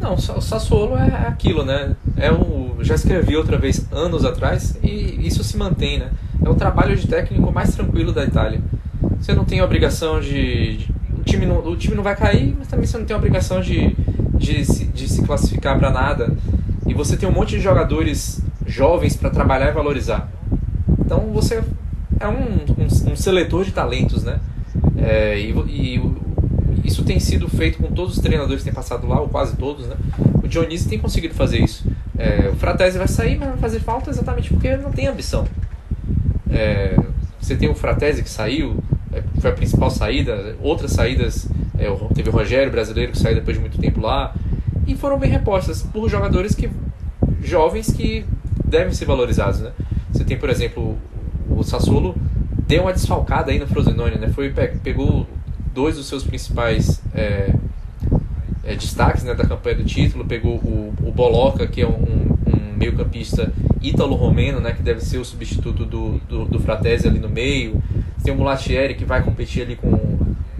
Não, o Sassuolo é aquilo, né? É o, já escrevi outra vez anos atrás e isso se mantém, né? É o trabalho de técnico mais tranquilo da Itália. Você não tem obrigação de, de o, time não, o time não vai cair, mas também você não tem obrigação de, de, de, de se classificar para nada. Você tem um monte de jogadores jovens para trabalhar e valorizar. Então você é um, um, um seletor de talentos, né? É, e, e, isso tem sido feito com todos os treinadores que têm passado lá, ou quase todos, né? O Dionísio tem conseguido fazer isso. É, o Fratese vai sair, mas vai fazer falta exatamente porque não tem ambição. É, você tem o Fratese que saiu, é, foi a principal saída, outras saídas, é, teve o Rogério brasileiro que saiu depois de muito tempo lá, e foram bem repostas por jogadores que jovens que devem ser valorizados, né? Você tem, por exemplo, o Sassuolo deu uma desfalcada aí no Frosinone, né? Foi, pegou dois dos seus principais é, é, destaques né, da campanha do título, pegou o, o Boloca, que é um, um meio-campista ítalo-romeno, né, que deve ser o substituto do, do, do Fratese ali no meio. Tem o Mulatieri, que vai competir ali com,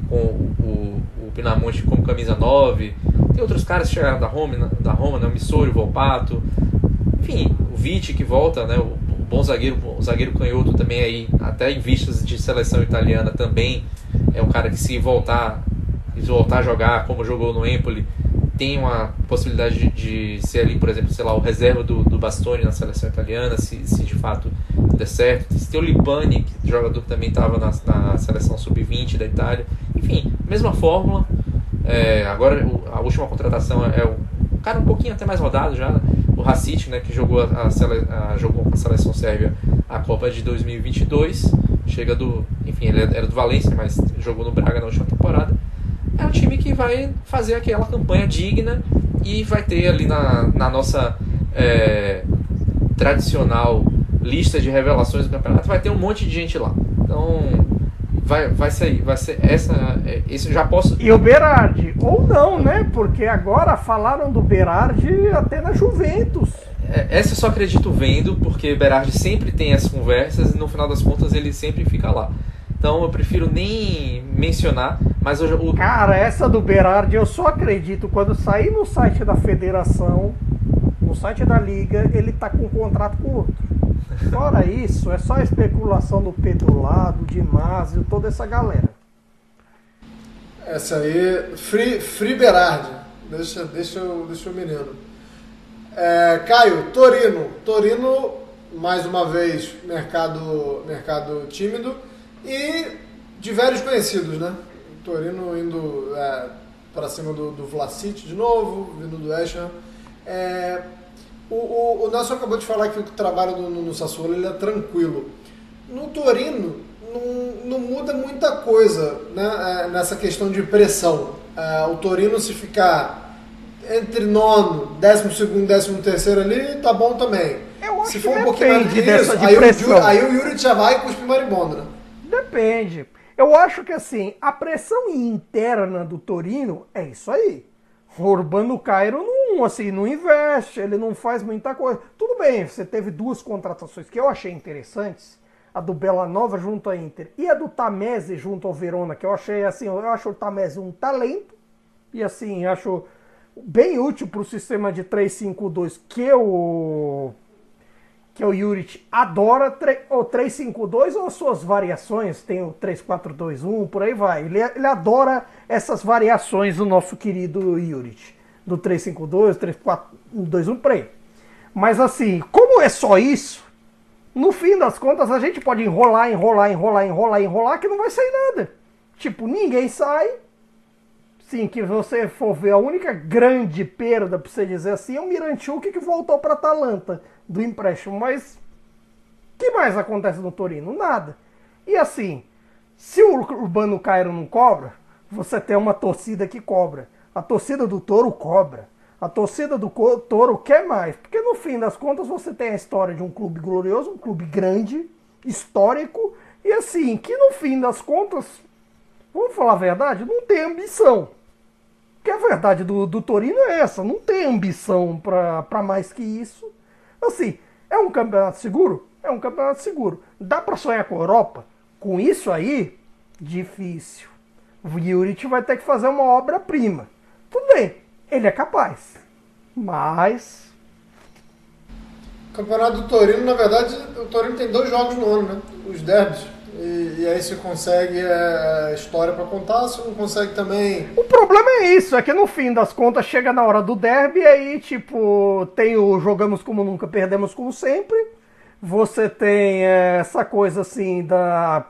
com o, o Pinamonte como camisa 9. Tem outros caras que chegaram da Roma, da Roma né, o Missori, o Volpato. Enfim, o Vitti que volta, né, o, bom zagueiro, o zagueiro canhoto também aí, até em vistas de seleção italiana também é um cara que se voltar, se voltar a jogar como jogou no Empoli, tem uma possibilidade de, de, ser ali, por exemplo, sei lá, o reserva do, do Bastoni na seleção italiana, se, se de fato der certo. Tem o Libani, que jogador que também estava na, na, seleção sub-20 da Itália. Enfim, mesma fórmula. É, agora a última contratação é o cara um pouquinho até mais rodado já, o Racic, né, que jogou a, a, a, jogou a seleção sérvia a Copa de 2022, chega do, enfim, ele era do Valência, mas jogou no Braga na última temporada. É um time que vai fazer aquela campanha digna e vai ter ali na, na nossa é, tradicional lista de revelações do campeonato, vai ter um monte de gente lá. Então, vai, vai sair, vai ser essa, é, isso já posso. E o Berardi, ou não, né? Porque agora falaram do Berardi até na Juventus. É, essa eu só acredito vendo, porque Berardi sempre tem as conversas e no final das contas ele sempre fica lá. Então eu prefiro nem mencionar, mas eu, o... Cara, essa do Berardi eu só acredito quando sair no site da federação, no site da liga, ele tá com um contrato com outro. Fora isso, é só especulação do Pedro Lado, de Másio, toda essa galera. Essa aí, Free, Free Berardi. Deixa, deixa, deixa o menino. É, Caio, Torino. Torino, mais uma vez, mercado, mercado tímido e de velhos conhecidos, né? Torino indo é, para cima do, do Vlasic de novo, vindo do Escher. É, o, o, o Nelson acabou de falar que o trabalho no, no Sassuolo ele é tranquilo. No Torino, não, não muda muita coisa né, é, nessa questão de pressão. É, o Torino, se ficar entre nono, décimo segundo, décimo terceiro ali, tá bom também. Eu acho se for um pouquinho mais de aí, pressão. O, aí o Yuri já vai com os maribondo, né? Depende. Eu acho que assim, a pressão interna do Torino é isso aí. O Urbano Cairo não, assim, não investe, ele não faz muita coisa. Tudo bem, você teve duas contratações que eu achei interessantes. A do Bela Nova junto à Inter e a do Tamese junto ao Verona, que eu achei assim, eu acho o Tamese um talento. E assim, acho bem útil para o sistema de 352 que o que o Juric adora, ou 352 ou suas variações, tem o 3421, por aí vai. Ele, ele adora essas variações do nosso querido Juric, do 352, 3421, por aí. Mas assim, como é só isso, no fim das contas a gente pode enrolar, enrolar, enrolar, enrolar, enrolar, que não vai sair nada. Tipo, ninguém sai. Sim, que você for ver, a única grande perda, pra você dizer assim, é o Miranchuk que voltou para Atalanta do empréstimo. Mas que mais acontece no Torino? Nada. E assim, se o Urbano Cairo não cobra, você tem uma torcida que cobra. A torcida do Toro cobra. A torcida do Toro quer mais. Porque no fim das contas você tem a história de um clube glorioso, um clube grande, histórico, e assim, que no fim das contas, vamos falar a verdade, não tem ambição. Que a verdade do, do Torino é essa, não tem ambição para mais que isso. Assim, é um campeonato seguro? É um campeonato seguro. Dá para sonhar com a Europa? Com isso aí, difícil. O Juric vai ter que fazer uma obra-prima. Tudo bem, ele é capaz. Mas. O campeonato do Torino, na verdade, o Torino tem dois jogos no ano, né? Os derbys. E, e aí se consegue é, história para contar, se não consegue também. O problema é isso, é que no fim das contas chega na hora do derby e aí, tipo, tem o jogamos como nunca, perdemos como sempre. Você tem é, essa coisa assim da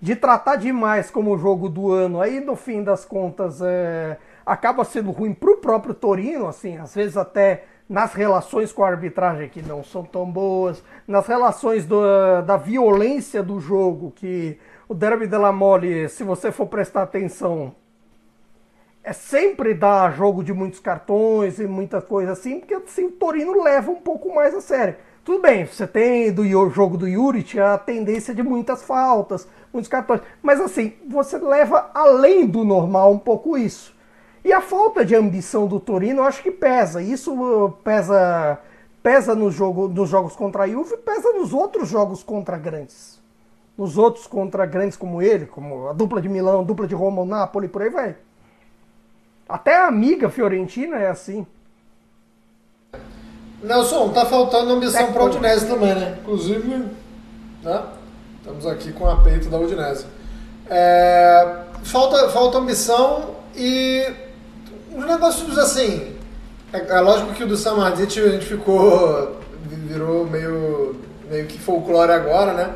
de tratar demais como jogo do ano. Aí no fim das contas é, acaba sendo ruim pro próprio Torino, assim, às vezes até nas relações com a arbitragem que não são tão boas, nas relações do, da violência do jogo, que o Derby della Mole, se você for prestar atenção, é sempre dar jogo de muitos cartões e muita coisa assim, porque assim, o Torino leva um pouco mais a sério. Tudo bem, você tem do jogo do Juric a tendência de muitas faltas, muitos cartões, mas assim, você leva além do normal um pouco isso. E a falta de ambição do Torino, eu acho que pesa. Isso uh, pesa pesa no jogo, nos jogos contra a Juve, pesa nos outros jogos contra grandes. Nos outros contra grandes como ele, como a dupla de Milão, a dupla de Roma, o Napoli, por aí vai. Até a amiga Fiorentina é assim. Nelson, tá faltando ambição é para a Udinese também, né? Inclusive, né? Estamos aqui com a peito da Udinese. É, falta, falta ambição e uns negócios assim. É, é, lógico que o do Samardzic a gente ficou. virou meio, meio que folclore agora, né?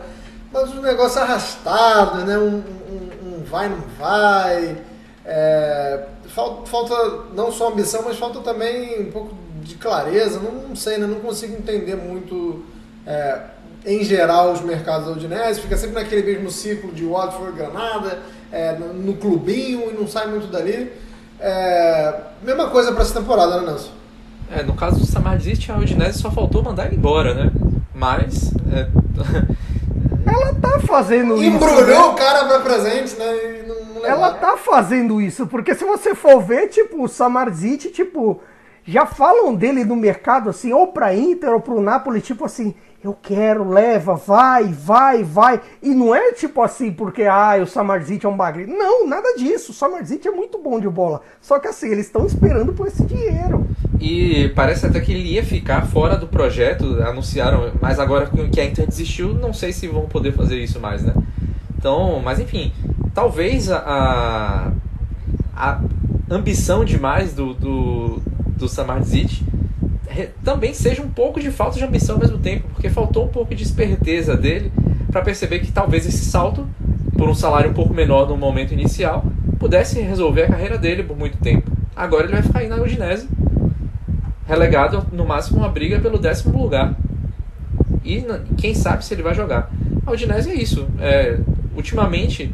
Mas um negócio arrastado, né? Um, um, um vai, não vai. É, falta, falta não só ambição, mas falta também um pouco de clareza. Não, não sei, né? Não consigo entender muito. É, em geral, os mercados da Udinese, fica sempre naquele mesmo ciclo de Watford, Granada, é, no, no clubinho e não sai muito dali. É, mesma coisa para essa temporada, né, Nelson? É, no caso do Samardzic, a Udinese só faltou mandar ele embora, né? Mas. É... [LAUGHS] Ela tá fazendo isso. Embrulhou né? o cara pra presente, né? Não, não Ela tá fazendo isso, porque se você for ver, tipo, o Samardzic, tipo, já falam dele no mercado, assim, ou pra Inter ou pro Napoli, tipo assim, eu quero, leva, vai, vai, vai. E não é tipo assim, porque ah, o Samarzit é um bagre. Não, nada disso. O Samarzit é muito bom de bola. Só que assim, eles estão esperando por esse dinheiro. E parece até que ele ia ficar fora do projeto, anunciaram, mas agora que a Inter desistiu, não sei se vão poder fazer isso mais, né? Então, mas enfim, talvez a, a ambição demais do, do, do Samarzit também seja um pouco de falta de ambição ao mesmo tempo, porque faltou um pouco de esperteza dele para perceber que talvez esse salto, por um salário um pouco menor no momento inicial, pudesse resolver a carreira dele por muito tempo. Agora ele vai ficar aí na Udinese, relegado no máximo uma briga pelo décimo lugar. E quem sabe se ele vai jogar. A Udinese é isso. É, ultimamente,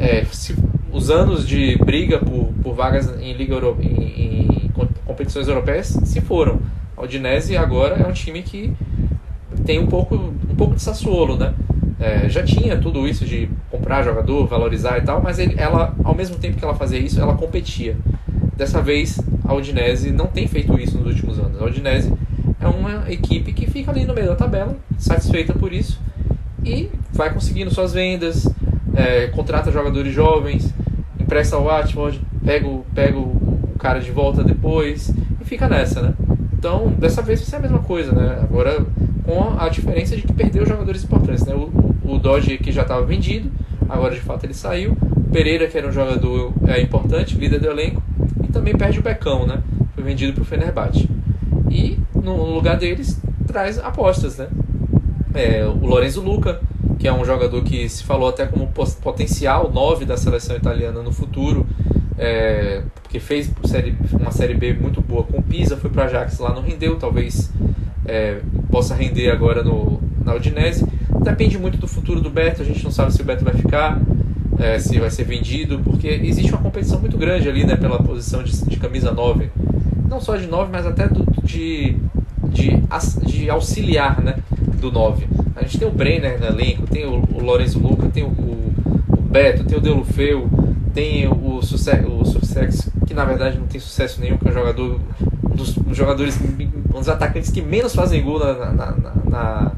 é, se, os anos de briga por, por vagas em Liga Euro, em, em competições europeias se foram. A Udinese agora é um time que tem um pouco, um pouco de Sassuolo, né? É, já tinha tudo isso de comprar jogador, valorizar e tal, mas ele, ela, ao mesmo tempo que ela fazia isso, ela competia. Dessa vez, a Udinese não tem feito isso nos últimos anos. A Udinese é uma equipe que fica ali no meio da tabela, satisfeita por isso, e vai conseguindo suas vendas, é, contrata jogadores jovens, empresta ao Watford, pega o, pega o cara de volta depois, e fica nessa, né? Então, dessa vez vai ser a mesma coisa, né? Agora, com a diferença de que perdeu jogadores importantes, né? O, o Dodge que já estava vendido, agora de fato ele saiu. O Pereira, que era um jogador é, importante, líder do elenco, e também perde o Becão, né? Foi vendido para o Fenerbahçe. E no lugar deles traz apostas, né? É, o Lorenzo Luca, que é um jogador que se falou até como potencial 9 da seleção italiana no futuro, é, porque fez série, uma Série B muito boa com o Pisa, foi para Ajax lá, não rendeu, talvez é, possa render agora no, na Udinese. Depende muito do futuro do Beto, a gente não sabe se o Beto vai ficar, é, se vai ser vendido, porque existe uma competição muito grande ali né, pela posição de, de camisa 9. Não só de 9, mas até do, de, de, de auxiliar né, do 9. A gente tem o Brenner no elenco, tem o, o Lorenzo Luca, tem o, o, Beto, tem o Delufeu, tem o, sucesso, o Sussex, que na verdade não tem sucesso nenhum, que é um jogador um dos, jogadores, um dos atacantes que menos fazem gol na, na, na, na,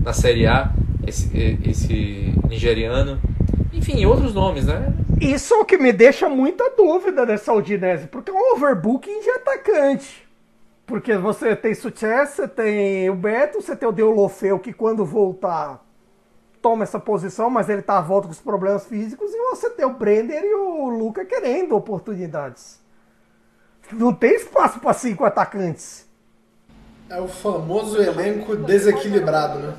na Série A, esse, esse nigeriano. Enfim, outros nomes, né? Isso é o que me deixa muita dúvida dessa Udinese, porque é um overbooking de atacante. Porque você tem Success, você tem o Beto, você tem o Deulofeu, que quando voltar toma essa posição, mas ele tá à volta com os problemas físicos, e você tem o Brenner e o Luca querendo oportunidades. Não tem espaço para cinco atacantes. É o famoso elenco desequilibrado, né?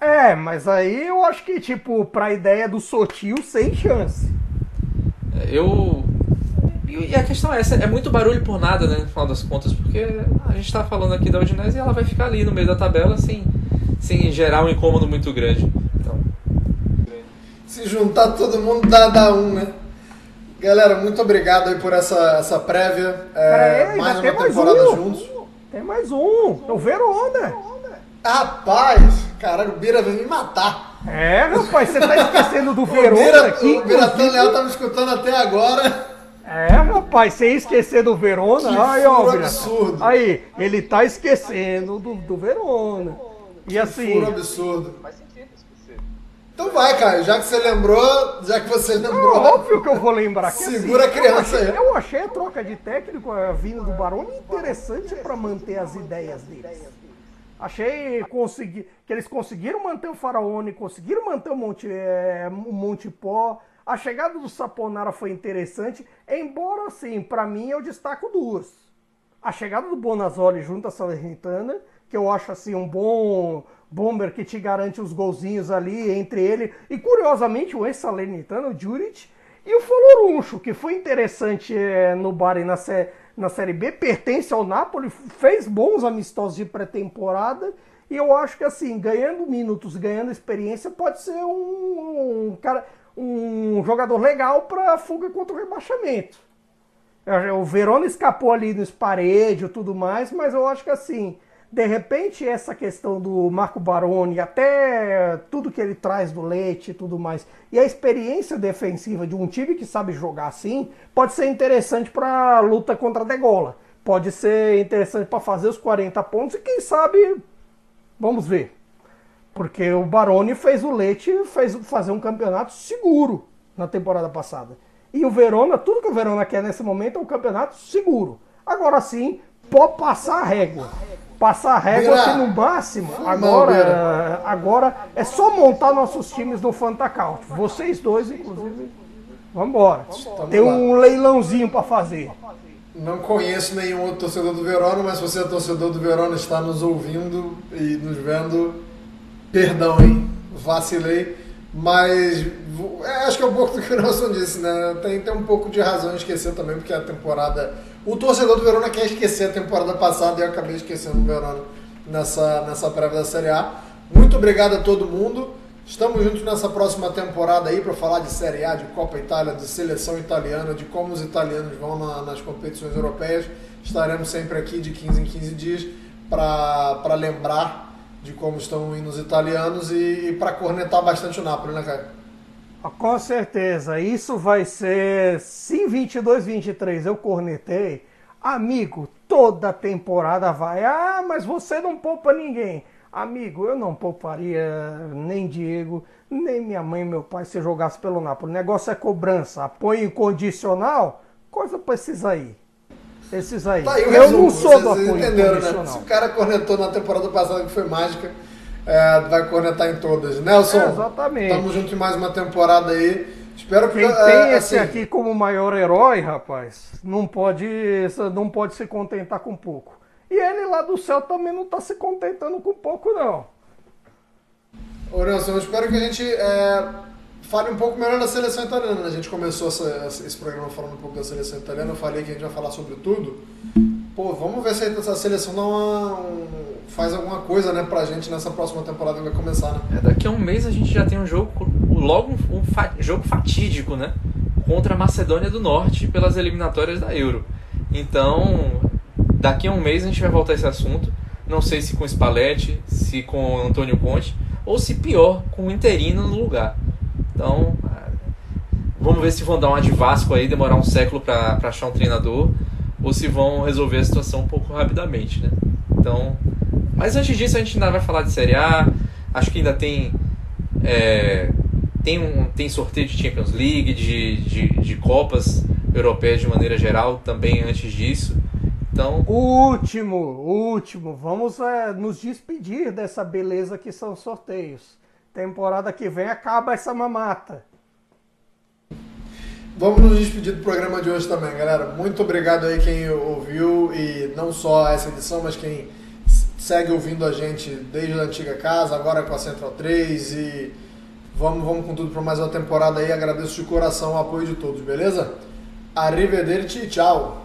É, mas aí eu acho que, tipo, pra ideia do Sotil, sem chance. Eu e a questão é essa, é muito barulho por nada, né, no final das contas, porque a gente está falando aqui da Udinese e ela vai ficar ali no meio da tabela sem, sem gerar um incômodo muito grande. Então... Se juntar todo mundo dá, dá um, né? Galera, muito obrigado aí por essa, essa prévia. É, aí, mais uma mais temporada um. juntos. Tem mais um, é o Verona. Rapaz, caralho, o Bira veio me matar. É, rapaz, você tá esquecendo do [LAUGHS] Verona aqui. o Bira leal tá me escutando até agora. É, rapaz, sem esquecer do Verona. Que aí, ó, absurdo. Aí, ele tá esquecendo do, do Verona. E assim, Furo absurdo. Então vai, Caio, já que você lembrou, já que você é lembrou. óbvio que eu vou lembrar. Que, Segura assim, a criança eu achei, aí. eu achei a troca de técnico a vinda do Baroni interessante para manter as ideias deles. Achei consegui, que eles conseguiram manter o Faraone, conseguiram manter o Monte, é, o Monte Pó. A chegada do Saponara foi interessante, embora assim, para mim eu destaco duas. A chegada do Bonazzoli junto à Salernitana, que eu acho assim um bom bomber que te garante os golzinhos ali entre ele e curiosamente o ex-Salernitano, o Juric, e o Foloruncho, que foi interessante é, no Bari na, sé- na Série B, pertence ao Napoli, fez bons amistosos de pré-temporada e eu acho que assim, ganhando minutos, ganhando experiência, pode ser um, um cara, um jogador legal para fuga contra o rebaixamento. O Verona escapou ali nos paredes e tudo mais, mas eu acho que assim, de repente essa questão do Marco Baroni, até tudo que ele traz do Leite e tudo mais, e a experiência defensiva de um time que sabe jogar assim, pode ser interessante para luta contra a Degola. Pode ser interessante para fazer os 40 pontos e quem sabe, vamos ver. Porque o Baroni fez o Leite fez fazer um campeonato seguro na temporada passada. E o Verona, tudo que o Verona quer nesse momento é um campeonato seguro. Agora sim, pode passar a régua. Passar a régua que no máximo, agora, agora é só montar nossos times no Fantacount. Vocês dois, inclusive, vambora. Tem um leilãozinho para fazer. Não conheço nenhum outro torcedor do Verona, mas se você é torcedor do Verona está nos ouvindo e nos vendo, perdão, hein? Vacilei. Mas é, acho que é um pouco do que o Nelson disse, né? Tem, tem um pouco de razão em esquecer também, porque a temporada. O torcedor do Verona quer esquecer a temporada passada e eu acabei esquecendo o Verona nessa, nessa prévia da Série A. Muito obrigado a todo mundo. Estamos juntos nessa próxima temporada aí para falar de Série A, de Copa Itália, de seleção italiana, de como os italianos vão na- nas competições europeias. Estaremos sempre aqui de 15 em 15 dias para lembrar de como estão indo os italianos e, e para cornetar bastante o Napoli, né, Caio? Ah, Com certeza, isso vai ser. Se 22, 23 eu cornetei, amigo, toda temporada vai. Ah, mas você não poupa ninguém. Amigo, eu não pouparia nem Diego, nem minha mãe e meu pai se jogasse pelo Napoli. O negócio é cobrança, apoio incondicional, coisa precisa ir. Esses aí. Tá aí eu resumo, não sou vocês do apoio entenderam, né? Se o cara cornetou na temporada passada que foi mágica, é, vai cornetar em todas. Nelson, É, exatamente. tamo junto em mais uma temporada aí. Espero que Quem é, tem esse assim, aqui como maior herói, rapaz, não pode, não pode se contentar com pouco. E ele lá do céu também não tá se contentando com pouco, não. Ô Nelson, eu espero que a gente é, fale um pouco melhor da seleção italiana. né? A gente começou essa- esse programa falando um pouco da seleção italiana, eu falei que a gente vai falar sobre tudo. Pô, vamos ver se essa seleção dá uma, um- faz alguma coisa né, pra gente nessa próxima temporada que vai começar, né? É, daqui a um mês a gente já tem um jogo, logo um, um fa- jogo fatídico, né? Contra a Macedônia do Norte pelas eliminatórias da Euro. Então, daqui a um mês a gente vai voltar a esse assunto. Não sei se com Spalletti, se com Antônio Conte, ou se pior, com o interino no lugar. Então, ah, vamos ver se vão dar uma de Vasco aí, demorar um século para achar um treinador, ou se vão resolver a situação um pouco rapidamente, né? Então, mas antes disso a gente ainda vai falar de Série A. Acho que ainda tem é, tem um tem sorteio de Champions League, de, de, de Copas Europeias de maneira geral também antes disso. Então, Último, último. Vamos é, nos despedir dessa beleza que são sorteios. Temporada que vem acaba essa mamata. Vamos nos despedir do programa de hoje também, galera. Muito obrigado aí quem ouviu e não só essa edição, mas quem segue ouvindo a gente desde a antiga casa, agora com a Central 3 e vamos, vamos com tudo para mais uma temporada aí. Agradeço de coração o apoio de todos, beleza? Arrivederci, tchau!